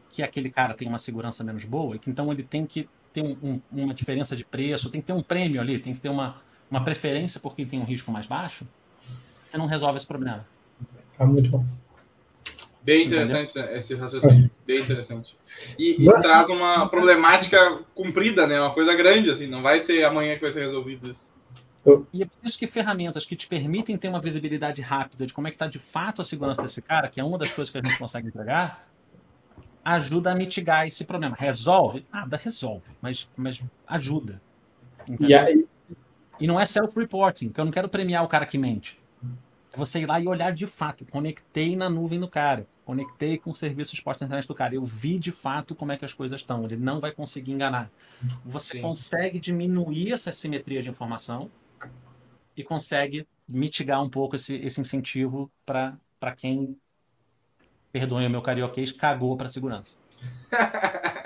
que aquele cara tem uma segurança menos boa e que então ele tem que ter um, um, uma diferença de preço, tem que ter um prêmio ali, tem que ter uma, uma preferência por quem tem um risco mais baixo, você não resolve esse problema. Tá muito bom. Bem interessante Entendeu? esse raciocínio, bem interessante. E, e, traz uma problemática cumprida, né? Uma coisa grande, assim, não vai ser amanhã que vai ser resolvido isso. E é por isso que ferramentas que te permitem ter uma visibilidade rápida de como é que está de fato a segurança desse cara, que é uma das coisas que a gente consegue entregar, ajuda a mitigar esse problema. Resolve? Nada resolve, mas, mas ajuda. E, aí... e não é self-reporting, que eu não quero premiar o cara que mente. É você ir lá e olhar de fato. Conectei na nuvem do cara. Conectei com o serviço de exposto na internet do cara. Eu vi de fato como é que as coisas estão. Ele não vai conseguir enganar. Você Sim. consegue diminuir essa simetria de informação e consegue mitigar um pouco esse, esse incentivo para quem perdoem o meu carioquês, cagou para segurança.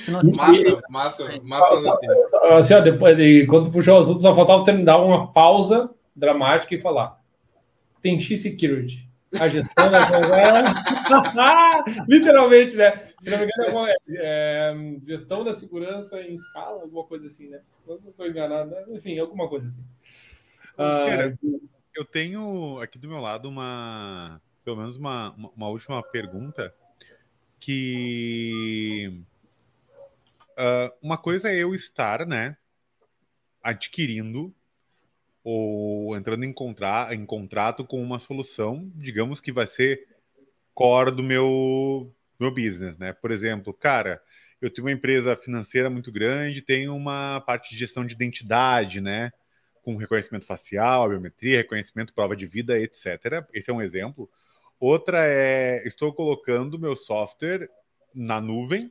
Senão, massa, massa, massa. Assim, ó, depois, de, quando puxou os outros, só faltava terminar uma pausa dramática e falar. Tem X-Security. A gestão da Literalmente, né? Se não me engano, é, é, gestão da segurança em escala, alguma coisa assim, né? Não estou enganado, né? Enfim, alguma coisa assim. Ah, eu tenho aqui do meu lado uma pelo menos uma, uma última pergunta que uh, uma coisa é eu estar, né, adquirindo ou entrando em, contra, em contrato com uma solução, digamos que vai ser core do meu meu business, né? Por exemplo, cara, eu tenho uma empresa financeira muito grande, tenho uma parte de gestão de identidade, né? Com reconhecimento facial, biometria, reconhecimento, prova de vida, etc. Esse é um exemplo. Outra é estou colocando meu software na nuvem,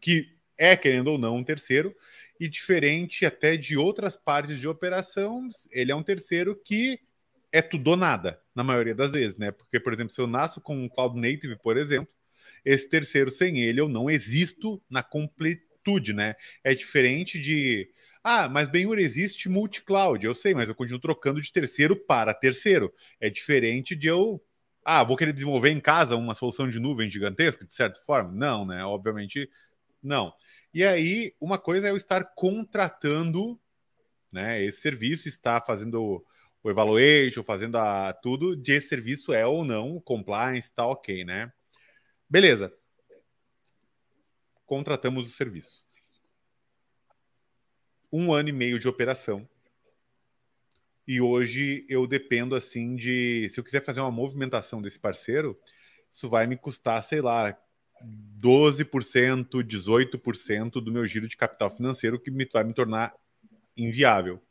que é, querendo ou não, um terceiro, e diferente até de outras partes de operação, ele é um terceiro que é tudo ou nada, na maioria das vezes, né? Porque, por exemplo, se eu nasço com um Cloud Native, por exemplo, esse terceiro sem ele eu não existo na completude, né? É diferente de. Ah, mas Benhur existe multi-cloud, eu sei, mas eu continuo trocando de terceiro para terceiro. É diferente de eu ah, vou querer desenvolver em casa uma solução de nuvem gigantesca, de certa forma? Não, né? Obviamente, não. E aí, uma coisa é eu estar contratando né, esse serviço, estar fazendo o evaluation, fazendo a, tudo de esse serviço é ou não, compliance, tá ok, né? Beleza. Contratamos o serviço. Um ano e meio de operação e hoje eu dependo assim de. Se eu quiser fazer uma movimentação desse parceiro, isso vai me custar, sei lá, 12%, 18% do meu giro de capital financeiro, que me, vai me tornar inviável.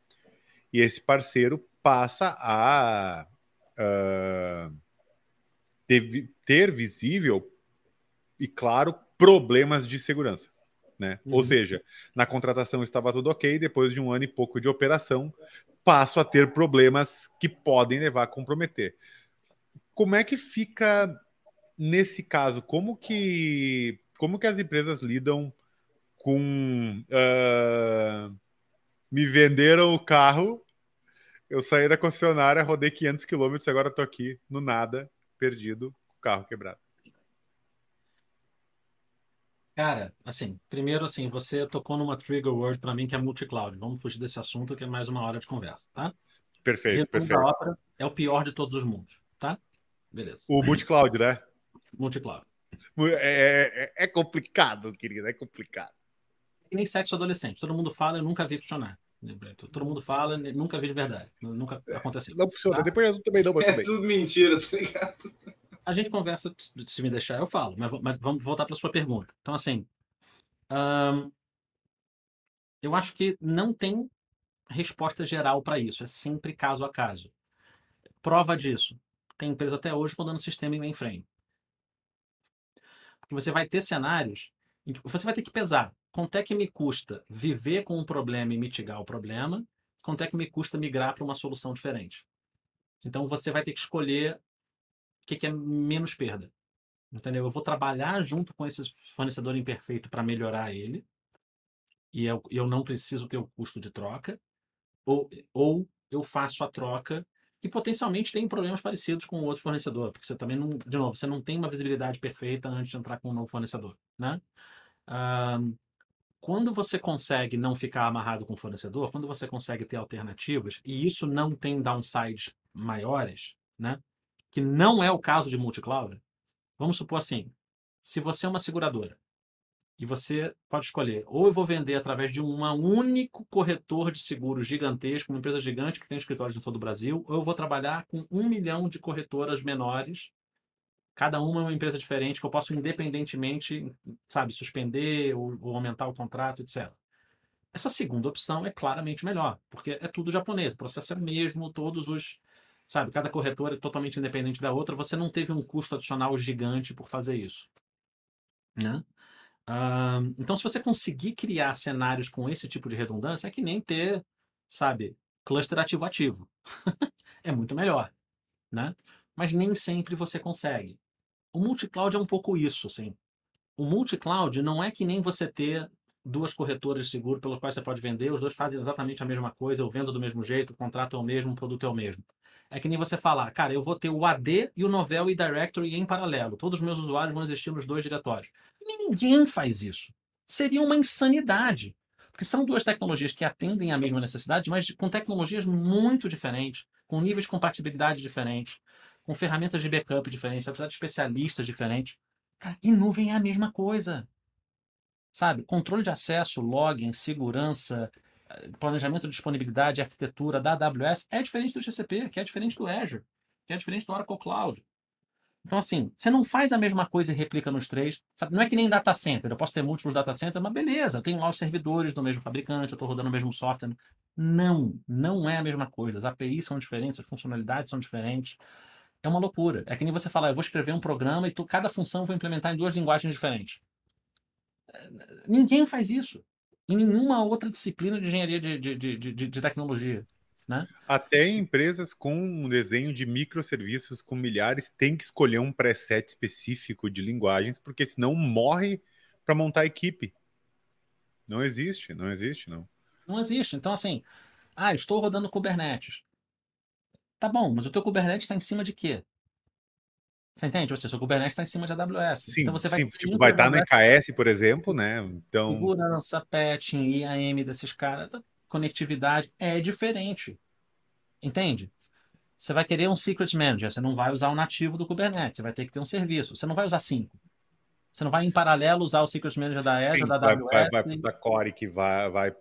E esse parceiro passa a uh, ter, ter, visível e claro problemas de segurança. Né? Uhum. Ou seja, na contratação estava tudo ok, depois de um ano e pouco de operação, passo a ter problemas que podem levar a comprometer. Como é que fica nesse caso? Como que como que as empresas lidam com uh, me venderam o carro, eu saí da concessionária, rodei 500 quilômetros, agora estou aqui no nada, perdido, com o carro quebrado. Cara, assim, primeiro assim, você tocou numa trigger word para mim que é multi-cloud. Vamos fugir desse assunto que é mais uma hora de conversa, tá? Perfeito, Resumo perfeito. Ópera é o pior de todos os mundos, tá? Beleza. O multi-cloud, né? Multi-cloud. É, é, é, complicado, querido, é complicado. E nem sexo adolescente. Todo mundo fala, eu nunca vi funcionar. Todo mundo fala, nunca vi de verdade. Nunca aconteceu. Não funciona. Tá? Depois eu também não, mas É também. tudo mentira, tá ligado? A gente conversa, se me deixar, eu falo. Mas, mas vamos voltar para sua pergunta. Então, assim, ahn, eu acho que não tem resposta geral para isso. É sempre caso a caso. Prova disso. Tem empresa até hoje rodando sistema em mainframe. Porque você vai ter cenários em que você vai ter que pesar quanto é que me custa viver com um problema e mitigar o problema, quanto é que me custa migrar para uma solução diferente. Então você vai ter que escolher o que, que é menos perda. Entendeu? Eu vou trabalhar junto com esse fornecedor imperfeito para melhorar ele, e eu, eu não preciso ter o custo de troca, ou, ou eu faço a troca que potencialmente tem problemas parecidos com outro fornecedor, porque você também não, de novo, você não tem uma visibilidade perfeita antes de entrar com um novo fornecedor, né? Ahn, quando você consegue não ficar amarrado com o fornecedor, quando você consegue ter alternativas, e isso não tem downsides maiores, né? Que não é o caso de multi-cloud. Vamos supor assim, se você é uma seguradora e você pode escolher, ou eu vou vender através de um único corretor de seguros gigantesco, uma empresa gigante que tem escritórios em todo o Brasil, ou eu vou trabalhar com um milhão de corretoras menores, cada uma é uma empresa diferente, que eu posso independentemente, sabe, suspender ou, ou aumentar o contrato, etc. Essa segunda opção é claramente melhor, porque é tudo japonês, o processo é o mesmo, todos os. Sabe, cada corretora é totalmente independente da outra, você não teve um custo adicional gigante por fazer isso. Né? Então, se você conseguir criar cenários com esse tipo de redundância, é que nem ter, sabe, cluster ativo ativo. é muito melhor, né? Mas nem sempre você consegue. O multi-cloud é um pouco isso, assim. O multi-cloud não é que nem você ter duas corretoras de seguro pelas quais você pode vender, os dois fazem exatamente a mesma coisa, eu vendo do mesmo jeito, o contrato é o mesmo, o produto é o mesmo. É que nem você falar, cara, eu vou ter o AD e o Novell e Directory em paralelo. Todos os meus usuários vão existir nos dois diretórios. Ninguém faz isso. Seria uma insanidade. Porque são duas tecnologias que atendem à mesma necessidade, mas com tecnologias muito diferentes, com níveis de compatibilidade diferentes, com ferramentas de backup diferentes, apesar de especialistas diferentes. Cara, e nuvem é a mesma coisa. Sabe? Controle de acesso, login, segurança, eh, planejamento de disponibilidade, arquitetura da AWS é diferente do GCP, que é diferente do Azure, que é diferente do Oracle Cloud. Então, assim, você não faz a mesma coisa e replica nos três. Sabe? Não é que nem data center. Eu posso ter múltiplos data centers, mas beleza, tenho lá os servidores do mesmo fabricante, eu estou rodando o mesmo software. Não, não é a mesma coisa. As APIs são diferentes, as funcionalidades são diferentes. É uma loucura. É que nem você falar, eu vou escrever um programa e tu, cada função eu vou implementar em duas linguagens diferentes. Ninguém faz isso. Em nenhuma outra disciplina de engenharia de, de, de, de, de tecnologia. Né? Até empresas com um desenho de microserviços com milhares têm que escolher um preset específico de linguagens, porque senão morre para montar a equipe. Não existe, não existe, não. Não existe. Então, assim, ah, estou rodando Kubernetes. Tá bom, mas o teu Kubernetes está em cima de quê? Você entende? Ou seja, o Kubernetes está em cima de AWS. Sim, então você vai, sim, tipo, vai estar no EKS, por exemplo, né? Então, segurança, patching, IAM desses caras, conectividade é diferente. Entende? Você vai querer um secret manager, você não vai usar o nativo do Kubernetes, você vai ter que ter um serviço. Você não vai usar cinco. Você não vai em paralelo usar o secret manager da Azure, sim, da vai, AWS. vai, vai da Core que vai, vai,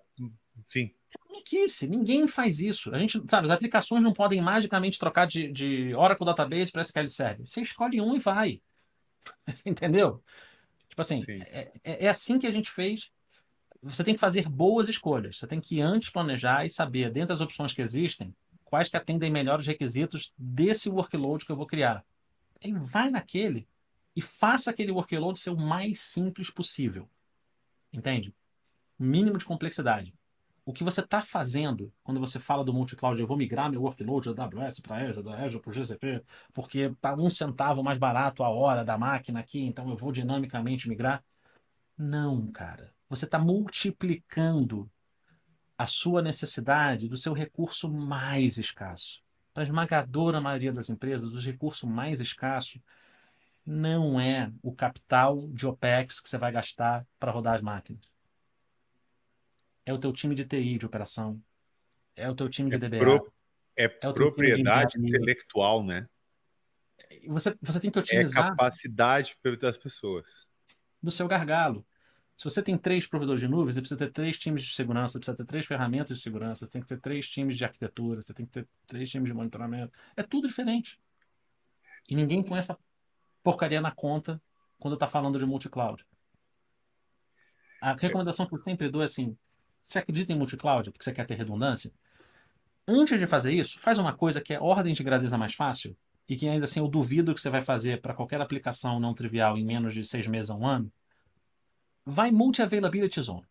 enfim. Maluquice, ninguém faz isso. A gente, sabe, as aplicações não podem magicamente trocar de, de Oracle Database para SQL Server. Você escolhe um e vai. Entendeu? Tipo assim, Sim. é, é- é assim que a gente fez. Você tem que fazer boas escolhas. Você tem que antes planejar e saber, dentro das opções que existem, quais que atendem melhor os requisitos desse workload que eu vou criar. E vai naquele e faça aquele workload ser o mais simples possível. Entende? Mínimo de complexidade. O que você está fazendo quando você fala do multi-cloud, eu vou migrar meu workload da AWS para Azure, da Azure para o GCP, porque está um centavo mais barato a hora da máquina aqui, então eu vou dinamicamente migrar. Não, cara. Você está multiplicando a sua necessidade do seu recurso mais escasso. Para a esmagadora maioria das empresas, o recurso mais escasso não é o capital de OPEX que você vai gastar para rodar as máquinas. É o teu time de TI de operação. É o teu time de É DBA. pro- É, É propriedade intelectual, né? Você, você tem que É otimizar capacidade das pessoas. do seu gargalo. Se você tem três provedores de nuvem, você precisa ter três times de segurança, você precisa ter três ferramentas de segurança, você tem que ter três times de arquitetura, você tem que ter três times de monitoramento. É tudo diferente. E ninguém põe essa porcaria na conta quando está falando de multi-cloud. A recomendação que eu sempre dou é assim: você acredita em multi-cloud porque você quer ter redundância? Antes de fazer isso, faz uma coisa que é ordem de grandeza mais fácil e que ainda assim eu duvido que você vai fazer para qualquer aplicação não trivial em menos de seis meses a um ano, vai multi-availability zone.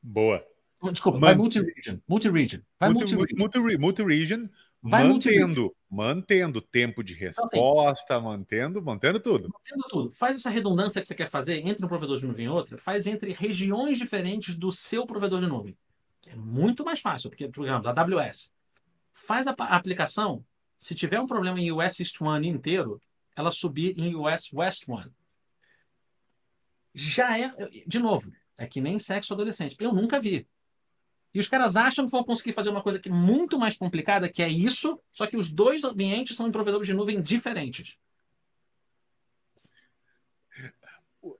Boa. Desculpa, Man... vai multi-region. Multi-region. Vai multi-region. Multi, multi vai mantendo, mantendo tempo de resposta, então, assim, mantendo, mantendo tudo. Mantendo tudo. Faz essa redundância que você quer fazer entre um provedor de nuvem e outro, faz entre regiões diferentes do seu provedor de nuvem. É muito mais fácil, porque, por exemplo, a AWS. Faz a, a aplicação, se tiver um problema em US East One inteiro, ela subir em US West One já é, de novo, é que nem sexo adolescente. Eu nunca vi. E os caras acham que vão conseguir fazer uma coisa que é muito mais complicada, que é isso, só que os dois ambientes são em provedores de nuvem diferentes.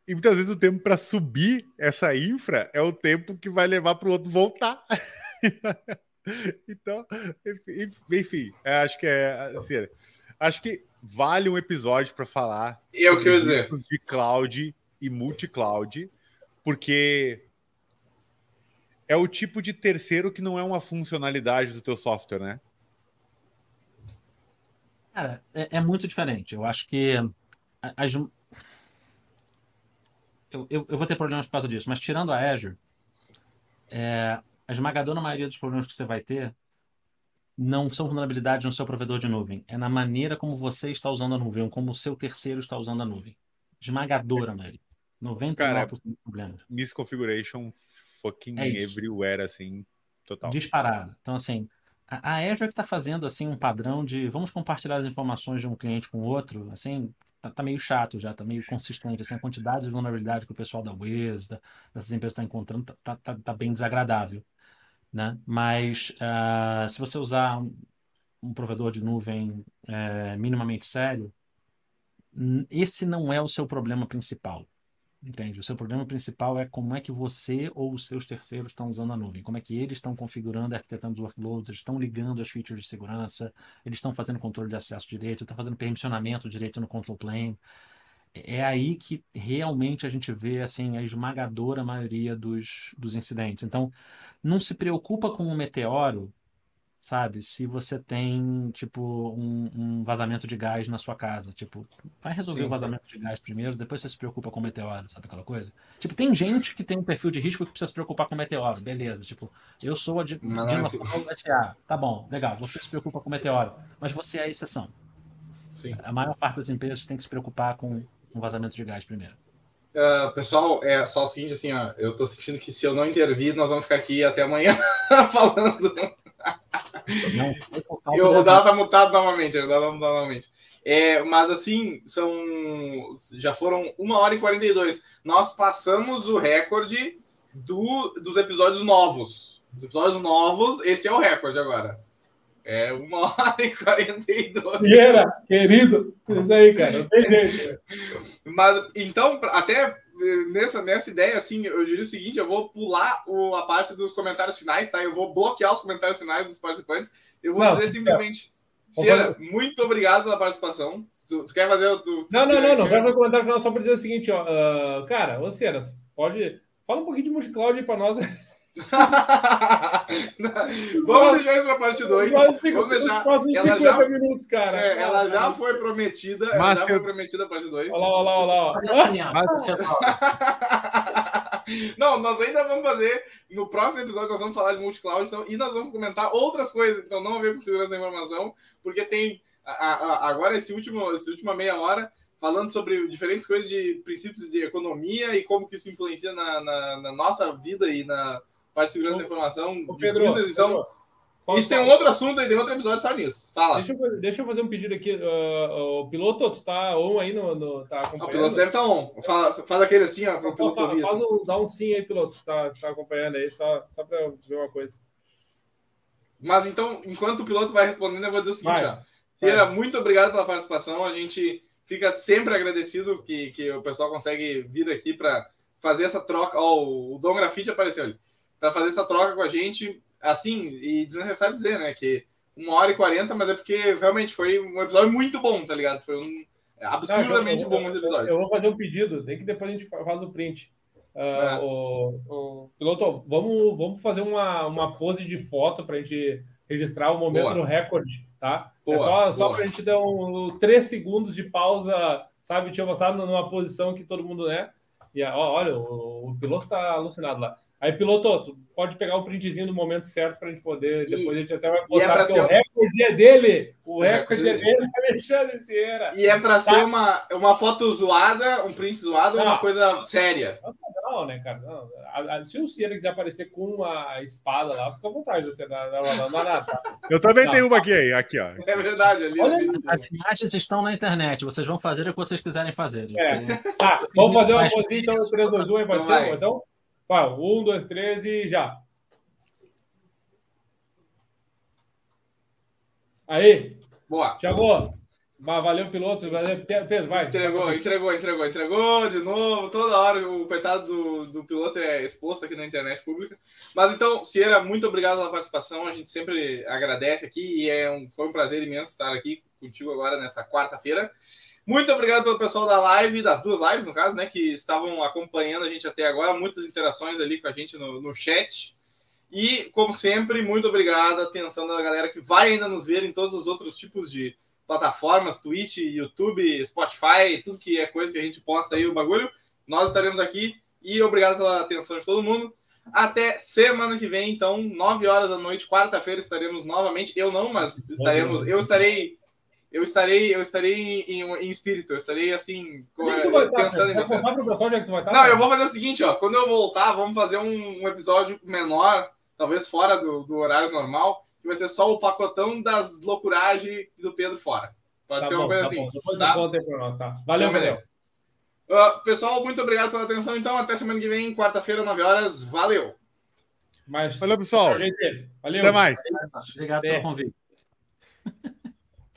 E muitas vezes o tempo para subir essa infra é o tempo que vai levar para o outro voltar. então, enfim, acho que é assim, acho que vale um episódio para falar. Eu quero dizer de cloud e multi-cloud, porque é o tipo de terceiro que não é uma funcionalidade do teu software, né? Cara, é, é muito diferente. Eu acho que as, eu, eu, eu, vou ter problemas por causa disso, mas tirando a Azure, é, a esmagadora maioria dos problemas que você vai ter não são vulnerabilidades no seu provedor de nuvem. É na maneira como você está usando a nuvem, como o seu terceiro está usando a nuvem. Esmagadora maioria. 99% Cara, dos problemas. Misconfiguration fucking é everywhere, assim, total. Disparado. Então, assim, a, a Azure que está fazendo, assim, um padrão de vamos compartilhar as informações de um cliente com o outro, assim, tá, tá, meio chato já, tá meio consistente, assim, a quantidade de vulnerabilidade que o pessoal da Wiz, da, dessas empresas está encontrando, tá, tá, tá, tá, bem desagradável, né? Mas uh, se você usar um, um provedor de nuvem é, minimamente sério, esse não é o seu problema principal. Entende? O seu problema principal é como é que você ou os seus terceiros estão usando a nuvem, como é que eles estão configurando, arquitetando os workloads, eles estão ligando as features de segurança, eles estão fazendo controle de acesso direito, estão fazendo permissionamento direito no control plane. É aí que realmente a gente vê assim a esmagadora maioria dos, dos incidentes. Então, não se preocupa com o meteoro sabe? Se você tem, tipo, um, um, vazamento de gás na sua casa, tipo, vai resolver Sim. o vazamento de gás primeiro, depois você se preocupa com o meteoro, sabe aquela coisa? Tipo, tem gente que tem um perfil de risco que precisa se preocupar com o meteoro, beleza, tipo, eu sou a Dinossauro SA, tá bom, legal, você se preocupa com o meteoro, mas você é a exceção. Sim. A maior parte das empresas tem que se preocupar com um vazamento de gás primeiro. Uh, pessoal, é só o seguinte, assim, ó, eu tô sentindo que se eu não intervir, nós vamos ficar aqui até amanhã falando eu, o Dala tá mutado novamente, o Dala tá mutado novamente. É, mas assim, são. Já foram 1 hora e 42. Nós passamos o recorde do, dos episódios novos. Os episódios novos, esse é o recorde agora. É 1 hora e 42. Vieira, querido, isso aí, cara, não tem jeito. Mas então, até nessa, nessa ideia, assim, eu diria o seguinte: eu vou pular o, a parte dos comentários finais, tá? Eu vou bloquear os comentários finais dos participantes. Eu vou não, dizer simplesmente, Cira, muito obrigado pela participação. Tu, tu quer fazer o. Tu, não, não, não, não. Quero fazer o comentário final só para dizer o seguinte, ó. Uh, cara, ô Ceras, pode. Fala um pouquinho de multicloud aí para nós. Vamos deixar isso para parte 2. Vamos deixar. Ela já, minutos, cara. É, ela já foi prometida. Mas já foi prometida a parte 2. Olha lá, olha lá, olha lá. Não, nós ainda vamos fazer. No próximo episódio, nós vamos falar de multi-cloud então, e nós vamos comentar outras coisas. Então, não a ver com segurança da informação, porque tem a, a, agora esse último, essa última meia hora falando sobre diferentes coisas de princípios de economia e como que isso influencia na, na, na nossa vida e na parte de segurança da informação, o Pedro, business, então. Pedro, isso tem um outro assunto e tem outro episódio só nisso. Fala. Deixa eu, deixa eu fazer um pedido aqui. Uh, o piloto, tu tá on aí no. no tá acompanhando? O piloto deve estar tá on. Fala, faz aquele assim, ó, para o piloto ouvir. Faz, assim. dá um sim aí, piloto, se tá, tá acompanhando aí, só, só para ver uma coisa. Mas então, enquanto o piloto vai respondendo, eu vou dizer o seguinte, vai. Cira, muito obrigado pela participação. A gente fica sempre agradecido que, que o pessoal consegue vir aqui para fazer essa troca. Ó, o Dom Grafite apareceu ali. Para fazer essa troca com a gente, assim, e desnecessário dizer, né? Que uma hora e quarenta, mas é porque realmente foi um episódio muito bom, tá ligado? Foi um absurdamente Não, bom esse episódio. Eu vou fazer um pedido, tem que depois a gente faz o print. Uh, é. o, o, piloto, vamos, vamos fazer uma, uma pose de foto para a gente registrar o momento Boa. no recorde, tá? É boa, é só, só para a gente dar um, três segundos de pausa, sabe? Tinha passado numa posição que todo mundo, né? E ó, olha, o, o piloto tá alucinado lá. Aí, piloto, tu pode pegar o printzinho do momento certo para a gente poder. Depois e, a gente até vai botar, é ser... o recorde é dele. O, o recorde, é dele, Alexandre Sierra. E é para tá? ser uma, uma foto zoada, um print zoado, ou uma coisa séria. Não, né, cara? Não. A, a, se o Sierra quiser aparecer com uma espada lá, fica à vontade. Você não, não, não, não, não Eu também tenho uma aqui, aqui, ó. É verdade, ali. Olha, as imagens estão na internet. Vocês vão fazer o que vocês quiserem fazer. É. Tá, vamos fazer uma coisinha, então, 3, 2, 1, pode ser? Então. Vai, um, dois, três e já. Aí. Boa. Thiago. Valeu, piloto. Valeu, Pedro, vai. Entregou, entregou, entregou, entregou de novo. Toda hora o coitado do, do piloto é exposto aqui na internet pública. Mas então, Sierra, muito obrigado pela participação. A gente sempre agradece aqui e é um, foi um prazer imenso estar aqui contigo agora nessa quarta-feira. Muito obrigado pelo pessoal da live, das duas lives, no caso, né, que estavam acompanhando a gente até agora. Muitas interações ali com a gente no, no chat. E, como sempre, muito obrigado. Atenção da galera que vai ainda nos ver em todos os outros tipos de plataformas: Twitch, YouTube, Spotify, tudo que é coisa que a gente posta aí o bagulho. Nós estaremos aqui e obrigado pela atenção de todo mundo. Até semana que vem, então, 9 horas da noite, quarta-feira, estaremos novamente. Eu não, mas estaremos. Eu estarei eu estarei, eu estarei em, em espírito, eu estarei assim, é, pensando em vocês. Não, eu vou fazer o seguinte, ó. Quando eu voltar, vamos fazer um, um episódio menor, talvez fora do, do, horário normal, que vai ser só o pacotão das loucuragens do Pedro fora. Pode tá ser uma coisa tá assim. Depois tá? Nós, tá? Valeu, valeu. Uh, pessoal, muito obrigado pela atenção. Então, até semana que vem, quarta-feira, 9 horas. Valeu. Mas, valeu, pessoal. Valeu. Até mais. Obrigado pelo convite.